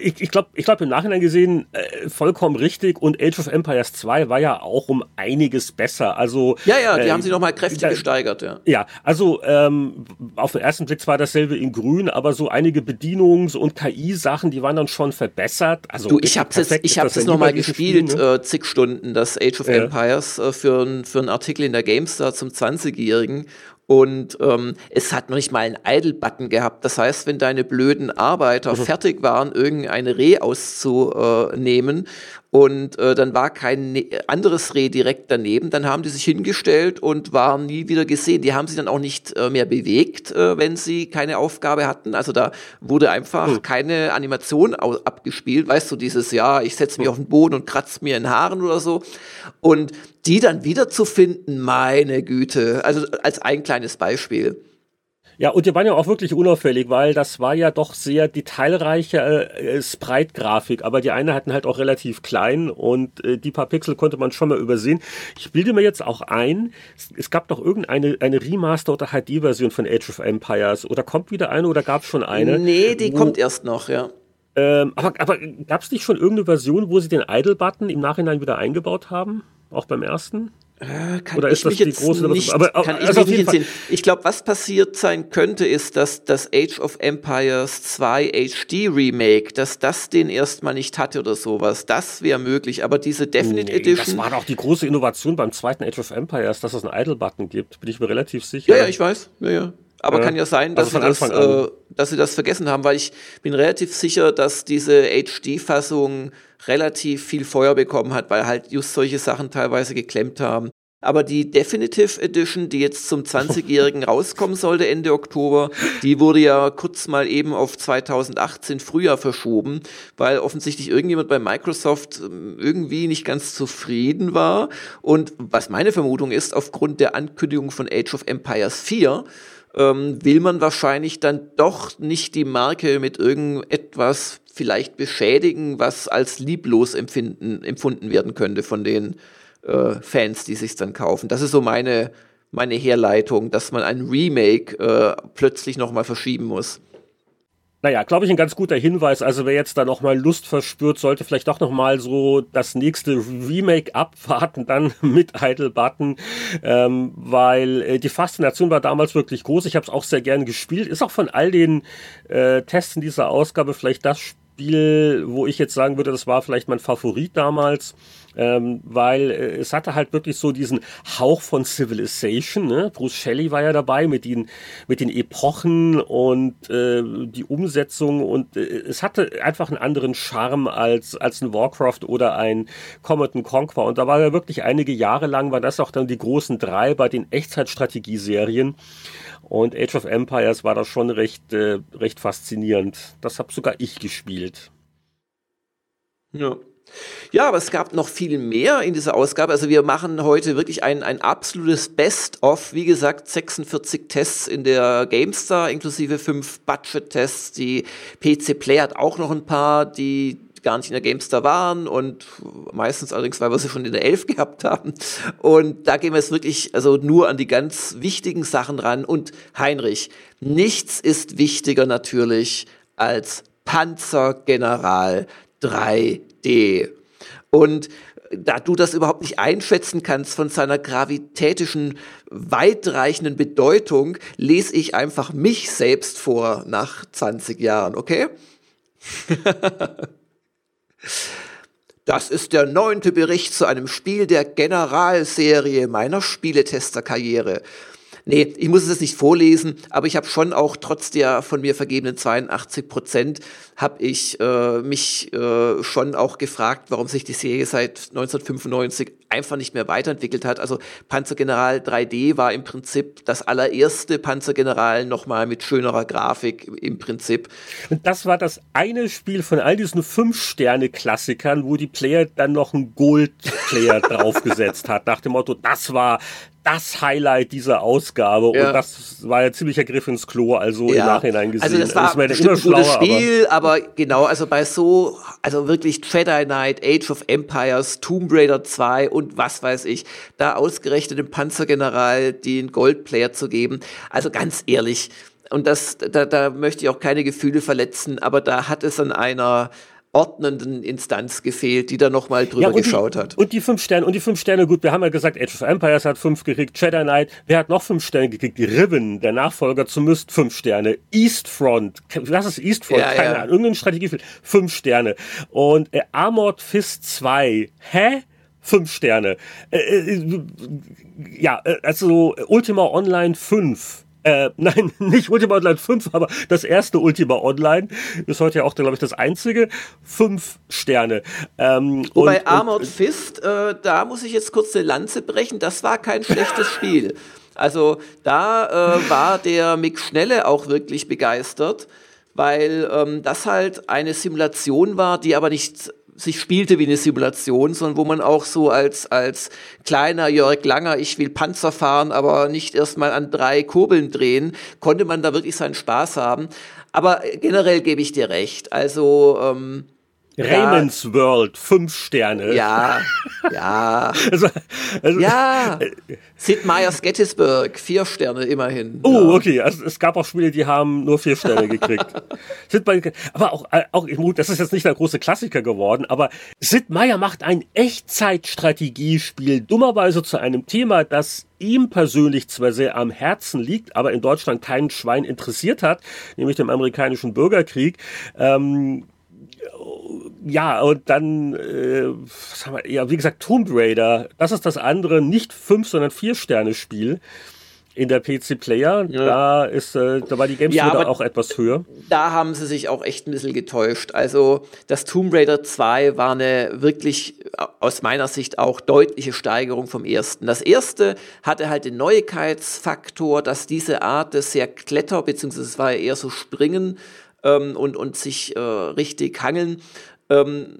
Ich, ich glaube, ich glaub, im Nachhinein gesehen äh, vollkommen richtig und Age of Empires 2 war ja auch um einiges besser. Also Ja, ja, die äh, haben sich nochmal kräftig da, gesteigert, ja. Ja, also ähm, auf den ersten Blick zwar dasselbe in grün, aber so einige Bedienungs- und KI-Sachen, die waren dann schon verbessert. Also du, ich habe es ich hab's jetzt nochmal gespielt, Spiel, ne? äh, zig Stunden, das Age of ja. Empires äh, für, für einen Artikel in der GameStar zum 20-Jährigen und ähm, es hat noch nicht mal einen Idle-Button gehabt. Das heißt, wenn deine blöden Arbeiter mhm. fertig waren, irgendeine Reh auszunehmen und äh, dann war kein ne anderes Reh direkt daneben. Dann haben die sich hingestellt und waren nie wieder gesehen. Die haben sich dann auch nicht äh, mehr bewegt, äh, wenn sie keine Aufgabe hatten. Also da wurde einfach hm. keine Animation abgespielt. Weißt du, dieses, ja, ich setze mich hm. auf den Boden und kratze mir in Haaren oder so. Und die dann wiederzufinden, meine Güte. Also als ein kleines Beispiel. Ja, und die waren ja auch wirklich unauffällig, weil das war ja doch sehr detailreiche äh, Sprite-Grafik, aber die eine hatten halt auch relativ klein und äh, die paar Pixel konnte man schon mal übersehen. Ich bilde mir jetzt auch ein, es, es gab doch irgendeine eine Remaster- oder HD-Version von Age of Empires oder kommt wieder eine oder gab es schon eine? Nee, die wo, kommt erst noch, ja. Ähm, aber aber gab es nicht schon irgendeine Version, wo sie den Idle-Button im Nachhinein wieder eingebaut haben? Auch beim ersten? Äh, kann Oder ist das die große nicht, aber, aber, kann also ich mich nicht Ich glaube, was passiert sein könnte, ist, dass das Age of Empires 2 HD Remake, dass das den erstmal nicht hatte oder sowas. Das wäre möglich, aber diese Definite nee, Edition. Das war doch die große Innovation beim zweiten Age of Empires, dass es einen Idle-Button gibt. Bin ich mir relativ sicher. Ja, ja, ich weiß. Ja, ja. Aber ja, kann ja sein, dass, also sie das, äh, dass sie das vergessen haben, weil ich bin relativ sicher, dass diese HD-Fassung relativ viel Feuer bekommen hat, weil halt just solche Sachen teilweise geklemmt haben. Aber die Definitive Edition, die jetzt zum 20-Jährigen *laughs* rauskommen sollte Ende Oktober, die wurde ja kurz mal eben auf 2018 Frühjahr verschoben, weil offensichtlich irgendjemand bei Microsoft ähm, irgendwie nicht ganz zufrieden war. Und was meine Vermutung ist, aufgrund der Ankündigung von Age of Empires 4, ähm, will man wahrscheinlich dann doch nicht die Marke mit irgendetwas vielleicht beschädigen, was als lieblos empfinden, empfunden werden könnte von den äh, Fans, die sich dann kaufen. Das ist so meine, meine Herleitung, dass man ein Remake äh, plötzlich nochmal verschieben muss. Naja, glaube ich, ein ganz guter Hinweis. Also wer jetzt da nochmal Lust verspürt, sollte vielleicht doch nochmal so das nächste Remake abwarten, dann *laughs* mit Idle Button, ähm, weil äh, die Faszination war damals wirklich groß. Ich habe es auch sehr gern gespielt. Ist auch von all den äh, Tests in dieser Ausgabe vielleicht das Spiel, wo ich jetzt sagen würde, das war vielleicht mein Favorit damals ähm, weil äh, es hatte halt wirklich so diesen Hauch von Civilization. Ne? Bruce Shelley war ja dabei mit den, mit den Epochen und äh, die Umsetzung und äh, es hatte einfach einen anderen Charme als, als ein Warcraft oder ein Command Conquer. Und da war ja wirklich einige Jahre lang, war das auch dann die großen drei bei den Echtzeitstrategieserien. Und Age of Empires war da schon recht, äh, recht faszinierend. Das habe sogar ich gespielt. Ja. Ja, aber es gab noch viel mehr in dieser Ausgabe. Also wir machen heute wirklich ein, ein absolutes Best-of. Wie gesagt, 46 Tests in der GameStar, inklusive fünf Budget-Tests. Die PC Play hat auch noch ein paar, die gar nicht in der GameStar waren und meistens allerdings, weil wir sie schon in der 11 gehabt haben. Und da gehen wir jetzt wirklich also nur an die ganz wichtigen Sachen ran. Und Heinrich, nichts ist wichtiger natürlich als Panzergeneral 3 D. Und da du das überhaupt nicht einschätzen kannst von seiner gravitätischen, weitreichenden Bedeutung, lese ich einfach mich selbst vor nach 20 Jahren, okay? *laughs* Das ist der neunte Bericht zu einem Spiel der Generalserie meiner Spieletesterkarriere. Nee, ich muss es nicht vorlesen, aber ich habe schon auch trotz der von mir vergebenen 82 Prozent, habe ich äh, mich äh, schon auch gefragt, warum sich die Serie seit 1995 einfach nicht mehr weiterentwickelt hat. Also Panzergeneral 3D war im Prinzip das allererste Panzergeneral nochmal mit schönerer Grafik im Prinzip. Und das war das eine Spiel von all diesen Fünf-Sterne-Klassikern, wo die Player dann noch einen Gold-Player *laughs* draufgesetzt hat, nach dem Motto, das war das Highlight dieser Ausgabe ja. und das war ja ziemlicher Griff ins Klo, also ja. im Nachhinein gesehen. Also das war ein gutes Spiel, aber, aber, genau, also bei so, also wirklich Jedi Knight, Age of Empires, Tomb Raider 2 und was weiß ich, da ausgerechnet dem Panzergeneral den Goldplayer zu geben, also ganz ehrlich, und das, da, da möchte ich auch keine Gefühle verletzen, aber da hat es an einer ordnenden Instanz gefehlt, die da nochmal drüber ja, geschaut die, hat. Und die fünf Sterne, und die fünf Sterne, gut, wir haben ja gesagt, Age of Empires hat fünf gekriegt, Jedi Knight, wer hat noch fünf Sterne gekriegt? Die Riven, der Nachfolger zu Myst, fünf Sterne, Eastfront, was ist Eastfront? Ja, Keine ja. Ahnung, irgendein Strategiefilm, fünf Sterne. Und äh, Armored Fist 2, hä? Fünf Sterne. Äh, äh, ja, äh, also Ultima Online 5 äh, *laughs* nein, nicht Ultima Online 5, aber das erste Ultima Online ist heute ja auch, glaube ich, das einzige. Fünf Sterne. Ähm, Wobei und, Armored und, Fist, äh, da muss ich jetzt kurz eine Lanze brechen, das war kein schlechtes Spiel. Also da äh, war der Mick Schnelle auch wirklich begeistert, weil ähm, das halt eine Simulation war, die aber nicht sich spielte wie eine Simulation, sondern wo man auch so als, als kleiner Jörg Langer, ich will Panzer fahren, aber nicht erstmal an drei Kurbeln drehen, konnte man da wirklich seinen Spaß haben. Aber generell gebe ich dir recht. Also, ähm, Raymond's ja. World, fünf Sterne. Ja, ja. *laughs* also, also, ja. Sid Meier's Gettysburg, vier Sterne immerhin. Oh, ja. okay. Also es gab auch Spiele, die haben nur vier Sterne *laughs* gekriegt. Sid Meier, aber auch, äh, auch, das ist jetzt nicht der große Klassiker geworden, aber Sid Meier macht ein Echtzeitstrategiespiel, dummerweise zu einem Thema, das ihm persönlich zwar sehr am Herzen liegt, aber in Deutschland keinen Schwein interessiert hat, nämlich dem amerikanischen Bürgerkrieg. Ähm, ja, und dann, äh, was haben wir, ja, wie gesagt, Tomb Raider, das ist das andere, nicht fünf, sondern vier Sterne Spiel in der PC Player. Ja. Da ist, äh, da war die Games ja, auch etwas höher. Da haben sie sich auch echt ein bisschen getäuscht. Also das Tomb Raider 2 war eine wirklich aus meiner Sicht auch deutliche Steigerung vom ersten. Das erste hatte halt den Neuigkeitsfaktor, dass diese Art des sehr Kletter, beziehungsweise es war ja eher so Springen ähm, und, und sich äh, richtig hangeln, ähm,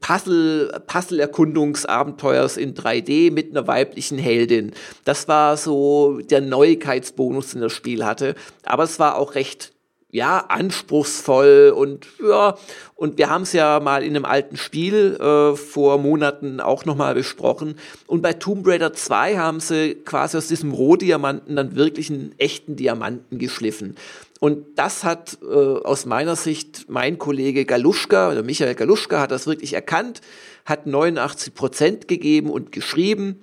Puzzle, Puzzle-Erkundungsabenteuers in 3D mit einer weiblichen Heldin. Das war so der Neuigkeitsbonus, den das Spiel hatte. Aber es war auch recht ja, anspruchsvoll und ja, und wir haben es ja mal in einem alten Spiel äh, vor Monaten auch nochmal besprochen. Und bei Tomb Raider 2 haben sie quasi aus diesem Rohdiamanten dann wirklich einen echten Diamanten geschliffen. Und das hat äh, aus meiner Sicht mein Kollege Galuschka, oder Michael Galuschka, hat das wirklich erkannt, hat 89 Prozent gegeben und geschrieben,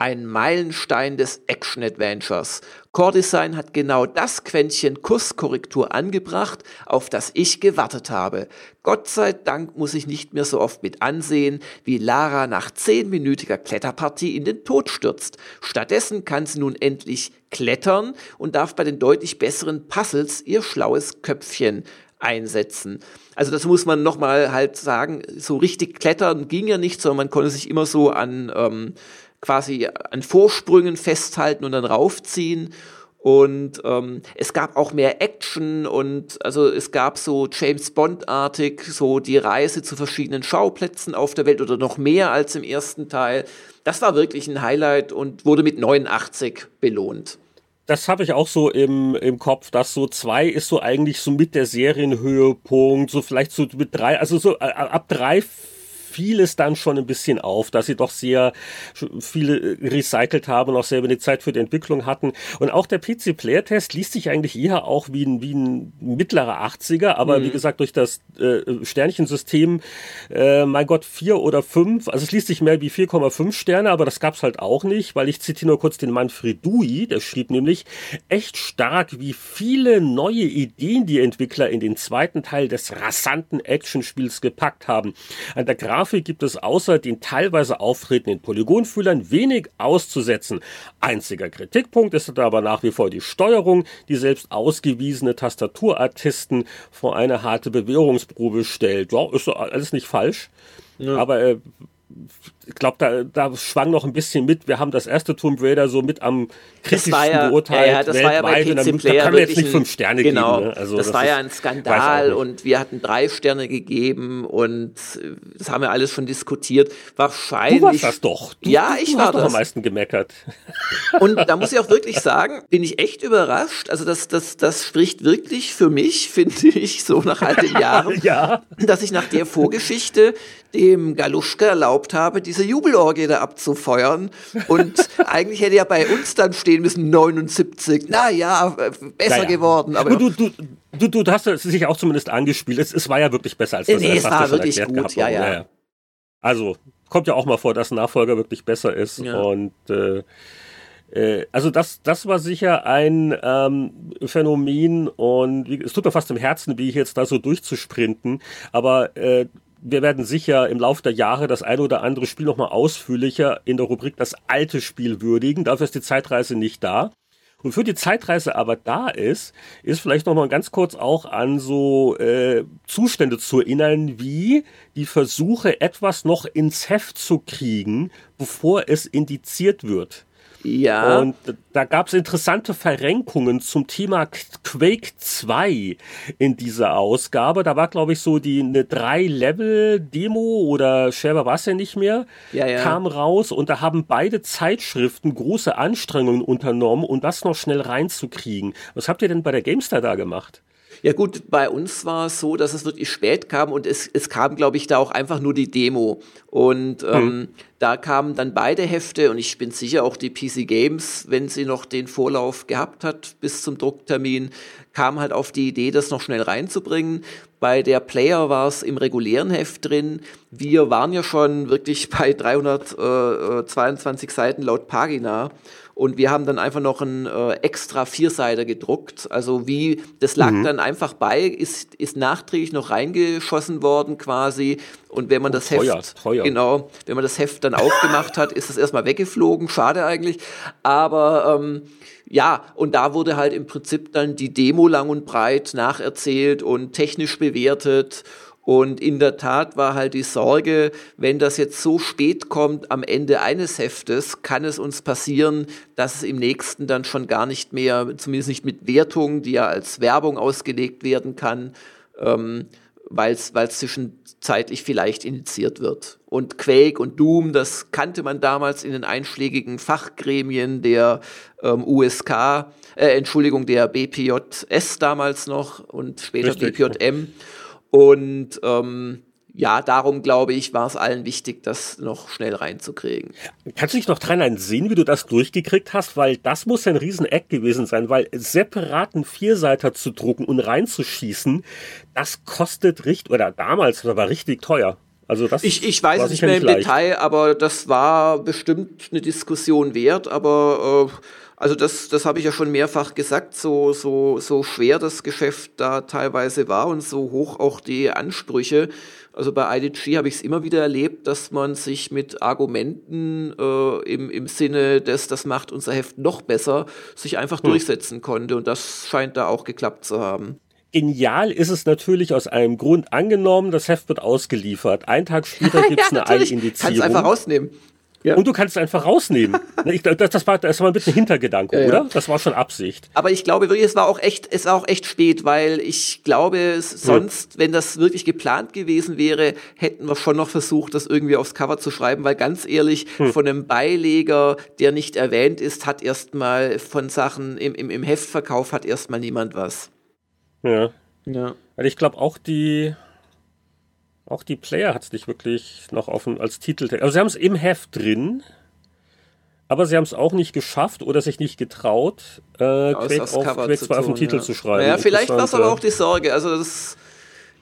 ein Meilenstein des Action-Adventures. Core Design hat genau das Quäntchen Kurskorrektur angebracht, auf das ich gewartet habe. Gott sei Dank muss ich nicht mehr so oft mit ansehen, wie Lara nach zehnminütiger Kletterpartie in den Tod stürzt. Stattdessen kann sie nun endlich klettern und darf bei den deutlich besseren Puzzles ihr schlaues Köpfchen einsetzen. Also das muss man nochmal halt sagen, so richtig klettern ging ja nicht, sondern man konnte sich immer so an ähm, quasi an Vorsprüngen festhalten und dann raufziehen. Und ähm, es gab auch mehr Action und also es gab so James Bond-artig so die Reise zu verschiedenen Schauplätzen auf der Welt oder noch mehr als im ersten Teil. Das war wirklich ein Highlight und wurde mit 89 belohnt das habe ich auch so im, im Kopf, dass so zwei ist so eigentlich so mit der Serienhöhepunkt, so vielleicht so mit drei, also so äh, ab drei fiel es dann schon ein bisschen auf, dass sie doch sehr viele recycelt haben und auch selber eine Zeit für die Entwicklung hatten. Und auch der PC-Player-Test liest sich eigentlich eher auch wie ein, wie ein mittlerer 80er, aber mhm. wie gesagt, durch das äh, Sternchensystem, äh, mein Gott, vier oder fünf, also es liest sich mehr wie 4,5 Sterne, aber das gab's halt auch nicht, weil ich zitiere nur kurz den Manfred Dui, der schrieb nämlich, echt stark, wie viele neue Ideen die Entwickler in den zweiten Teil des rasanten Actionspiels gepackt haben. An der Grafik Grafik gibt es außer den teilweise auftretenden Polygonfühlern wenig auszusetzen. Einziger Kritikpunkt ist aber nach wie vor die Steuerung, die selbst ausgewiesene Tastaturatisten vor eine harte Bewährungsprobe stellt. Ja, ist alles nicht falsch. Ja. Aber äh, ich glaube, da, da schwang noch ein bisschen mit. Wir haben das erste Tomb Raider so mit am kritischsten ja, beurteilt. Ja, das war ja bei PC Player da kann man jetzt nicht fünf Sterne genau, geben. Ne? Also, das, das war ja ein Skandal und wir hatten drei Sterne gegeben und das haben wir alles schon diskutiert. Wahrscheinlich. Du warst das doch. Du, ja, ich du war hast das. doch am meisten gemeckert. *laughs* Und da muss ich auch wirklich sagen, bin ich echt überrascht. Also das, das, das spricht wirklich für mich, *laughs* finde ich, so nach all den Jahren, *laughs* ja. dass ich nach der Vorgeschichte dem Galuschka erlaubt habe, diese Jubelorgie da abzufeuern. Und *laughs* eigentlich hätte ja bei uns dann stehen müssen 79. Na ja, besser naja. geworden. Aber du, du, du, du, hast es sich auch zumindest angespielt. Es, es war ja wirklich besser als das, nee, es war wirklich gut, ja, ja, ja. Also kommt ja auch mal vor, dass ein Nachfolger wirklich besser ist. Ja. Und äh, äh, also das, das war sicher ein ähm, Phänomen und es tut mir fast im Herzen, wie ich jetzt da so durchzusprinten. Aber äh, wir werden sicher im Laufe der Jahre das eine oder andere Spiel nochmal ausführlicher in der Rubrik das alte Spiel würdigen. Dafür ist die Zeitreise nicht da. Und für die Zeitreise aber da ist, ist vielleicht nochmal ganz kurz auch an so äh, Zustände zu erinnern, wie die Versuche, etwas noch ins Heft zu kriegen, bevor es indiziert wird. Ja. Und da gab es interessante Verrenkungen zum Thema Quake 2 in dieser Ausgabe. Da war, glaube ich, so die eine Drei-Level-Demo oder Sherber war es ja nicht mehr, ja, ja. kam raus und da haben beide Zeitschriften große Anstrengungen unternommen, um das noch schnell reinzukriegen. Was habt ihr denn bei der GameStar da gemacht? Ja gut, bei uns war es so, dass es wirklich spät kam und es, es kam, glaube ich, da auch einfach nur die Demo. Und ähm, hm. da kamen dann beide Hefte und ich bin sicher auch die PC Games, wenn sie noch den Vorlauf gehabt hat bis zum Drucktermin, kam halt auf die Idee, das noch schnell reinzubringen. Bei der Player war es im regulären Heft drin. Wir waren ja schon wirklich bei 322 Seiten laut Pagina und wir haben dann einfach noch ein äh, extra Vierseiter gedruckt. Also wie, das lag mhm. dann einfach bei, ist, ist nachträglich noch reingeschossen worden quasi. Und wenn man oh, das teuer, Heft, teuer. genau, wenn man das Heft dann aufgemacht hat, ist es erstmal weggeflogen. Schade eigentlich. Aber ähm, ja, und da wurde halt im Prinzip dann die Demo lang und breit nacherzählt und technisch bewertet und in der Tat war halt die Sorge, wenn das jetzt so spät kommt am Ende eines Heftes, kann es uns passieren, dass es im nächsten dann schon gar nicht mehr, zumindest nicht mit Wertung, die ja als Werbung ausgelegt werden kann, ähm, weil es zwischenzeitlich vielleicht initiiert wird. Und Quake und Doom, das kannte man damals in den einschlägigen Fachgremien der ähm, USK, äh, Entschuldigung, der BPJS damals noch und später Richtig. BPJM. Und ähm, ja, darum glaube ich, war es allen wichtig, das noch schnell reinzukriegen. Kannst du dich noch dran sehen, wie du das durchgekriegt hast? Weil das muss ein Riesen-Eck gewesen sein, weil separaten Vierseiter zu drucken und reinzuschießen, das kostet richtig, oder damals, das war richtig teuer. Also das ich, ich weiß es nicht mehr im leicht. Detail, aber das war bestimmt eine Diskussion wert, aber äh, also das, das habe ich ja schon mehrfach gesagt, so, so, so schwer das Geschäft da teilweise war und so hoch auch die Ansprüche. Also bei IDG habe ich es immer wieder erlebt, dass man sich mit Argumenten äh, im, im Sinne des, das macht unser Heft noch besser, sich einfach hm. durchsetzen konnte. Und das scheint da auch geklappt zu haben. Genial ist es natürlich aus einem Grund angenommen, das Heft wird ausgeliefert. Einen Tag später gibt es *laughs* ja, eine Eilindizierung. Kannst einfach rausnehmen. Ja. Und du kannst es einfach rausnehmen. *laughs* Ich, das, das, war, das war ein bisschen Hintergedanke, ja, oder? Das war schon Absicht. Aber ich glaube wirklich, es war auch echt, es war auch echt spät, weil ich glaube, sonst, hm. wenn das wirklich geplant gewesen wäre, hätten wir schon noch versucht, das irgendwie aufs Cover zu schreiben, weil ganz ehrlich, hm. von einem Beileger, der nicht erwähnt ist, hat erstmal von Sachen im, im, im Heftverkauf hat erstmal niemand was. Ja. Ja. Weil ich glaube auch die, auch die Player hat es nicht wirklich noch offen als Titel. Also sie haben es im Heft drin, aber sie haben es auch nicht geschafft oder sich nicht getraut, äh, Quake, auf, Quake 2 auf den Titel ja. zu schreiben. Ja, vielleicht war es aber auch die Sorge. Also das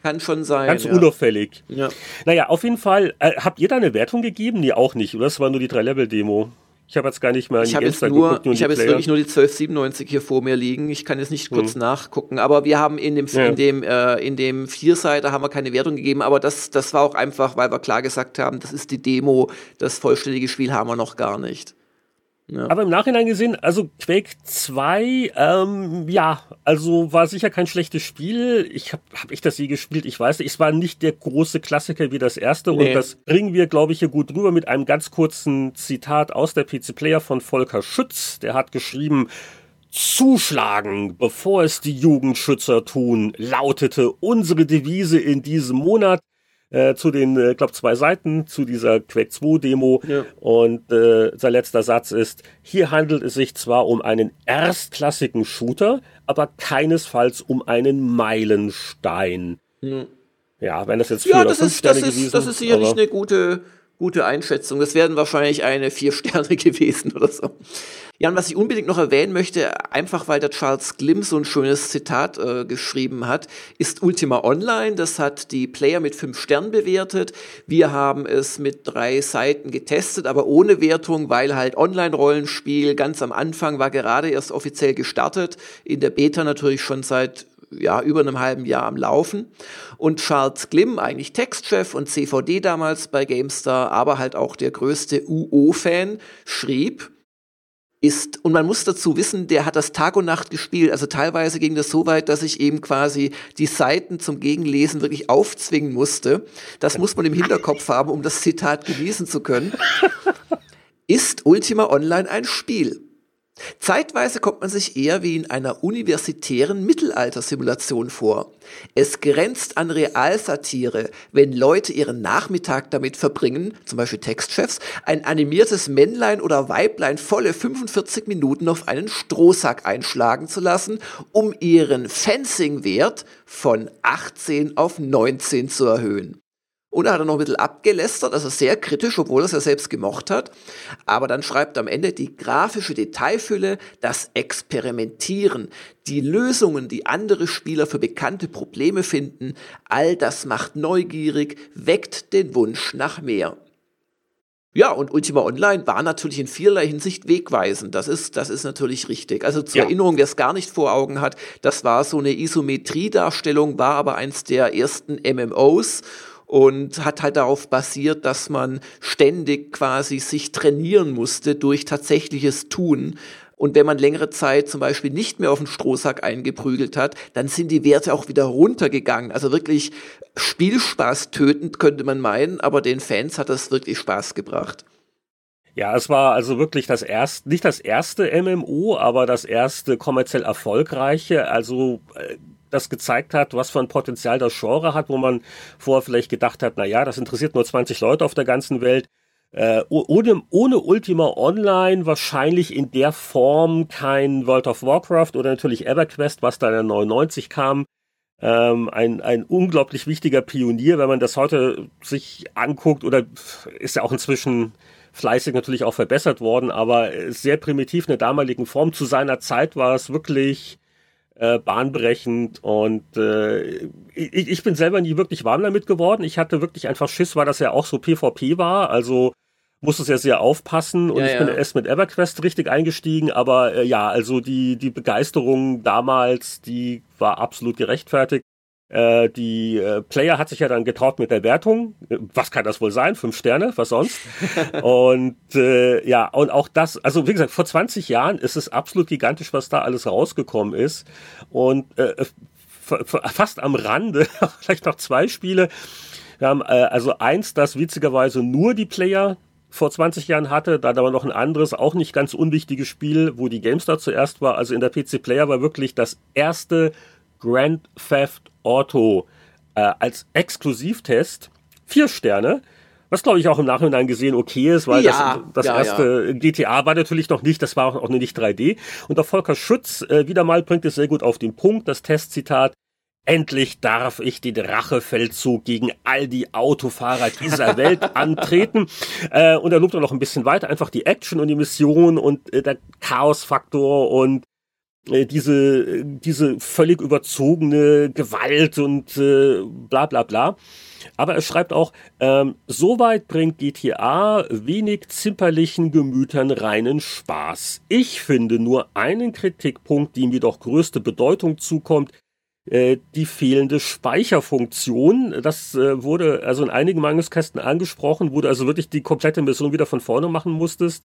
kann schon sein. Ganz ja. unauffällig. Ja. Naja, auf jeden Fall. Äh, habt ihr da eine Wertung gegeben? Nee, auch nicht. Oder das war nur die Drei-Level-Demo? Ich habe jetzt gar nicht mal ich die jetzt nur, geguckt. Ich habe jetzt wirklich nur die 1297 hier vor mir liegen. Ich kann jetzt nicht kurz hm. nachgucken. Aber wir haben in dem, ja. in dem, äh, in dem Vierseiter haben wir keine Wertung gegeben. Aber das, das war auch einfach, weil wir klar gesagt haben, das ist die Demo. Das vollständige Spiel haben wir noch gar nicht. Ja. Aber im Nachhinein gesehen, also Quake 2, ähm, ja, also war sicher kein schlechtes Spiel. Ich habe hab ich das je gespielt, ich weiß nicht. Es war nicht der große Klassiker wie das erste nee. und das bringen wir, glaube ich, hier gut rüber mit einem ganz kurzen Zitat aus der PC Player von Volker Schütz. Der hat geschrieben, Zuschlagen, bevor es die Jugendschützer tun, lautete unsere Devise in diesem Monat äh, zu den, äh, glaube zwei Seiten zu dieser Quake 2 Demo. Ja. Und äh, sein letzter Satz ist, hier handelt es sich zwar um einen erstklassigen Shooter, aber keinesfalls um einen Meilenstein. Ja, ja wenn das jetzt ja, das ist, das ist, das ist sicherlich eine gute, gute Einschätzung. Das werden wahrscheinlich eine vier Sterne *laughs* gewesen oder so. Ja, und was ich unbedingt noch erwähnen möchte, einfach weil der Charles Glimm so ein schönes Zitat äh, geschrieben hat, ist Ultima Online. Das hat die Player mit fünf Sternen bewertet. Wir haben es mit drei Seiten getestet, aber ohne Wertung, weil halt Online-Rollenspiel ganz am Anfang war gerade erst offiziell gestartet. In der Beta natürlich schon seit ja, über einem halben Jahr am Laufen. Und Charles Glimm, eigentlich Textchef und CVD damals bei GameStar, aber halt auch der größte UO-Fan, schrieb, ist, und man muss dazu wissen, der hat das Tag und Nacht gespielt. Also teilweise ging das so weit, dass ich eben quasi die Seiten zum Gegenlesen wirklich aufzwingen musste. Das muss man im Hinterkopf haben, um das Zitat genießen zu können. Ist Ultima Online ein Spiel? Zeitweise kommt man sich eher wie in einer universitären Mittelaltersimulation vor. Es grenzt an Realsatire, wenn Leute ihren Nachmittag damit verbringen, zum Beispiel Textchefs, ein animiertes Männlein oder Weiblein volle 45 Minuten auf einen Strohsack einschlagen zu lassen, um ihren Fencing-Wert von 18 auf 19 zu erhöhen. Und er hat er noch ein bisschen abgelästert, also sehr kritisch, obwohl er es ja selbst gemocht hat. Aber dann schreibt er am Ende die grafische Detailfülle, das Experimentieren, die Lösungen, die andere Spieler für bekannte Probleme finden, all das macht neugierig, weckt den Wunsch nach mehr. Ja, und Ultima Online war natürlich in vielerlei Hinsicht wegweisend. Das ist, das ist natürlich richtig. Also zur ja. Erinnerung, wer es gar nicht vor Augen hat, das war so eine Isometriedarstellung, war aber eins der ersten MMOs und hat halt darauf basiert, dass man ständig quasi sich trainieren musste durch tatsächliches Tun. Und wenn man längere Zeit zum Beispiel nicht mehr auf den Strohsack eingeprügelt hat, dann sind die Werte auch wieder runtergegangen. Also wirklich Spielspaß tötend könnte man meinen, aber den Fans hat das wirklich Spaß gebracht. Ja, es war also wirklich das erste, nicht das erste MMO, aber das erste kommerziell erfolgreiche. Also äh, das gezeigt hat, was für ein Potenzial das Genre hat, wo man vorher vielleicht gedacht hat, na ja, das interessiert nur 20 Leute auf der ganzen Welt. Äh, ohne, ohne Ultima Online wahrscheinlich in der Form kein World of Warcraft oder natürlich EverQuest, was da in 99 kam. Ähm, ein, ein unglaublich wichtiger Pionier, wenn man das heute sich anguckt oder ist ja auch inzwischen fleißig natürlich auch verbessert worden, aber sehr primitiv in der damaligen Form. Zu seiner Zeit war es wirklich äh, bahnbrechend und äh, ich, ich bin selber nie wirklich warm damit geworden. Ich hatte wirklich einfach Schiss, weil das ja auch so PvP war, also musste es ja sehr aufpassen und ja, ich bin erst mit EverQuest richtig eingestiegen, aber äh, ja, also die, die Begeisterung damals, die war absolut gerechtfertigt. Äh, die äh, Player hat sich ja dann getraut mit der Wertung. Was kann das wohl sein? Fünf Sterne, was sonst? *laughs* und äh, ja, und auch das, also wie gesagt, vor 20 Jahren ist es absolut gigantisch, was da alles rausgekommen ist. Und äh, fast am Rande, *laughs* vielleicht noch zwei Spiele. Wir haben äh, also eins, das witzigerweise nur die Player vor 20 Jahren hatte, dann aber noch ein anderes, auch nicht ganz unwichtiges Spiel, wo die GameStar zuerst war. Also in der PC Player war wirklich das erste Grand Theft Auto äh, als Exklusivtest vier Sterne. Was glaube ich auch im Nachhinein gesehen okay ist, weil ja, das, das ja, erste ja. GTA war natürlich noch nicht, das war auch noch nicht 3D. Und der Volker Schütz äh, wieder mal bringt es sehr gut auf den Punkt, das Testzitat. Endlich darf ich den Rachefeldzug gegen all die Autofahrer dieser Welt *laughs* antreten. Äh, und er lobt auch noch ein bisschen weiter, einfach die Action und die Mission und äh, der Chaosfaktor und diese, diese völlig überzogene Gewalt und äh, bla bla bla. Aber er schreibt auch, ähm, soweit bringt GTA wenig zimperlichen Gemütern reinen Spaß. Ich finde nur einen Kritikpunkt, dem jedoch größte Bedeutung zukommt, äh, die fehlende Speicherfunktion. Das äh, wurde also in einigen Mangelskästen angesprochen, wo du also wirklich die komplette Mission wieder von vorne machen musstest.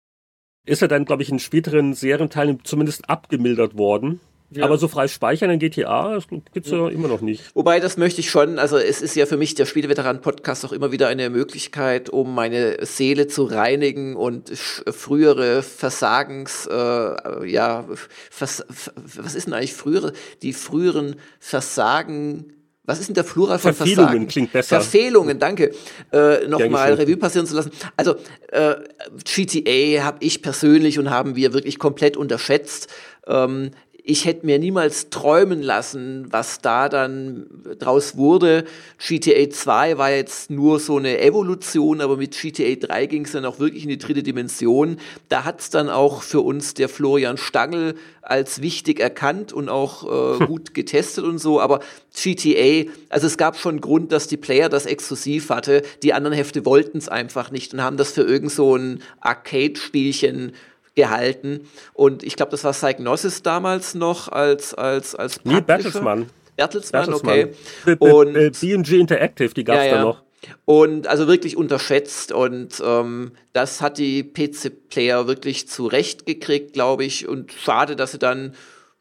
Ist er dann, glaube ich, in späteren Serienteilen zumindest abgemildert worden. Ja. Aber so frei speichern in GTA, das gibt's ja. ja immer noch nicht. Wobei, das möchte ich schon, also es ist ja für mich der Spieleveteran-Podcast auch immer wieder eine Möglichkeit, um meine Seele zu reinigen und frühere Versagens, äh, ja, vers was ist denn eigentlich frühere, die früheren Versagen was ist denn der Plural von Verfehlungen Versagen? klingt besser. Verfehlungen, danke. Äh, Nochmal Revue passieren zu lassen. Also äh, GTA habe ich persönlich und haben wir wirklich komplett unterschätzt. Ähm, ich hätte mir niemals träumen lassen, was da dann draus wurde. GTA 2 war jetzt nur so eine Evolution, aber mit GTA 3 ging es dann auch wirklich in die dritte Dimension. Da hat es dann auch für uns der Florian Stangl als wichtig erkannt und auch äh, *laughs* gut getestet und so. Aber GTA, also es gab schon Grund, dass die Player das exklusiv hatte. Die anderen Hefte wollten es einfach nicht und haben das für irgend so ein Arcade-Spielchen gehalten. Und ich glaube, das war Psygnosis damals noch als als als Nee, Bertelsmann. Bertelsmann, okay. Und äh, BMG Interactive, die gab es ja, ja. da noch. Und also wirklich unterschätzt und ähm, das hat die PC-Player wirklich zurecht gekriegt, glaube ich. Und schade, dass sie dann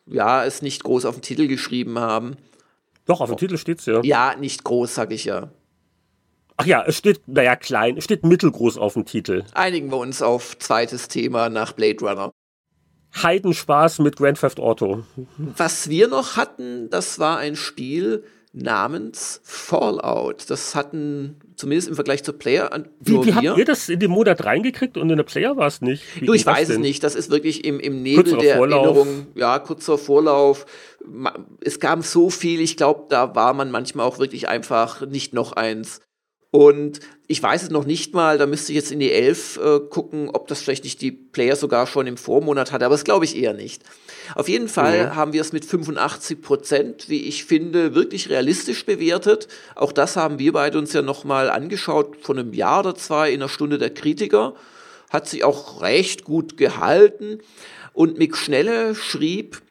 ja es nicht groß auf den Titel geschrieben haben. Doch, auf dem Titel steht's ja. Ja, nicht groß, sag ich ja. Ach ja, es steht, naja, klein, es steht mittelgroß auf dem Titel. Einigen wir uns auf zweites Thema nach Blade Runner. Heidenspaß mit Grand Theft Auto. Was wir noch hatten, das war ein Spiel namens Fallout. Das hatten zumindest im Vergleich zur Player. Wie, wie habt ihr das in den Monat reingekriegt und in der Player war es nicht? Wie du, ich weiß es nicht. Das ist wirklich im, im Nebel Kurzer der Vorlauf. Erinnerung. Ja, kurzer Vorlauf. Es gab so viel. Ich glaube, da war man manchmal auch wirklich einfach nicht noch eins. Und ich weiß es noch nicht mal, da müsste ich jetzt in die 11 äh, gucken, ob das vielleicht nicht die Player sogar schon im Vormonat hatte, aber das glaube ich eher nicht. Auf jeden Fall mhm. haben wir es mit 85 Prozent, wie ich finde, wirklich realistisch bewertet. Auch das haben wir beide uns ja nochmal angeschaut, von einem Jahr oder zwei in der Stunde der Kritiker. Hat sich auch recht gut gehalten. Und Mick Schnelle schrieb,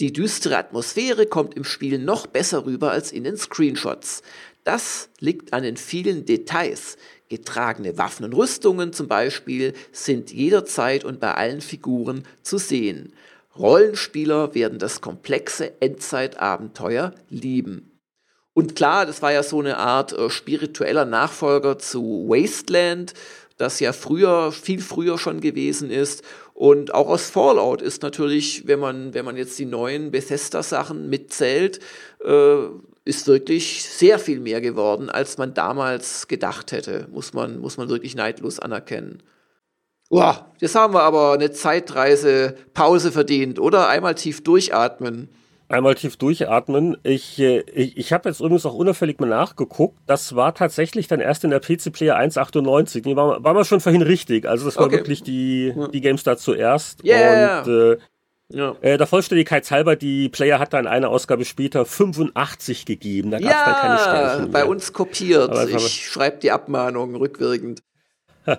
die düstere Atmosphäre kommt im Spiel noch besser rüber als in den Screenshots. Das liegt an den vielen Details. Getragene Waffen und Rüstungen zum Beispiel sind jederzeit und bei allen Figuren zu sehen. Rollenspieler werden das komplexe Endzeitabenteuer lieben. Und klar, das war ja so eine Art äh, spiritueller Nachfolger zu Wasteland, das ja früher, viel früher schon gewesen ist. Und auch aus Fallout ist natürlich, wenn man, wenn man jetzt die neuen Bethesda-Sachen mitzählt, äh, ist wirklich sehr viel mehr geworden, als man damals gedacht hätte, muss man, muss man wirklich neidlos anerkennen. Boah, jetzt haben wir aber eine Zeitreise Pause verdient, oder? Einmal tief durchatmen. Einmal tief durchatmen. Ich, äh, ich, ich habe jetzt übrigens auch unauffällig mal nachgeguckt. Das war tatsächlich dann erst in der PC Player 1.98. Die war, war mal schon vorhin richtig. Also das war okay. wirklich die, die GameStar zuerst. Yeah. Und äh, ja. Äh, der Vollständigkeit halber, die Player hat dann eine Ausgabe später 85 gegeben. Da gab es ja, dann keine Sternchen bei uns kopiert. ich schreibe die Abmahnung rückwirkend. *laughs*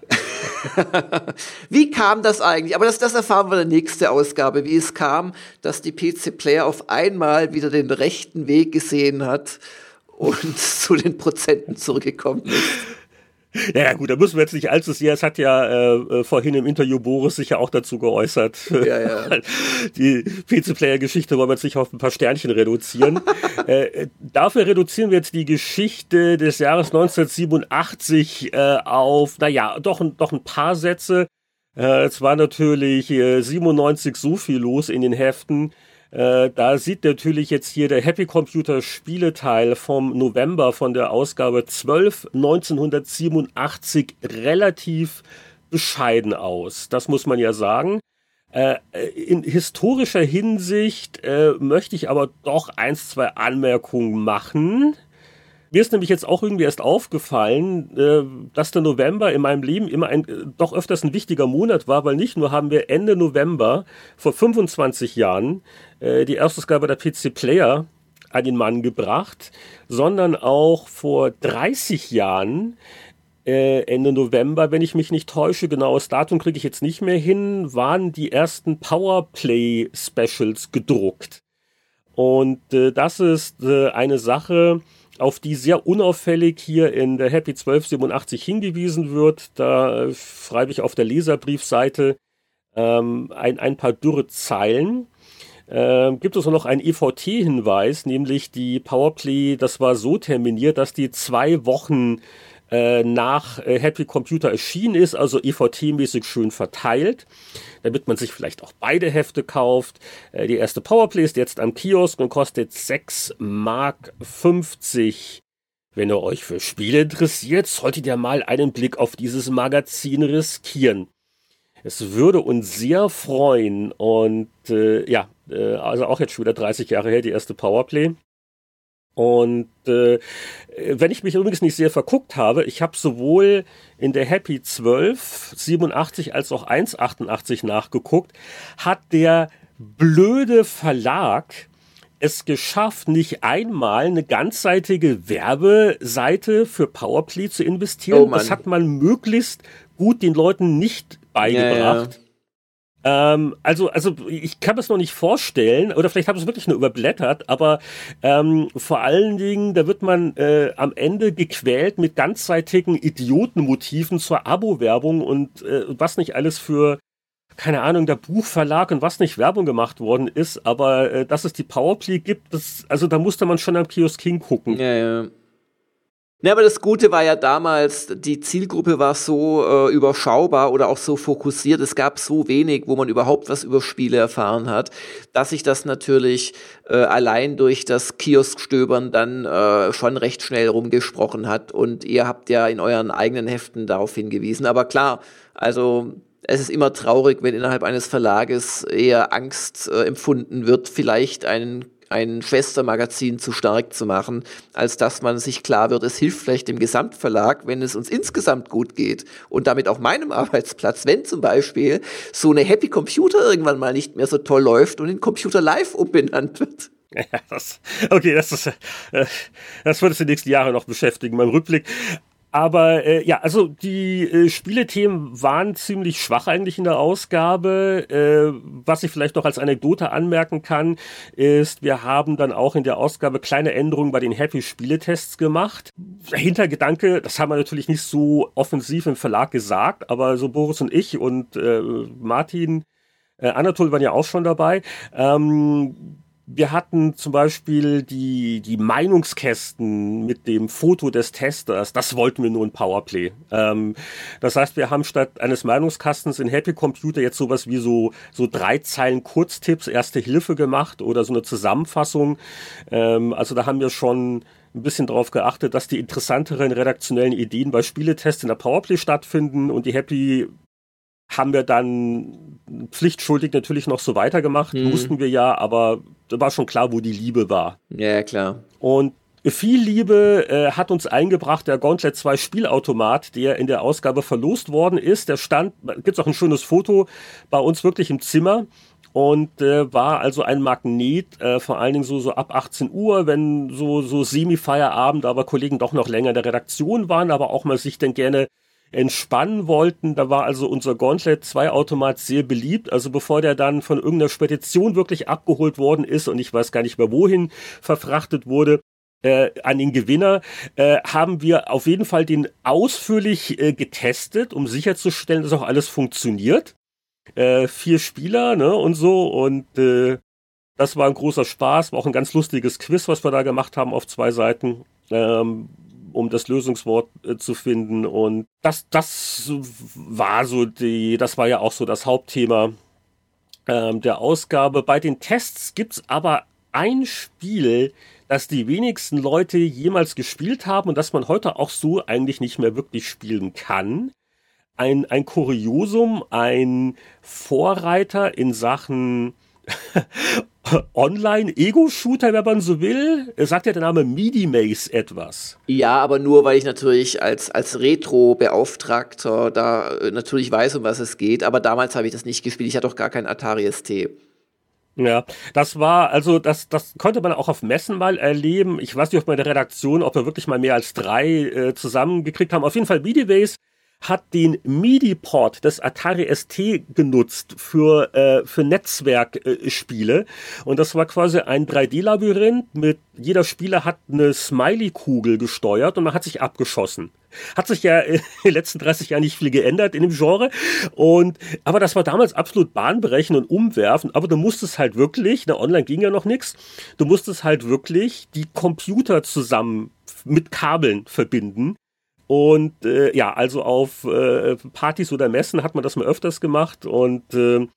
*laughs* wie kam das eigentlich? Aber das, das erfahren wir in der nächsten Ausgabe, wie es kam, dass die PC-Player auf einmal wieder den rechten Weg gesehen hat und *laughs* zu den Prozenten zurückgekommen ist. Ja, gut, da müssen wir jetzt nicht allzu sehr. Es hat ja äh, äh vorhin im Interview Boris sich ja auch dazu geäußert. Ja, ja. *laughs* Die PC-Player-Geschichte wollen wir jetzt nicht auf ein paar Sternchen reduzieren. *laughs* äh, dafür reduzieren wir jetzt die Geschichte des Jahres 1987 äh, auf, naja, doch, doch ein paar Sätze. Äh, es war natürlich äh, 97 so viel los in den Heften. Äh, da sieht natürlich jetzt hier der Happy Computer Spieleteil vom November von der Ausgabe 12 1987 relativ bescheiden aus. Das muss man ja sagen. Äh, in historischer Hinsicht äh, möchte ich aber doch eins, zwei Anmerkungen machen. Mir ist nämlich jetzt auch irgendwie erst aufgefallen, äh, dass der November in meinem Leben immer ein äh, doch öfters ein wichtiger Monat war, weil nicht nur haben wir Ende November vor 25 Jahren äh, die Erstausgabe der PC Player an den Mann gebracht, sondern auch vor 30 Jahren äh, Ende November, wenn ich mich nicht täusche, genaues Datum kriege ich jetzt nicht mehr hin, waren die ersten Powerplay Specials gedruckt. Und äh, das ist äh, eine Sache, auf die sehr unauffällig hier in der Happy 1287 hingewiesen wird. Da äh, schreibe ich auf der Leserbriefseite ähm, ein, ein paar dürre Zeilen. Ähm, gibt es noch einen EVT-Hinweis, nämlich die Powerplay, das war so terminiert, dass die zwei Wochen äh, nach äh, Happy Computer erschienen ist, also EVT-mäßig schön verteilt, damit man sich vielleicht auch beide Hefte kauft. Äh, die erste Powerplay ist jetzt am Kiosk und kostet 6 Mark 50. Wenn ihr euch für Spiele interessiert, solltet ihr mal einen Blick auf dieses Magazin riskieren. Es würde uns sehr freuen und äh, ja, äh, also auch jetzt schon wieder 30 Jahre her, die erste Powerplay. Und äh, wenn ich mich übrigens nicht sehr verguckt habe, ich habe sowohl in der Happy 12 87 als auch 188 nachgeguckt, hat der blöde Verlag es geschafft, nicht einmal eine ganzseitige Werbeseite für Powerplay zu investieren. Oh das hat man möglichst gut den Leuten nicht beigebracht. Ja, ja. Ähm, also, also ich kann es noch nicht vorstellen, oder vielleicht habe ich es wirklich nur überblättert, aber ähm, vor allen Dingen, da wird man äh, am Ende gequält mit ganzseitigen Idiotenmotiven zur Abo-Werbung und äh, was nicht alles für keine Ahnung, der Buchverlag und was nicht Werbung gemacht worden ist, aber äh, dass es die Powerplay gibt, das, also da musste man schon am Kiosk hingucken. Ja, ja. Ne, aber das Gute war ja damals, die Zielgruppe war so äh, überschaubar oder auch so fokussiert. Es gab so wenig, wo man überhaupt was über Spiele erfahren hat, dass sich das natürlich äh, allein durch das Kioskstöbern dann äh, schon recht schnell rumgesprochen hat. Und ihr habt ja in euren eigenen Heften darauf hingewiesen. Aber klar, also es ist immer traurig, wenn innerhalb eines Verlages eher Angst äh, empfunden wird, vielleicht einen ein Schwestermagazin zu stark zu machen, als dass man sich klar wird, es hilft vielleicht dem Gesamtverlag, wenn es uns insgesamt gut geht und damit auch meinem *laughs* Arbeitsplatz, wenn zum Beispiel so eine Happy Computer irgendwann mal nicht mehr so toll läuft und in Computer Live umbenannt wird. *laughs* Ja, das, okay, das ist, äh, das wird es die nächsten Jahre noch beschäftigen, beim Rückblick. Aber äh, ja, also die äh, Spielethemen waren ziemlich schwach eigentlich in der Ausgabe. Äh, was ich vielleicht noch als Anekdote anmerken kann, ist, wir haben dann auch in der Ausgabe kleine Änderungen bei den Happy Spieletests gemacht. Hintergedanke, das haben wir natürlich nicht so offensiv im Verlag gesagt, aber so Boris und ich und äh, Martin, äh, Anatol waren ja auch schon dabei. Ähm, wir hatten zum Beispiel die, die Meinungskästen mit dem Foto des Testers. Das wollten wir nur in Powerplay. Ähm, das heißt, wir haben statt eines Meinungskastens in Happy Computer jetzt sowas wie so, so drei Zeilen Kurztipps, Erste Hilfe gemacht oder so eine Zusammenfassung. Ähm, also da haben wir schon ein bisschen darauf geachtet, dass die interessanteren redaktionellen Ideen bei Spieletests in der Powerplay stattfinden und die Happy haben wir dann pflichtschuldig natürlich noch so weitergemacht. Mhm. Mussten wir ja, aber da war schon klar, wo die Liebe war. Ja, klar. Und viel Liebe äh, hat uns eingebracht der Gauntlet 2 Spielautomat, der in der Ausgabe verlost worden ist. Der stand, gibt's auch ein schönes Foto bei uns wirklich im Zimmer und äh, war also ein Magnet, äh, vor allen Dingen so, so ab 18 Uhr, wenn so, so Semi-Feierabend, aber Kollegen doch noch länger in der Redaktion waren, aber auch mal sich denn gerne entspannen wollten. Da war also unser Gauntlet 2 Automat sehr beliebt. Also bevor der dann von irgendeiner Spedition wirklich abgeholt worden ist und ich weiß gar nicht mehr wohin verfrachtet wurde, äh, an den Gewinner, äh, haben wir auf jeden Fall den ausführlich äh, getestet, um sicherzustellen, dass auch alles funktioniert. Äh, vier Spieler, ne, und so, und äh, das war ein großer Spaß, war auch ein ganz lustiges Quiz, was wir da gemacht haben auf zwei Seiten. Ähm, um das Lösungswort äh, zu finden. Und das, das war so die, das war ja auch so das Hauptthema ähm, der Ausgabe. Bei den Tests gibt's aber ein Spiel, das die wenigsten Leute jemals gespielt haben und das man heute auch so eigentlich nicht mehr wirklich spielen kann. Ein, ein Kuriosum, ein Vorreiter in Sachen *laughs* Online-Ego-Shooter, wenn man so will. Sagt ja der Name Midi Maze etwas. Ja, aber nur, weil ich natürlich als, als Retro-Beauftragter da äh, natürlich weiß, um was es geht. Aber damals habe ich das nicht gespielt. Ich hatte auch gar kein Atari ST. Ja, das war, also das, das konnte man auch auf Messen mal erleben. Ich weiß nicht, ob meine Redaktion, ob wir wirklich mal mehr als drei äh, zusammengekriegt haben. Auf jeden Fall Midways hat den MIDI-Port des Atari ST genutzt für, äh, für Netzwerkspiele. Und das war quasi ein 3D-Labyrinth mit jeder Spieler hat eine Smiley-Kugel gesteuert und man hat sich abgeschossen. Hat sich ja *laughs* in den letzten 30 Jahren nicht viel geändert in dem Genre. Und, aber das war damals absolut bahnbrechend und umwerfend. Aber du musstest halt wirklich, na, online ging ja noch nichts, du musstest halt wirklich die Computer zusammen mit Kabeln verbinden. Und äh, ja, also auf äh, Partys oder Messen hat man das mal öfters gemacht und äh,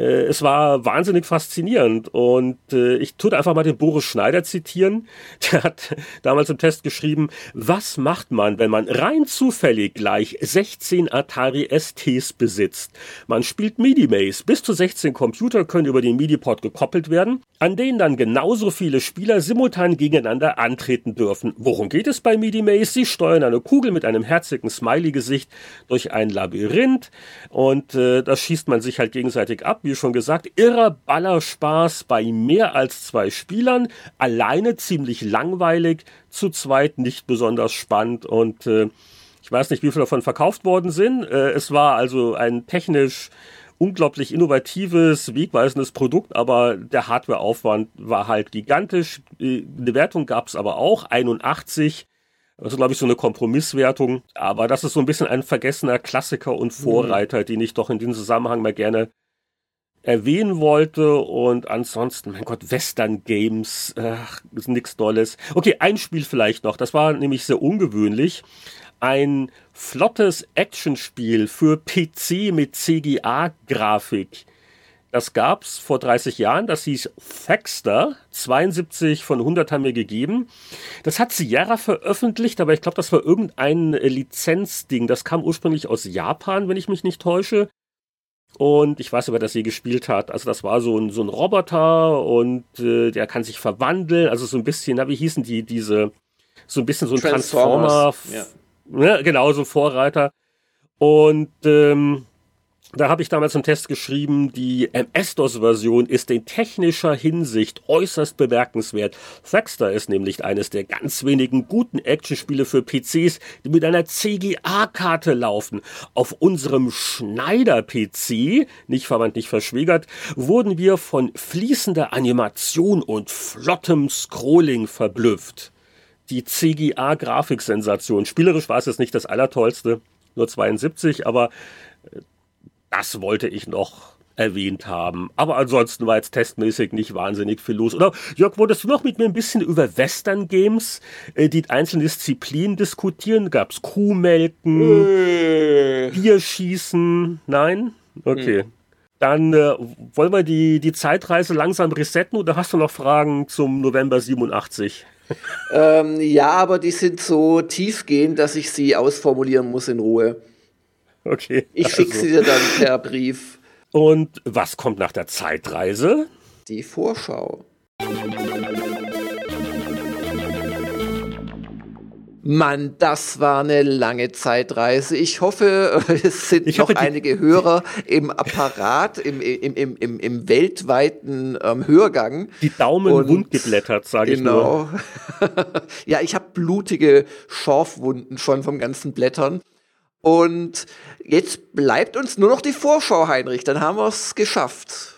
es war wahnsinnig faszinierend und äh, ich tue einfach mal den Boris Schneider zitieren. *laughs* Der hat damals im Test geschrieben, was macht man, wenn man rein zufällig gleich 16 Atari STs besitzt? Man spielt MIDI-Maze. Bis zu 16 Computer können über den MIDI-Port gekoppelt werden, an denen dann genauso viele Spieler simultan gegeneinander antreten dürfen. Worum geht es bei MIDI-Maze? Sie steuern eine Kugel mit einem herzigen Smiley-Gesicht durch ein Labyrinth und äh, das schießt man sich halt gegenseitig ab wie schon gesagt, irrer Ballerspaß bei mehr als zwei Spielern. Alleine ziemlich langweilig, zu zweit nicht besonders spannend und äh, ich weiß nicht, wie viele davon verkauft worden sind. Äh, es war also ein technisch unglaublich innovatives, wegweisendes Produkt, aber der Hardwareaufwand war halt gigantisch. Äh, eine Wertung gab es aber auch, 81. Also glaube ich so eine Kompromisswertung, aber das ist so ein bisschen ein vergessener Klassiker und Vorreiter, mhm. den ich doch in diesem Zusammenhang mal gerne erwähnen wollte und ansonsten, mein Gott, Western Games, ach, ist nix Dolles. Okay, ein Spiel vielleicht noch, das war nämlich sehr ungewöhnlich. Ein flottes Actionspiel für PC mit CGA-Grafik. Das gab's vor 30 Jahren, das hieß Faxter, 72 von 100 haben wir gegeben. Das hat Sierra veröffentlicht, aber ich glaube, das war irgendein Lizenzding. Das kam ursprünglich aus Japan, wenn ich mich nicht täusche. Und ich weiß, wer das je gespielt hat. Also das war so ein, so ein Roboter und äh, der kann sich verwandeln. Also so ein bisschen, na, wie hießen die, diese, so ein bisschen so ein Transformer. Ja. Ne, genau, so Vorreiter. Und ähm, da habe ich damals einen Test geschrieben, die MS-DOS-Version ist in technischer Hinsicht äußerst bemerkenswert. Faxter ist nämlich eines der ganz wenigen guten Actionspiele für PCs, die mit einer CGA-Karte laufen. Auf unserem Schneider-PC, nicht verwandt, nicht verschwägert, wurden wir von fließender Animation und flottem Scrolling verblüfft. Die CGA-Grafiksensation. Spielerisch war es jetzt nicht das Allertollste, nur 72, aber das wollte ich noch erwähnt haben. Aber ansonsten war jetzt testmäßig nicht wahnsinnig viel los. Oder Jörg, wolltest du noch mit mir ein bisschen über Western Games, äh, die einzelnen Disziplinen diskutieren? Gab's Kuhmelken, äh. Bierschießen? Nein? Okay. Hm. Dann äh, wollen wir die, die Zeitreise langsam resetten oder hast du noch Fragen zum November 87? ähm, ja, aber die sind so tiefgehend, dass ich sie ausformulieren muss in Ruhe. Okay. Ich also. schicke sie dir dann per Brief. Und was kommt nach der Zeitreise? Die Vorschau. Mann, das war eine lange Zeitreise. Ich hoffe, *laughs* es sind ich noch einige Hörer im Apparat, im, im, im, im, im weltweiten ähm, Hörgang. Die Daumen Und, wund geblättert, sage genau. ich nur. Genau. *laughs* ja, ich habe blutige Schorfwunden schon vom ganzen Blättern. Und jetzt bleibt uns nur noch die Vorschau, Heinrich. Dann haben wir es geschafft.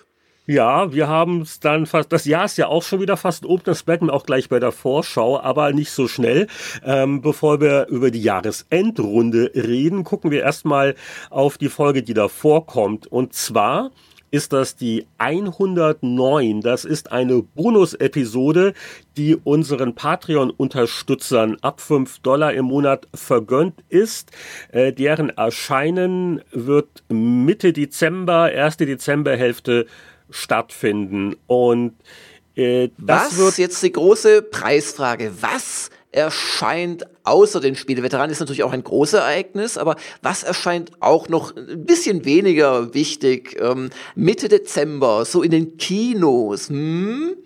Ja, wir haben es dann fast, das Jahr ist ja auch schon wieder fast oben, das merken wir auch gleich bei der Vorschau, aber nicht so schnell. Ähm, bevor wir über die Jahresendrunde reden, gucken wir erstmal auf die Folge, die davor kommt. Und zwar ist das die 109. Das ist eine Bonus-Episode, die unseren Patreon-Unterstützern ab 5 Dollar im Monat vergönnt ist. Äh, deren Erscheinen wird Mitte Dezember, erste Dezemberhälfte stattfinden. Und äh, das Was? wird jetzt die große Preisfrage. Was erscheint außer den Spieleveteranen ist natürlich auch ein großes Ereignis, aber was erscheint auch noch ein bisschen weniger wichtig? Ähm, Mitte Dezember, so in den Kinos. Hm?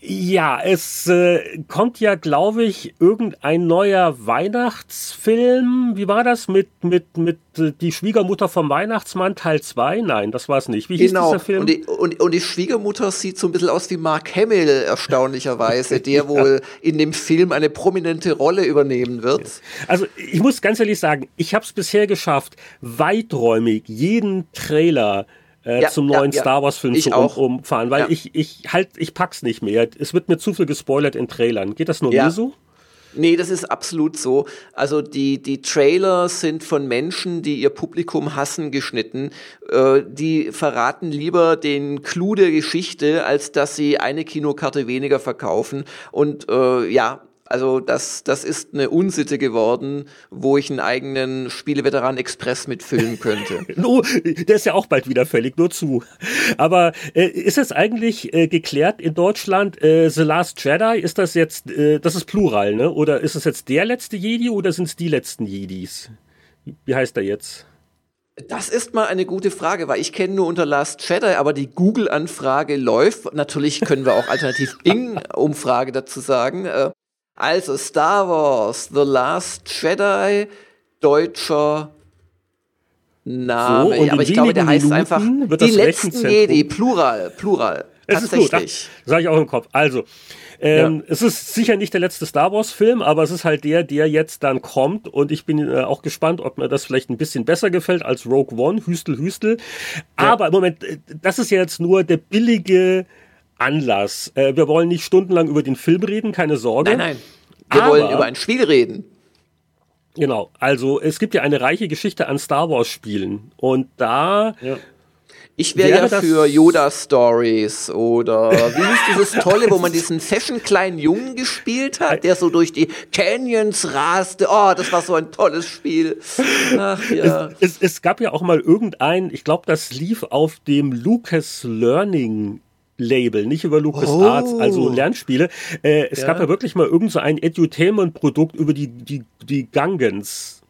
Ja, es äh, kommt ja, glaube ich, irgendein neuer Weihnachtsfilm. Wie war das mit mit mit äh, die Schwiegermutter vom Weihnachtsmann Teil 2? Nein, das war es nicht. Wie genau. hieß dieser Film? Und die, und, und die Schwiegermutter sieht so ein bisschen aus wie Mark Hamill, erstaunlicherweise, der ja. wohl in dem Film eine prominente Rolle übernehmen wird. Also ich muss ganz ehrlich sagen, ich habe es bisher geschafft, weiträumig jeden Trailer äh, ja, zum neuen ja, Star Wars Film zu um, umfahren, weil ich ich halt ich pack's nicht mehr. Es wird mir zu viel gespoilert in Trailern. Geht das nur mir so? Nee, das ist absolut so. Also die, die Trailer sind von Menschen, die ihr Publikum hassen, geschnitten. Äh, die verraten lieber den Clou der Geschichte, als dass sie eine Kinokarte weniger verkaufen. Und äh, ja, also das, das ist eine Unsitte geworden, wo ich einen eigenen Spieleveteran Express mitfüllen könnte. *laughs* no, der ist ja auch bald wieder fällig, nur zu. Aber äh, ist es eigentlich äh, geklärt in Deutschland, äh, The Last Jedi, ist das jetzt, äh, das ist Plural, ne? Oder ist es jetzt der letzte Jedi oder sind es die letzten Jedis? Wie heißt er jetzt? Das ist mal eine gute Frage, weil ich kenne nur unter Last Jedi, aber die Google-Anfrage läuft. Natürlich können wir auch alternativ *laughs* Bing-Umfrage dazu sagen. Also Star Wars, The Last Jedi, deutscher Name. So, aber ich glaube, der heißt Minuten einfach die letzten Jedi, Plural, Plural. Es tatsächlich. ist gut, sage ich auch im Kopf. Also, ähm, ja. es ist sicher nicht der letzte Star Wars Film, aber es ist halt der, der jetzt dann kommt und ich bin äh, auch gespannt, ob mir das vielleicht ein bisschen besser gefällt als Rogue One, Hüstel, Hüstel. Ja. Aber im Moment, äh, das ist ja jetzt nur der billige Anlass. Äh, wir wollen nicht stundenlang über den Film reden, keine Sorge. Nein, nein. Wir Aber, wollen über ein Spiel reden. Genau, also es gibt ja eine reiche Geschichte an Star Wars Spielen und da ja. Ich wäre ja für Yoda Stories oder wie hieß dieses *laughs* tolle, wo man diesen fashion kleinen Jungen gespielt hat, der so durch die Canyons raste. Oh, das war so ein tolles Spiel. Ach ja. Es, es, es gab ja auch mal irgendein, ich glaube, das lief auf dem Lucas Learning Label, nicht über LucasArts, oh. also Lernspiele. Äh, es ja. gab ja wirklich mal irgend so ein Edutainment-Produkt über die, die, die Gangens.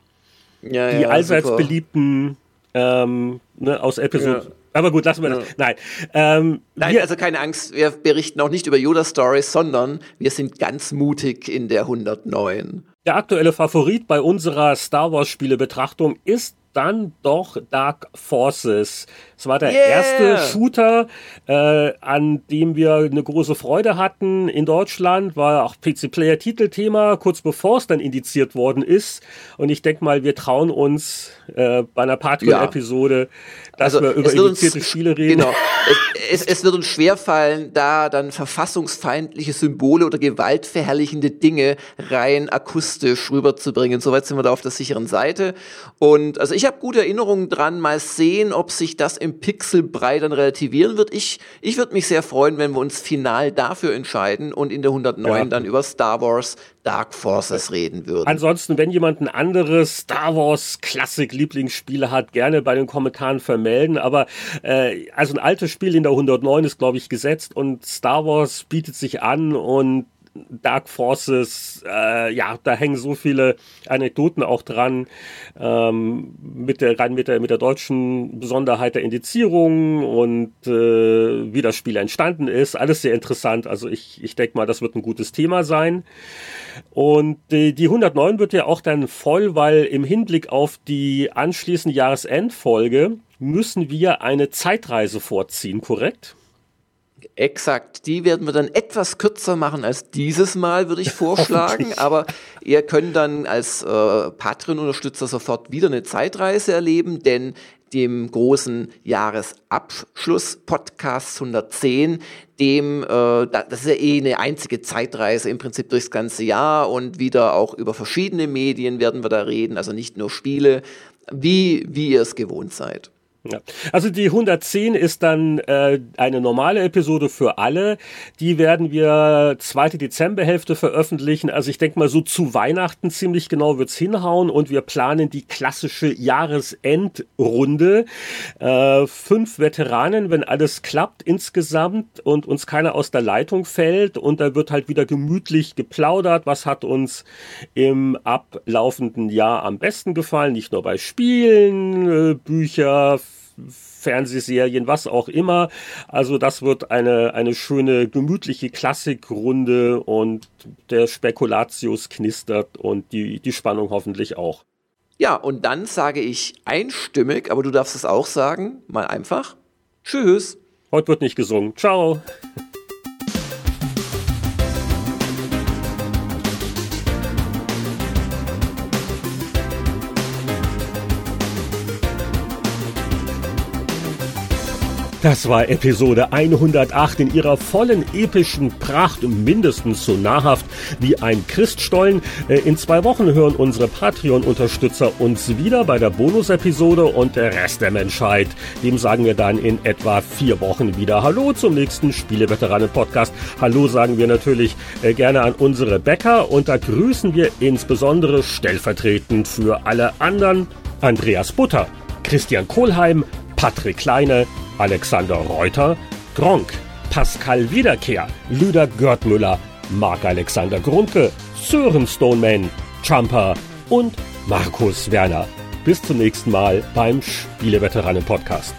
Ja, die ja, allseits super. beliebten ähm, ne, aus Episode. Aber gut, lassen wir das. Nein. Ähm, Nein, also keine Angst, wir berichten auch nicht über Yoda-Stories, sondern wir sind ganz mutig in der 109. Der aktuelle Favorit bei unserer Star Wars-Spiele-Betrachtung ist dann doch Dark Forces. Es war der yeah. erste Shooter, äh, an dem wir eine große Freude hatten in Deutschland, war auch PC-Player-Titelthema, kurz bevor es dann indiziert worden ist. Und ich denke mal, wir trauen uns äh, bei einer Patreon-Episode, ja. dass also, wir über indizierte uns, Spiele reden. Genau. Es, es, es wird uns schwerfallen, da dann verfassungsfeindliche Symbole oder gewaltverherrlichende Dinge rein akustisch rüberzubringen. Soweit sind wir da auf der sicheren Seite. Und also ich habe gute Erinnerungen dran. Mal sehen, ob sich das im Pixelbrei dann relativieren wird. Ich, ich würde mich sehr freuen, wenn wir uns final dafür entscheiden und in der 109 ja. dann über Star Wars Dark Forces reden würden. Ansonsten, wenn jemand ein anderes Star Wars Klassik Lieblingsspiel hat, gerne bei den Kommentaren vermelden. Aber äh, also ein altes Spiel in der 109 ist, glaube ich, gesetzt und Star Wars bietet sich an und Dark Forces, äh, ja, da hängen so viele Anekdoten auch dran, ähm, mit der, rein mit der, mit der deutschen Besonderheit der Indizierung und äh, wie das Spiel entstanden ist. Alles sehr interessant. Also ich, ich denke mal, das wird ein gutes Thema sein. Und die, die 109 wird ja auch dann voll, weil im Hinblick auf die anschließende Jahresendfolge müssen wir eine Zeitreise vorziehen, korrekt? Exakt, die werden wir dann etwas kürzer machen als dieses Mal, würde ich *laughs* vorschlagen. Aber ihr könnt dann als äh, Patreon-Unterstützer sofort wieder eine Zeitreise erleben, denn dem großen Jahresabschluss-Podcast 110, dem, äh, das ist ja eh eine einzige Zeitreise im Prinzip durchs ganze Jahr und wieder auch über verschiedene Medien werden wir da reden, also nicht nur Spiele, wie, wie ihr es gewohnt seid. Ja. Also die 110 ist dann äh, eine normale Episode für alle. Die werden wir zweite Dezemberhälfte veröffentlichen. Also ich denke mal so zu Weihnachten ziemlich genau wird's hinhauen und wir planen die klassische Jahresendrunde. Äh, fünf Veteranen, wenn alles klappt insgesamt und uns keiner aus der Leitung fällt und da wird halt wieder gemütlich geplaudert. Was hat uns im ablaufenden Jahr am besten gefallen? Nicht nur bei Spielen, äh, Bücher, Fernsehserien, was auch immer. Also das wird eine, eine schöne, gemütliche Klassikrunde und der Spekulatius knistert und die, die Spannung hoffentlich auch. Ja, und dann sage ich einstimmig, aber du darfst es auch sagen, mal einfach. Tschüss. Heute wird nicht gesungen. Ciao. Das war Episode 108 in ihrer vollen epischen Pracht, mindestens so nahrhaft wie ein Christstollen. Äh, in zwei Wochen hören unsere Patreon-Unterstützer uns wieder bei der Bonus-Episode und der Rest der Menschheit. Dem sagen wir dann in etwa vier Wochen wieder Hallo zum nächsten Spieleveteranen-Podcast. Hallo sagen wir natürlich äh, gerne an unsere Bäcker und da grüßen wir insbesondere stellvertretend für alle anderen Andreas Butter, Christian Kohlheim, Patrick Kleine, Alexander Reuter, Gronk, Pascal Wiederkehr, Lüder Görtmüller, Marc-Alexander Grunke, Sören Stoneman, Trumper und Markus Werner. Bis zum nächsten Mal beim Spieleveteranen Podcast.